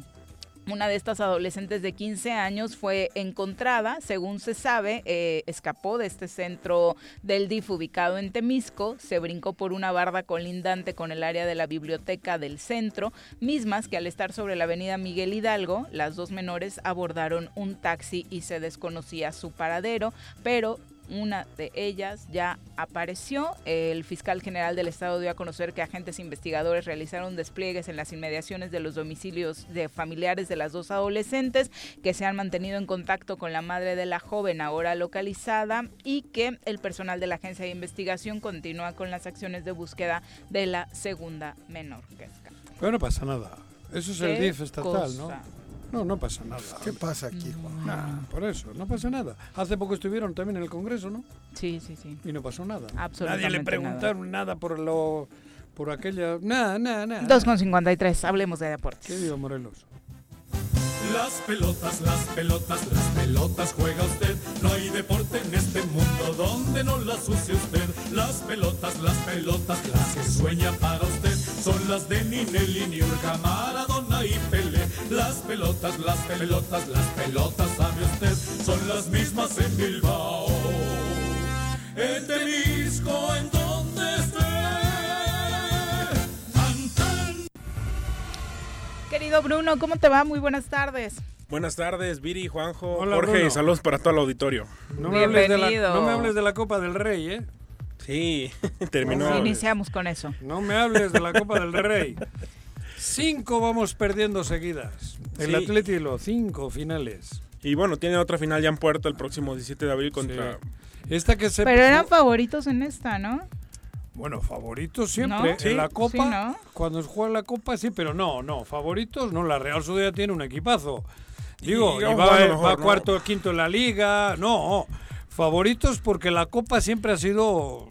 Una de estas adolescentes de 15 años fue encontrada, según se sabe, eh, escapó de este centro del DIF ubicado en Temisco, se brincó por una barda colindante con el área de la biblioteca del centro, mismas que al estar sobre la avenida Miguel Hidalgo, las dos menores abordaron un taxi y se desconocía su paradero, pero una de ellas ya apareció. El fiscal general del estado dio a conocer que agentes investigadores realizaron despliegues en las inmediaciones de los domicilios de familiares de las dos adolescentes que se han mantenido en contacto con la madre de la joven ahora localizada y que el personal de la agencia de investigación continúa con las acciones de búsqueda de la segunda menor que escapa. Pero no pasa nada. Eso es el ¿Qué DIF estatal. No, no pasa nada. ¿Qué pasa aquí, Juan? Nah, por eso, no pasa nada. Hace poco estuvieron también en el Congreso, ¿no? Sí, sí, sí. Y no pasó nada. Absolutamente Nadie le preguntaron nada, por lo por aquella... Nada, nada, nada. 2,53, hablemos de deportes. ¿Qué digo, Morelos? Las pelotas, las pelotas, las pelotas juega usted. No hay deporte en este mundo donde no las use usted. Las pelotas, las pelotas, las que sueña para usted. Son las de Ninelli, Niurka, Maradona y Pelé. Las pelotas, las pelotas, las pelotas, sabe usted. Son las mismas en Bilbao. En Temisco, en donde esté. Querido Bruno, ¿cómo te va? Muy buenas tardes. Buenas tardes, Viri, Juanjo, Hola, Jorge, Bruno. y saludos para todo el auditorio. No me, hables de la, Bienvenido. no me hables de la Copa del Rey, ¿eh? Sí, terminó. No, Iniciamos con eso. No me hables de la Copa del Rey. Cinco vamos perdiendo seguidas. El Sí. Atleti lo cinco finales. Y bueno, tiene otra final ya en Puerto el próximo 17 de abril contra... Esta que se Pero eran favoritos en esta, ¿no? Bueno, favoritos siempre. ¿No? En la Copa, sí, ¿no? cuando se juega la Copa, sí, pero no, no. Favoritos, no. La Real Sociedad tiene un equipazo. Digo, Y va, jugado va mejor, ¿no? cuarto o quinto en la Liga. No. favoritos porque la Copa siempre ha sido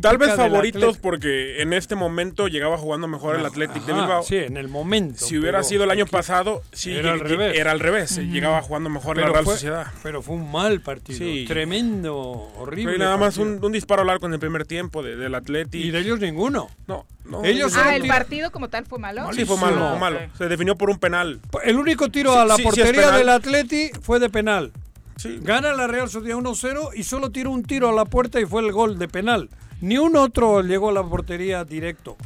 Tal vez favoritos Atlético. porque en este momento llegaba jugando mejor el Athletic de Ajá, Bilbao. Sí, en el momento. Si hubiera sido el año pasado, sí, era al revés. era al revés, Llegaba jugando mejor la Pero Real fue- Sociedad. Pero fue un mal partido. Sí. Tremendo, horrible. Fue nada más un, un disparo al arco en el primer tiempo de- del Athletic. Y de ellos ninguno. No, no. Ellos Ah, el tira- partido como tal fue malo. Sí, fue malo, fue malo. Se definió por un penal. El único tiro Sí, a la sí, portería del Atleti fue de penal. Sí. Gana la Real Sociedad 1-0 y solo tiró un tiro a la puerta y fue el gol de penal. Ni un otro llegó a la portería directo.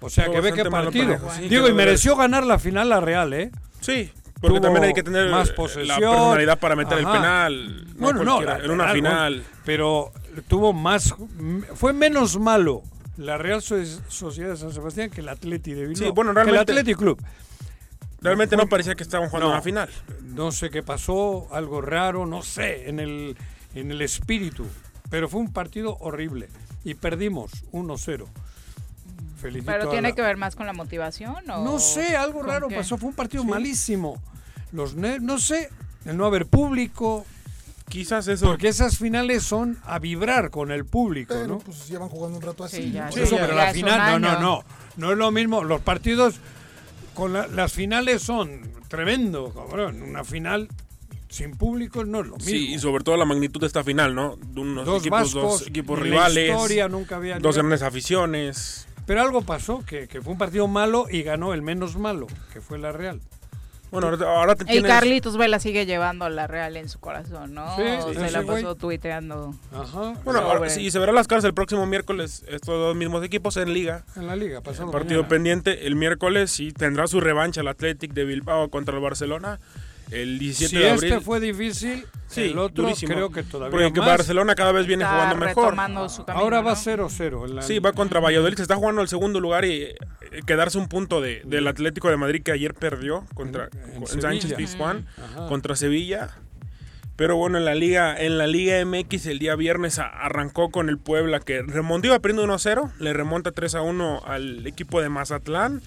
O sea, Fue que ve qué partido. parejo, sí, Digo, y mereció ganar la final la Real, ¿eh? Sí, porque Tuvo también hay que tener más la posesión. personalidad para meter el penal. No bueno, no, la- en una la- final. Pero tuvo más. Fue menos malo la Real So- Sociedad de San Sebastián que el Atleti de Bilbao. Sí, bueno, el Atleti Club. Realmente Fue- no parecía que estaban jugando No. una final. No sé qué pasó, algo raro, no sé, en el, en el espíritu. Pero fue un partido horrible. Y perdimos 1-0. Felicito Pero tiene la- que ver más con la motivación o No sé, algo raro qué? pasó. Fue un partido malísimo. Los no sé, el no haber público. Quizás eso. Porque esas finales son a vibrar con el público, Pero ¿no? pues llevan jugando un rato así. Sí, ya, ¿no? Por eso, ya- pero ya la final, no, no, no. No es lo mismo. Los partidos con la- las finales son tremendo, cabrón. Una final sin público no es lo mismo. Sí, y sobre todo la magnitud de esta final, ¿no? De unos Dos equipos, dos vascos, equipos en la rivales. historia nunca había dos grandes aficiones. Pero algo pasó, que, que fue un partido malo y ganó el menos malo, que fue la Real. Bueno, ahora, te Y tienes... Carlitos Vela sigue llevando a la Real en su corazón, ¿no? Sí, Se ese la pasó tuiteando. Ajá. Bueno, ahora sí, se verán las caras el próximo miércoles estos dos mismos equipos en liga. En la liga, pasado El partido mañana. pendiente el miércoles sí tendrá su revancha el Athletic de Bilbao contra el Barcelona el 17 Si de abril. este fue difícil, Sí, el otro durísimo. creo que todavía Porque que más. Barcelona cada vez viene Está jugando mejor. retomando su camino, Ahora va ¿no? 0-0. en la- Sí, va contra Valladolid, se está jugando el segundo lugar y eh, quedarse un punto de, del Atlético de Madrid que ayer perdió contra En- en. Sánchez Pizjuán contra Sevilla. Pero bueno, en la liga en la Liga MX el día viernes arrancó con el Puebla que remontó iba perdiendo 1-0, le remonta 3-1 al equipo de Mazatlán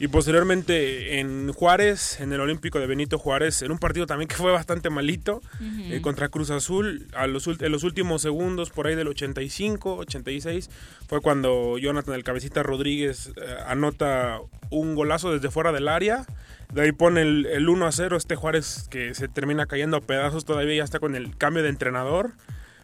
y posteriormente en Juárez, en el Olímpico de Benito Juárez, en un partido también que fue bastante malito eh, contra Cruz Azul, a los, en los últimos segundos por ahí del 85, 86 fue cuando Jonathan el Cabecita Rodríguez eh, anota un golazo desde fuera del área. De ahí pone el, el 1 a 0 este Juárez que se termina cayendo a pedazos todavía ya está con el cambio de entrenador.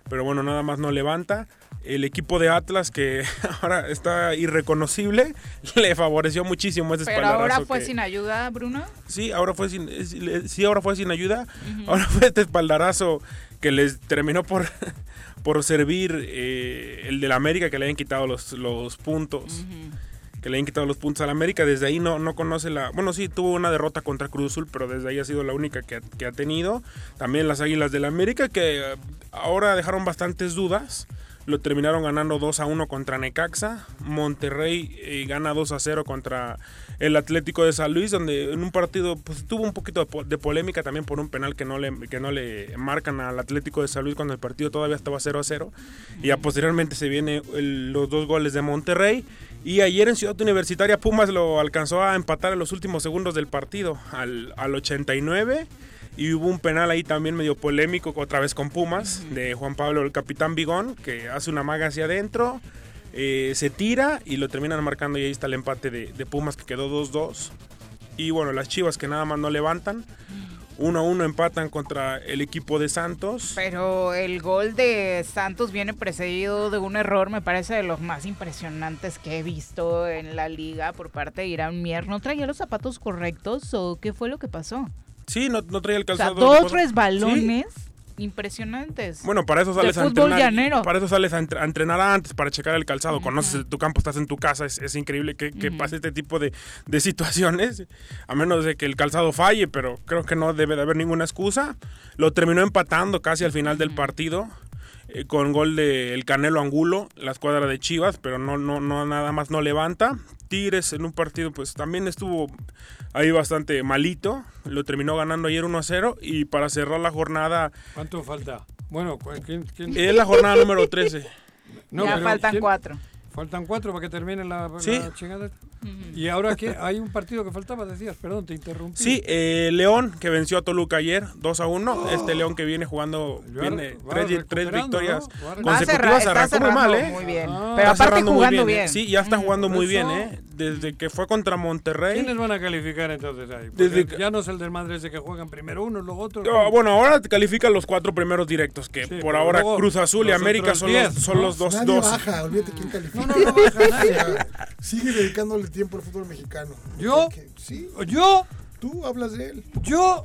Pero bueno, nada más no levanta. El equipo de Atlas que ahora está irreconocible le favoreció muchísimo ese Pero espaldarazo ahora fue que- sin ayuda, Bruno. Sí, ahora fue sin, le- sí, ahora fue sin ayuda. Ahora fue este espaldarazo que les terminó por, por servir eh, el del América que le hayan quitado los, los puntos. Que le hayan quitado los puntos al América. Desde ahí no, no conoce la. Bueno, sí, tuvo una derrota contra Cruz Azul, pero desde ahí ha sido la única que, ha- que ha tenido. También las Águilas del América, que eh, ahora dejaron bastantes dudas. Lo terminaron ganando 2 a 1 contra Necaxa. Monterrey eh, gana 2 a 0 contra el Atlético de San Luis, donde en un partido pues, tuvo un poquito de, po- de polémica también por un penal que no, le, que no le marcan al Atlético de San Luis cuando el partido todavía estaba 0 a 0. Y ya posteriormente se vienen los dos goles de Monterrey. Y ayer en Ciudad Universitaria Pumas lo alcanzó a empatar en los últimos segundos del partido, al, al 89. Y hubo un penal ahí también medio polémico, otra vez con Pumas, de Juan Pablo, el capitán Bigón, que hace una maga hacia adentro, eh, se tira y lo terminan marcando y ahí está el empate de, de Pumas que quedó 2-2. Y bueno, las Chivas que nada más no levantan. 1-1 empatan contra el equipo de Santos. Pero el gol de Santos viene precedido de un error, me parece de los más impresionantes que he visto en la liga por parte de Irán Mier. ¿No traía los zapatos correctos o qué fue lo que pasó? Sí, no, no traía el O sea, calzado. dos resbalones impresionantes. Bueno, para eso sales de a entrenar. llanero. Para eso sales a, entre- a entrenar antes, para checar el calzado. Conoces tu campo, estás en tu casa. Es, es increíble que, que pase este tipo de, de situaciones. A menos de que el calzado falle, pero creo que no debe de haber ninguna excusa. Lo terminó empatando casi al final del partido. eh, con gol de el Canelo Angulo, la escuadra de Chivas, pero no, no, no, nada más no levanta. Tigres en un partido, pues también estuvo ahí bastante malito. Lo terminó ganando ayer 1 a 0. Y para cerrar la jornada. ¿Cuánto falta? Bueno, ¿quién. Es la jornada número 13. Ya faltan cuatro. Faltan cuatro para que termine la, Sí. la chingada. Y ahora que hay un partido que faltaba, decías, perdón, te interrumpí. Sí, eh, León que venció a Toluca ayer 2 a 1. Este León que viene jugando, viene tres, tres victorias consecutivas. Arrancó muy mal, ¿eh? muy bien. Ah. Pero Está aparte muy jugando ¿eh? bien. Sí, ya está jugando por muy bien, ¿eh? Desde que fue contra Monterrey. ¿Quiénes van a calificar entonces ahí? Porque Desde que- ya no es el del Madrid ese que juegan primero unos, luego otros. Ah, bueno, ahora te califican los cuatro primeros directos, que Sí, por ahora luego Cruz Azul y los América son, los, 10, son ¿no? los dos. Nadie dos. baja, olvídate quién califica. No, no, no. Sigue dedicándole tiempo al fútbol mexicano. ¿Yo? Que- Sí. ¿Yo? Tú hablas de él. ¿Yo?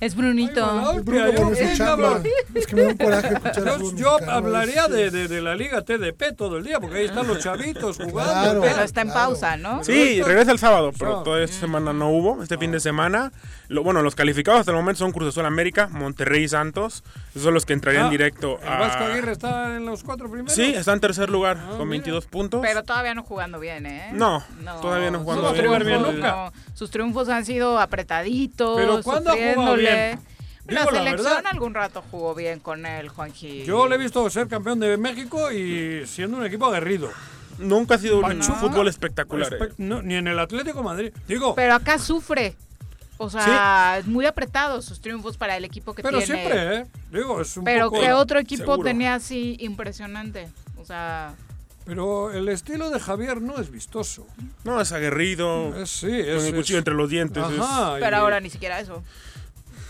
Es Brunito. El Bruno yo chamba. Es que me da un coraje escuchar el Yo, hablaría es- de, de- de la Liga TDP todo el día, porque ahí están los chavitos jugando. Claro, Pero está en pausa, ¿no? Sí, regresa el sábado, pero toda esta semana no hubo. Este fin de semana, lo, bueno, los calificados hasta el momento son Cruz Azul América, Monterrey y Santos. Esos son los que entrarían Ah, directo ¿El a. Vasco Aguirre está en los cuatro primeros? Sí, está en tercer lugar Ah, con mira. 22 puntos. Pero todavía no jugando bien, ¿eh? No, todavía no jugando sus bien. bien nunca. no. Sus triunfos han sido apretaditos, Pero ¿cuándo ha jugado sufriéndole. Bien? La Digo la selección verdad. algún rato jugó bien con él, Juanji. Yo le he visto ser campeón de México y siendo un equipo aguerrido. Nunca ha sido un fútbol espectacular. eh. Espe- no, ni en el Atlético Madrid. Digo, Pero acá sufre. O sea, es muy apretado sus triunfos para el equipo que pero tiene. siempre, ¿eh? Digo, es un Pero poco... que otro equipo Seguro. tenía así impresionante. O sea, Pero el estilo de Javier no es vistoso. No, es aguerrido. Es, sí, con es... el cuchillo es- entre los dientes. es- Ajá. y- pero ahora ni siquiera eso.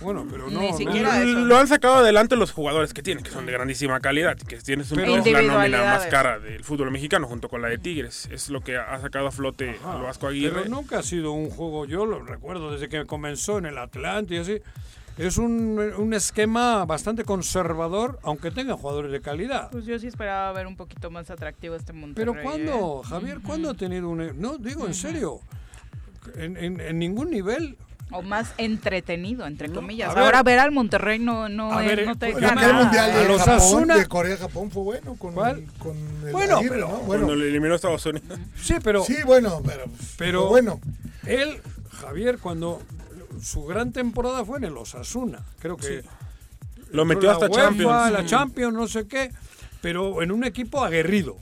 Bueno, pero no... Ni no- siquiera eso. Lo han sacado adelante los jugadores que tienen, que son de grandísima calidad, que tienes un poco la nómina más cara del fútbol mexicano junto con la de Tigres. Es lo que ha sacado a flote al Vasco Aguirre. Pero nunca ha sido un juego, yo lo recuerdo desde que comenzó en el Atlante y así. Es un, un esquema bastante conservador, aunque tenga jugadores de calidad. Pues yo sí esperaba ver un poquito más atractivo este Monterrey. Pero ¿cuándo, ¿eh? Javier, cuándo ha tenido un... No, digo, en serio. En, en- en ningún nivel. O más entretenido, entre comillas. a. Ahora ver al Monterrey no, no, A es- ver, no te pues, deja El nada. mundial A de los Japón, Asuna- de fue bueno con, ¿Cuál? con el Bueno, Aguirre, pero- ¿no? Cuando le eliminó a Estados Unidos. Sí, pero... sí, bueno, pero, Pero bueno. él, Javier, cuando su gran temporada fue en el Osasuna, creo que Lo metió la hasta UEFA, Champions. la Champions, no sé qué, pero en un equipo aguerrido,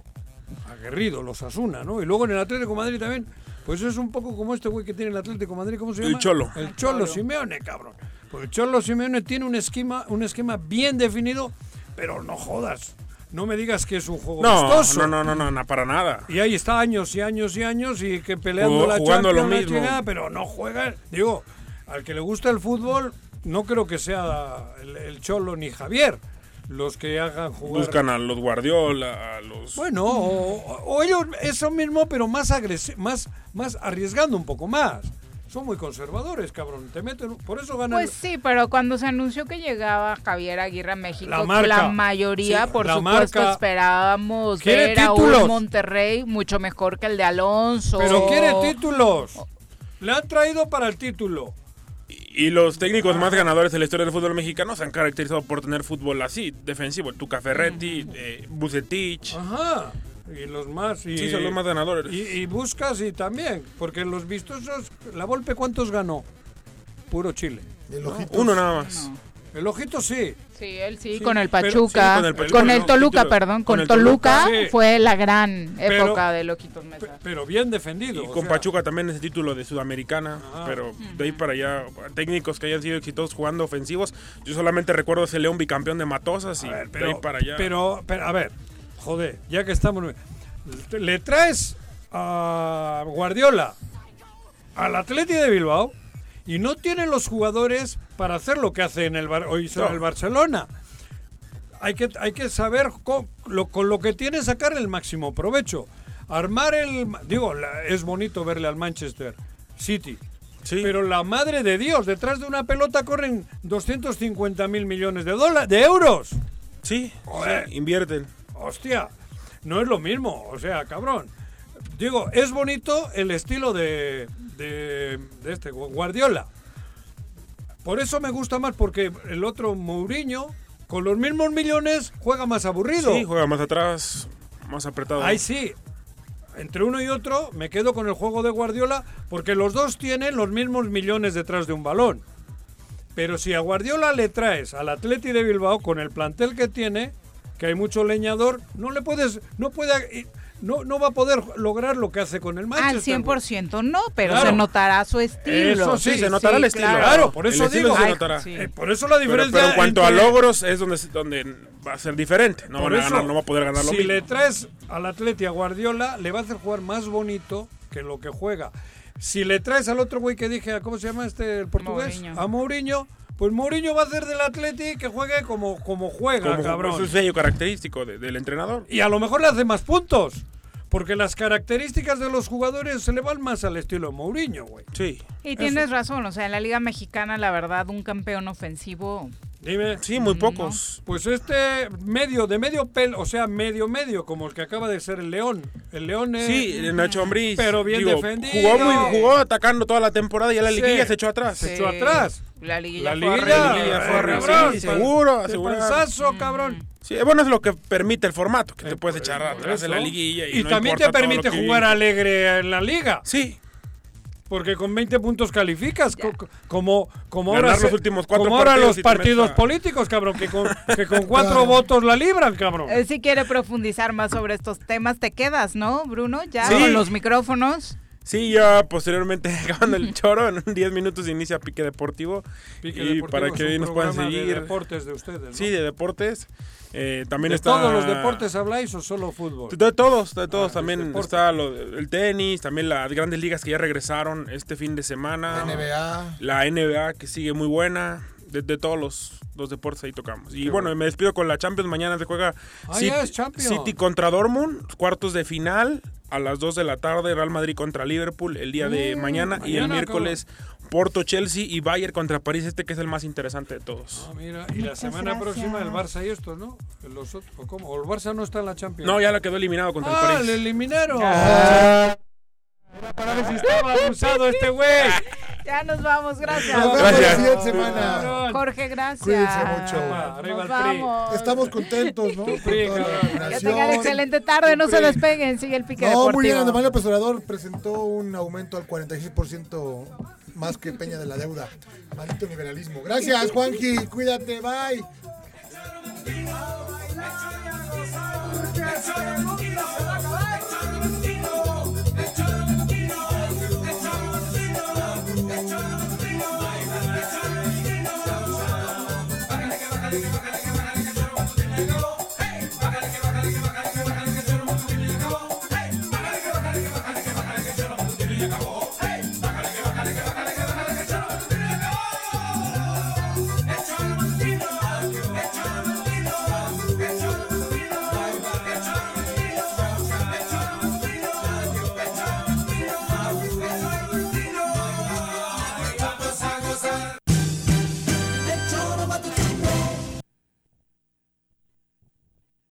aguerrido, los Asuna, ¿no? Y luego en el Atlético de Madrid también, pues es un poco como este güey que tiene el Atlético de Madrid, ¿cómo se El llama? Cholo. El Cholo Simeone, cabrón. Porque el Cholo Simeone tiene un esquema, un esquema bien definido, pero no jodas. No me digas que es un juego No, vistoso. no, no, no, no, no, para nada. Y ahí está años y años y años y que peleando Jugó- la jugando lo mismo. chingada, pero no juega. Digo, al que le gusta el fútbol, no creo que sea el, el Cholo ni Javier los que hagan jugar. Buscan a los Guardiola, a los... Bueno, o, o ellos eso mismo, pero más agresi más, más arriesgando un poco más. Son muy conservadores, cabrón. Te meten, por eso ganan. Pues sí, pero cuando se anunció que llegaba Javier Aguirre a México, La la, marca. mayoría, Sí, por la supuesto, marca. esperábamos ver a un Monterrey mucho mejor que el de Alonso. pero quiere títulos. Le han traído para el título. Y los técnicos más ganadores de la historia del fútbol mexicano se han caracterizado por tener fútbol así, defensivo. Tuca Ferretti, eh, Bucetich. Ajá. Y los más. Y, Sí, son los más ganadores. Y, y buscas y también, porque los vistosos, la Volpe, ¿cuántos ganó? Puro Chile. Uno nada más. El ojito sí. Sí, él sí, Sí, con el pero- Pachuca. sí, con el con, Toluca, título. perdón. Con Con, el Toluca, Toluca, sí. fue la gran Pero- época de Loquitos Mesa. Pero bien defendido. Y con sea, Pachuca también ese título de Sudamericana, Ajá. pero de ahí para allá, técnicos que hayan sido exitosos jugando ofensivos. Yo solamente recuerdo ese León bicampeón de Matosas y ver, de ahí para allá. Pero, pero, a ver, joder, ya que estamos. Le traes a Guardiola al Atleti de Bilbao y no tiene los jugadores para hacer lo que hace en el Bar- o hizo en el Barcelona. Hay que, hay que saber co- lo- con lo que tiene sacar el máximo provecho. Armar el. Digo, la- es bonito verle al Manchester City. Sí. Pero la madre de Dios, detrás de una pelota corren 250 mil millones de dólares, de euros. sí, Joder. sí, invierten. Hostia, no es lo mismo, o sea, cabrón. Digo, es bonito el estilo de, de, de este Guardiola. Por eso me gusta más, porque el otro Mourinho, con los mismos millones, juega más aburrido. Sí, juega más atrás, más apretado. Ahí sí. Entre uno y otro me quedo con el juego de Guardiola porque los dos tienen los mismos millones detrás de un balón. Pero si a Guardiola le traes al Atleti de Bilbao con el plantel que tiene, que hay mucho leñador, no le puedes, no puede, no, no va a poder lograr lo que hace con el Al Manchester. güey. 100% no, pero Claro. se notará su estilo. Eso sí, se notará el estilo. Claro, por El eso estilo digo. se Ay, notará. sí. eh, por eso la diferencia. pero en cuanto a logros es donde, donde va a ser diferente. No, Por van a eso, ganar, no va a poder ganar lo Si mismo. le traes al Atleti a Guardiola, le va a hacer jugar más bonito que lo que juega. Si le traes al otro güey que dije, ¿cómo se llama este el portugués? Mourinho. A Mourinho, pues Mourinho va a hacer del Atleti que juegue como, como juega, Como cabrón. Es un sello característico de- del entrenador. Y a lo mejor le hace más puntos. Porque las características de los jugadores se le van más al estilo Mourinho, güey. Sí. Y tienes razón, o sea, en la Liga Mexicana, la verdad, un campeón ofensivo. Dime. Sí, muy pocos. Pues este medio, de medio pelo, o sea, medio medio, como el que acaba de ser el León. El León es... Sí, el Nacho Ambriz. Pero bien digo, defendido. Jugó, muy, jugó atacando toda la temporada y ya la Sí. liguilla se echó atrás. Se echó atrás. La liguilla La fue liguilla, fue horrible. cabrón, Sí, seguro, panzazo, cabrón. Sí, bueno, es lo que permite el formato, que te puedes echar atrás de la liguilla. Y, Y no también te permite jugar alegre en la liga. Sí. Porque con 20 puntos calificas, co- co- como, como Ganar ahora, los últimos cuatro como ahora partidos los partidos políticos, cabrón, que con, que con cuatro Claro. votos la libran, cabrón. Eh, si quiere profundizar más sobre estos temas, te quedas, ¿no, Bruno? Ya Sí. con los micrófonos. Sí, ya posteriormente, acabando el choro, en 10 minutos inicia Pique Deportivo. Pique y Deportivo para es que nos puedan programa de seguir. deportes de ustedes, ¿no? Sí, de deportes. Eh, también ¿De está. todos los deportes habláis o solo fútbol? De todos, de todos Ah, también está lo- el tenis, también las grandes ligas que ya regresaron este fin de semana. NBA. La NBA que sigue muy buena. De, de todos los, los deportes ahí tocamos. Y bueno, bueno. me despido con la Champions. Mañana se juega Ah, City, contra Dortmund, cuartos de final a las 2 de la tarde. Real Madrid contra Liverpool el día de Mm, mañana. Y el miércoles Porto, Chelsea y Bayern contra París. Este que es el más interesante de todos. Ah, mira, y la semana gracias. próxima el Barça y estos, ¿no? Los otros, ¿o cómo? ¿O el Barça no está en la Champions? No, ya lo quedó eliminado contra el ¡Ah, París. le eliminaron! Ah. Era para ver si estaba abusado este güey. Ya nos vamos, gracias. Nos vemos Gracias. la siguiente semana. Jorge, gracias. Cuídense mucho. Arriba Nos el PRI. vamos. Estamos contentos, ¿no? Con PRI, toda la cabrón. Que tengan excelente tarde, no se despeguen, sigue el pique No, deportivo. muy bien, Andrés Manuel López Obrador presentó un aumento al 46% más que Peña de la deuda. Maldito liberalismo. Gracias, Juanji. Cuídate, bye.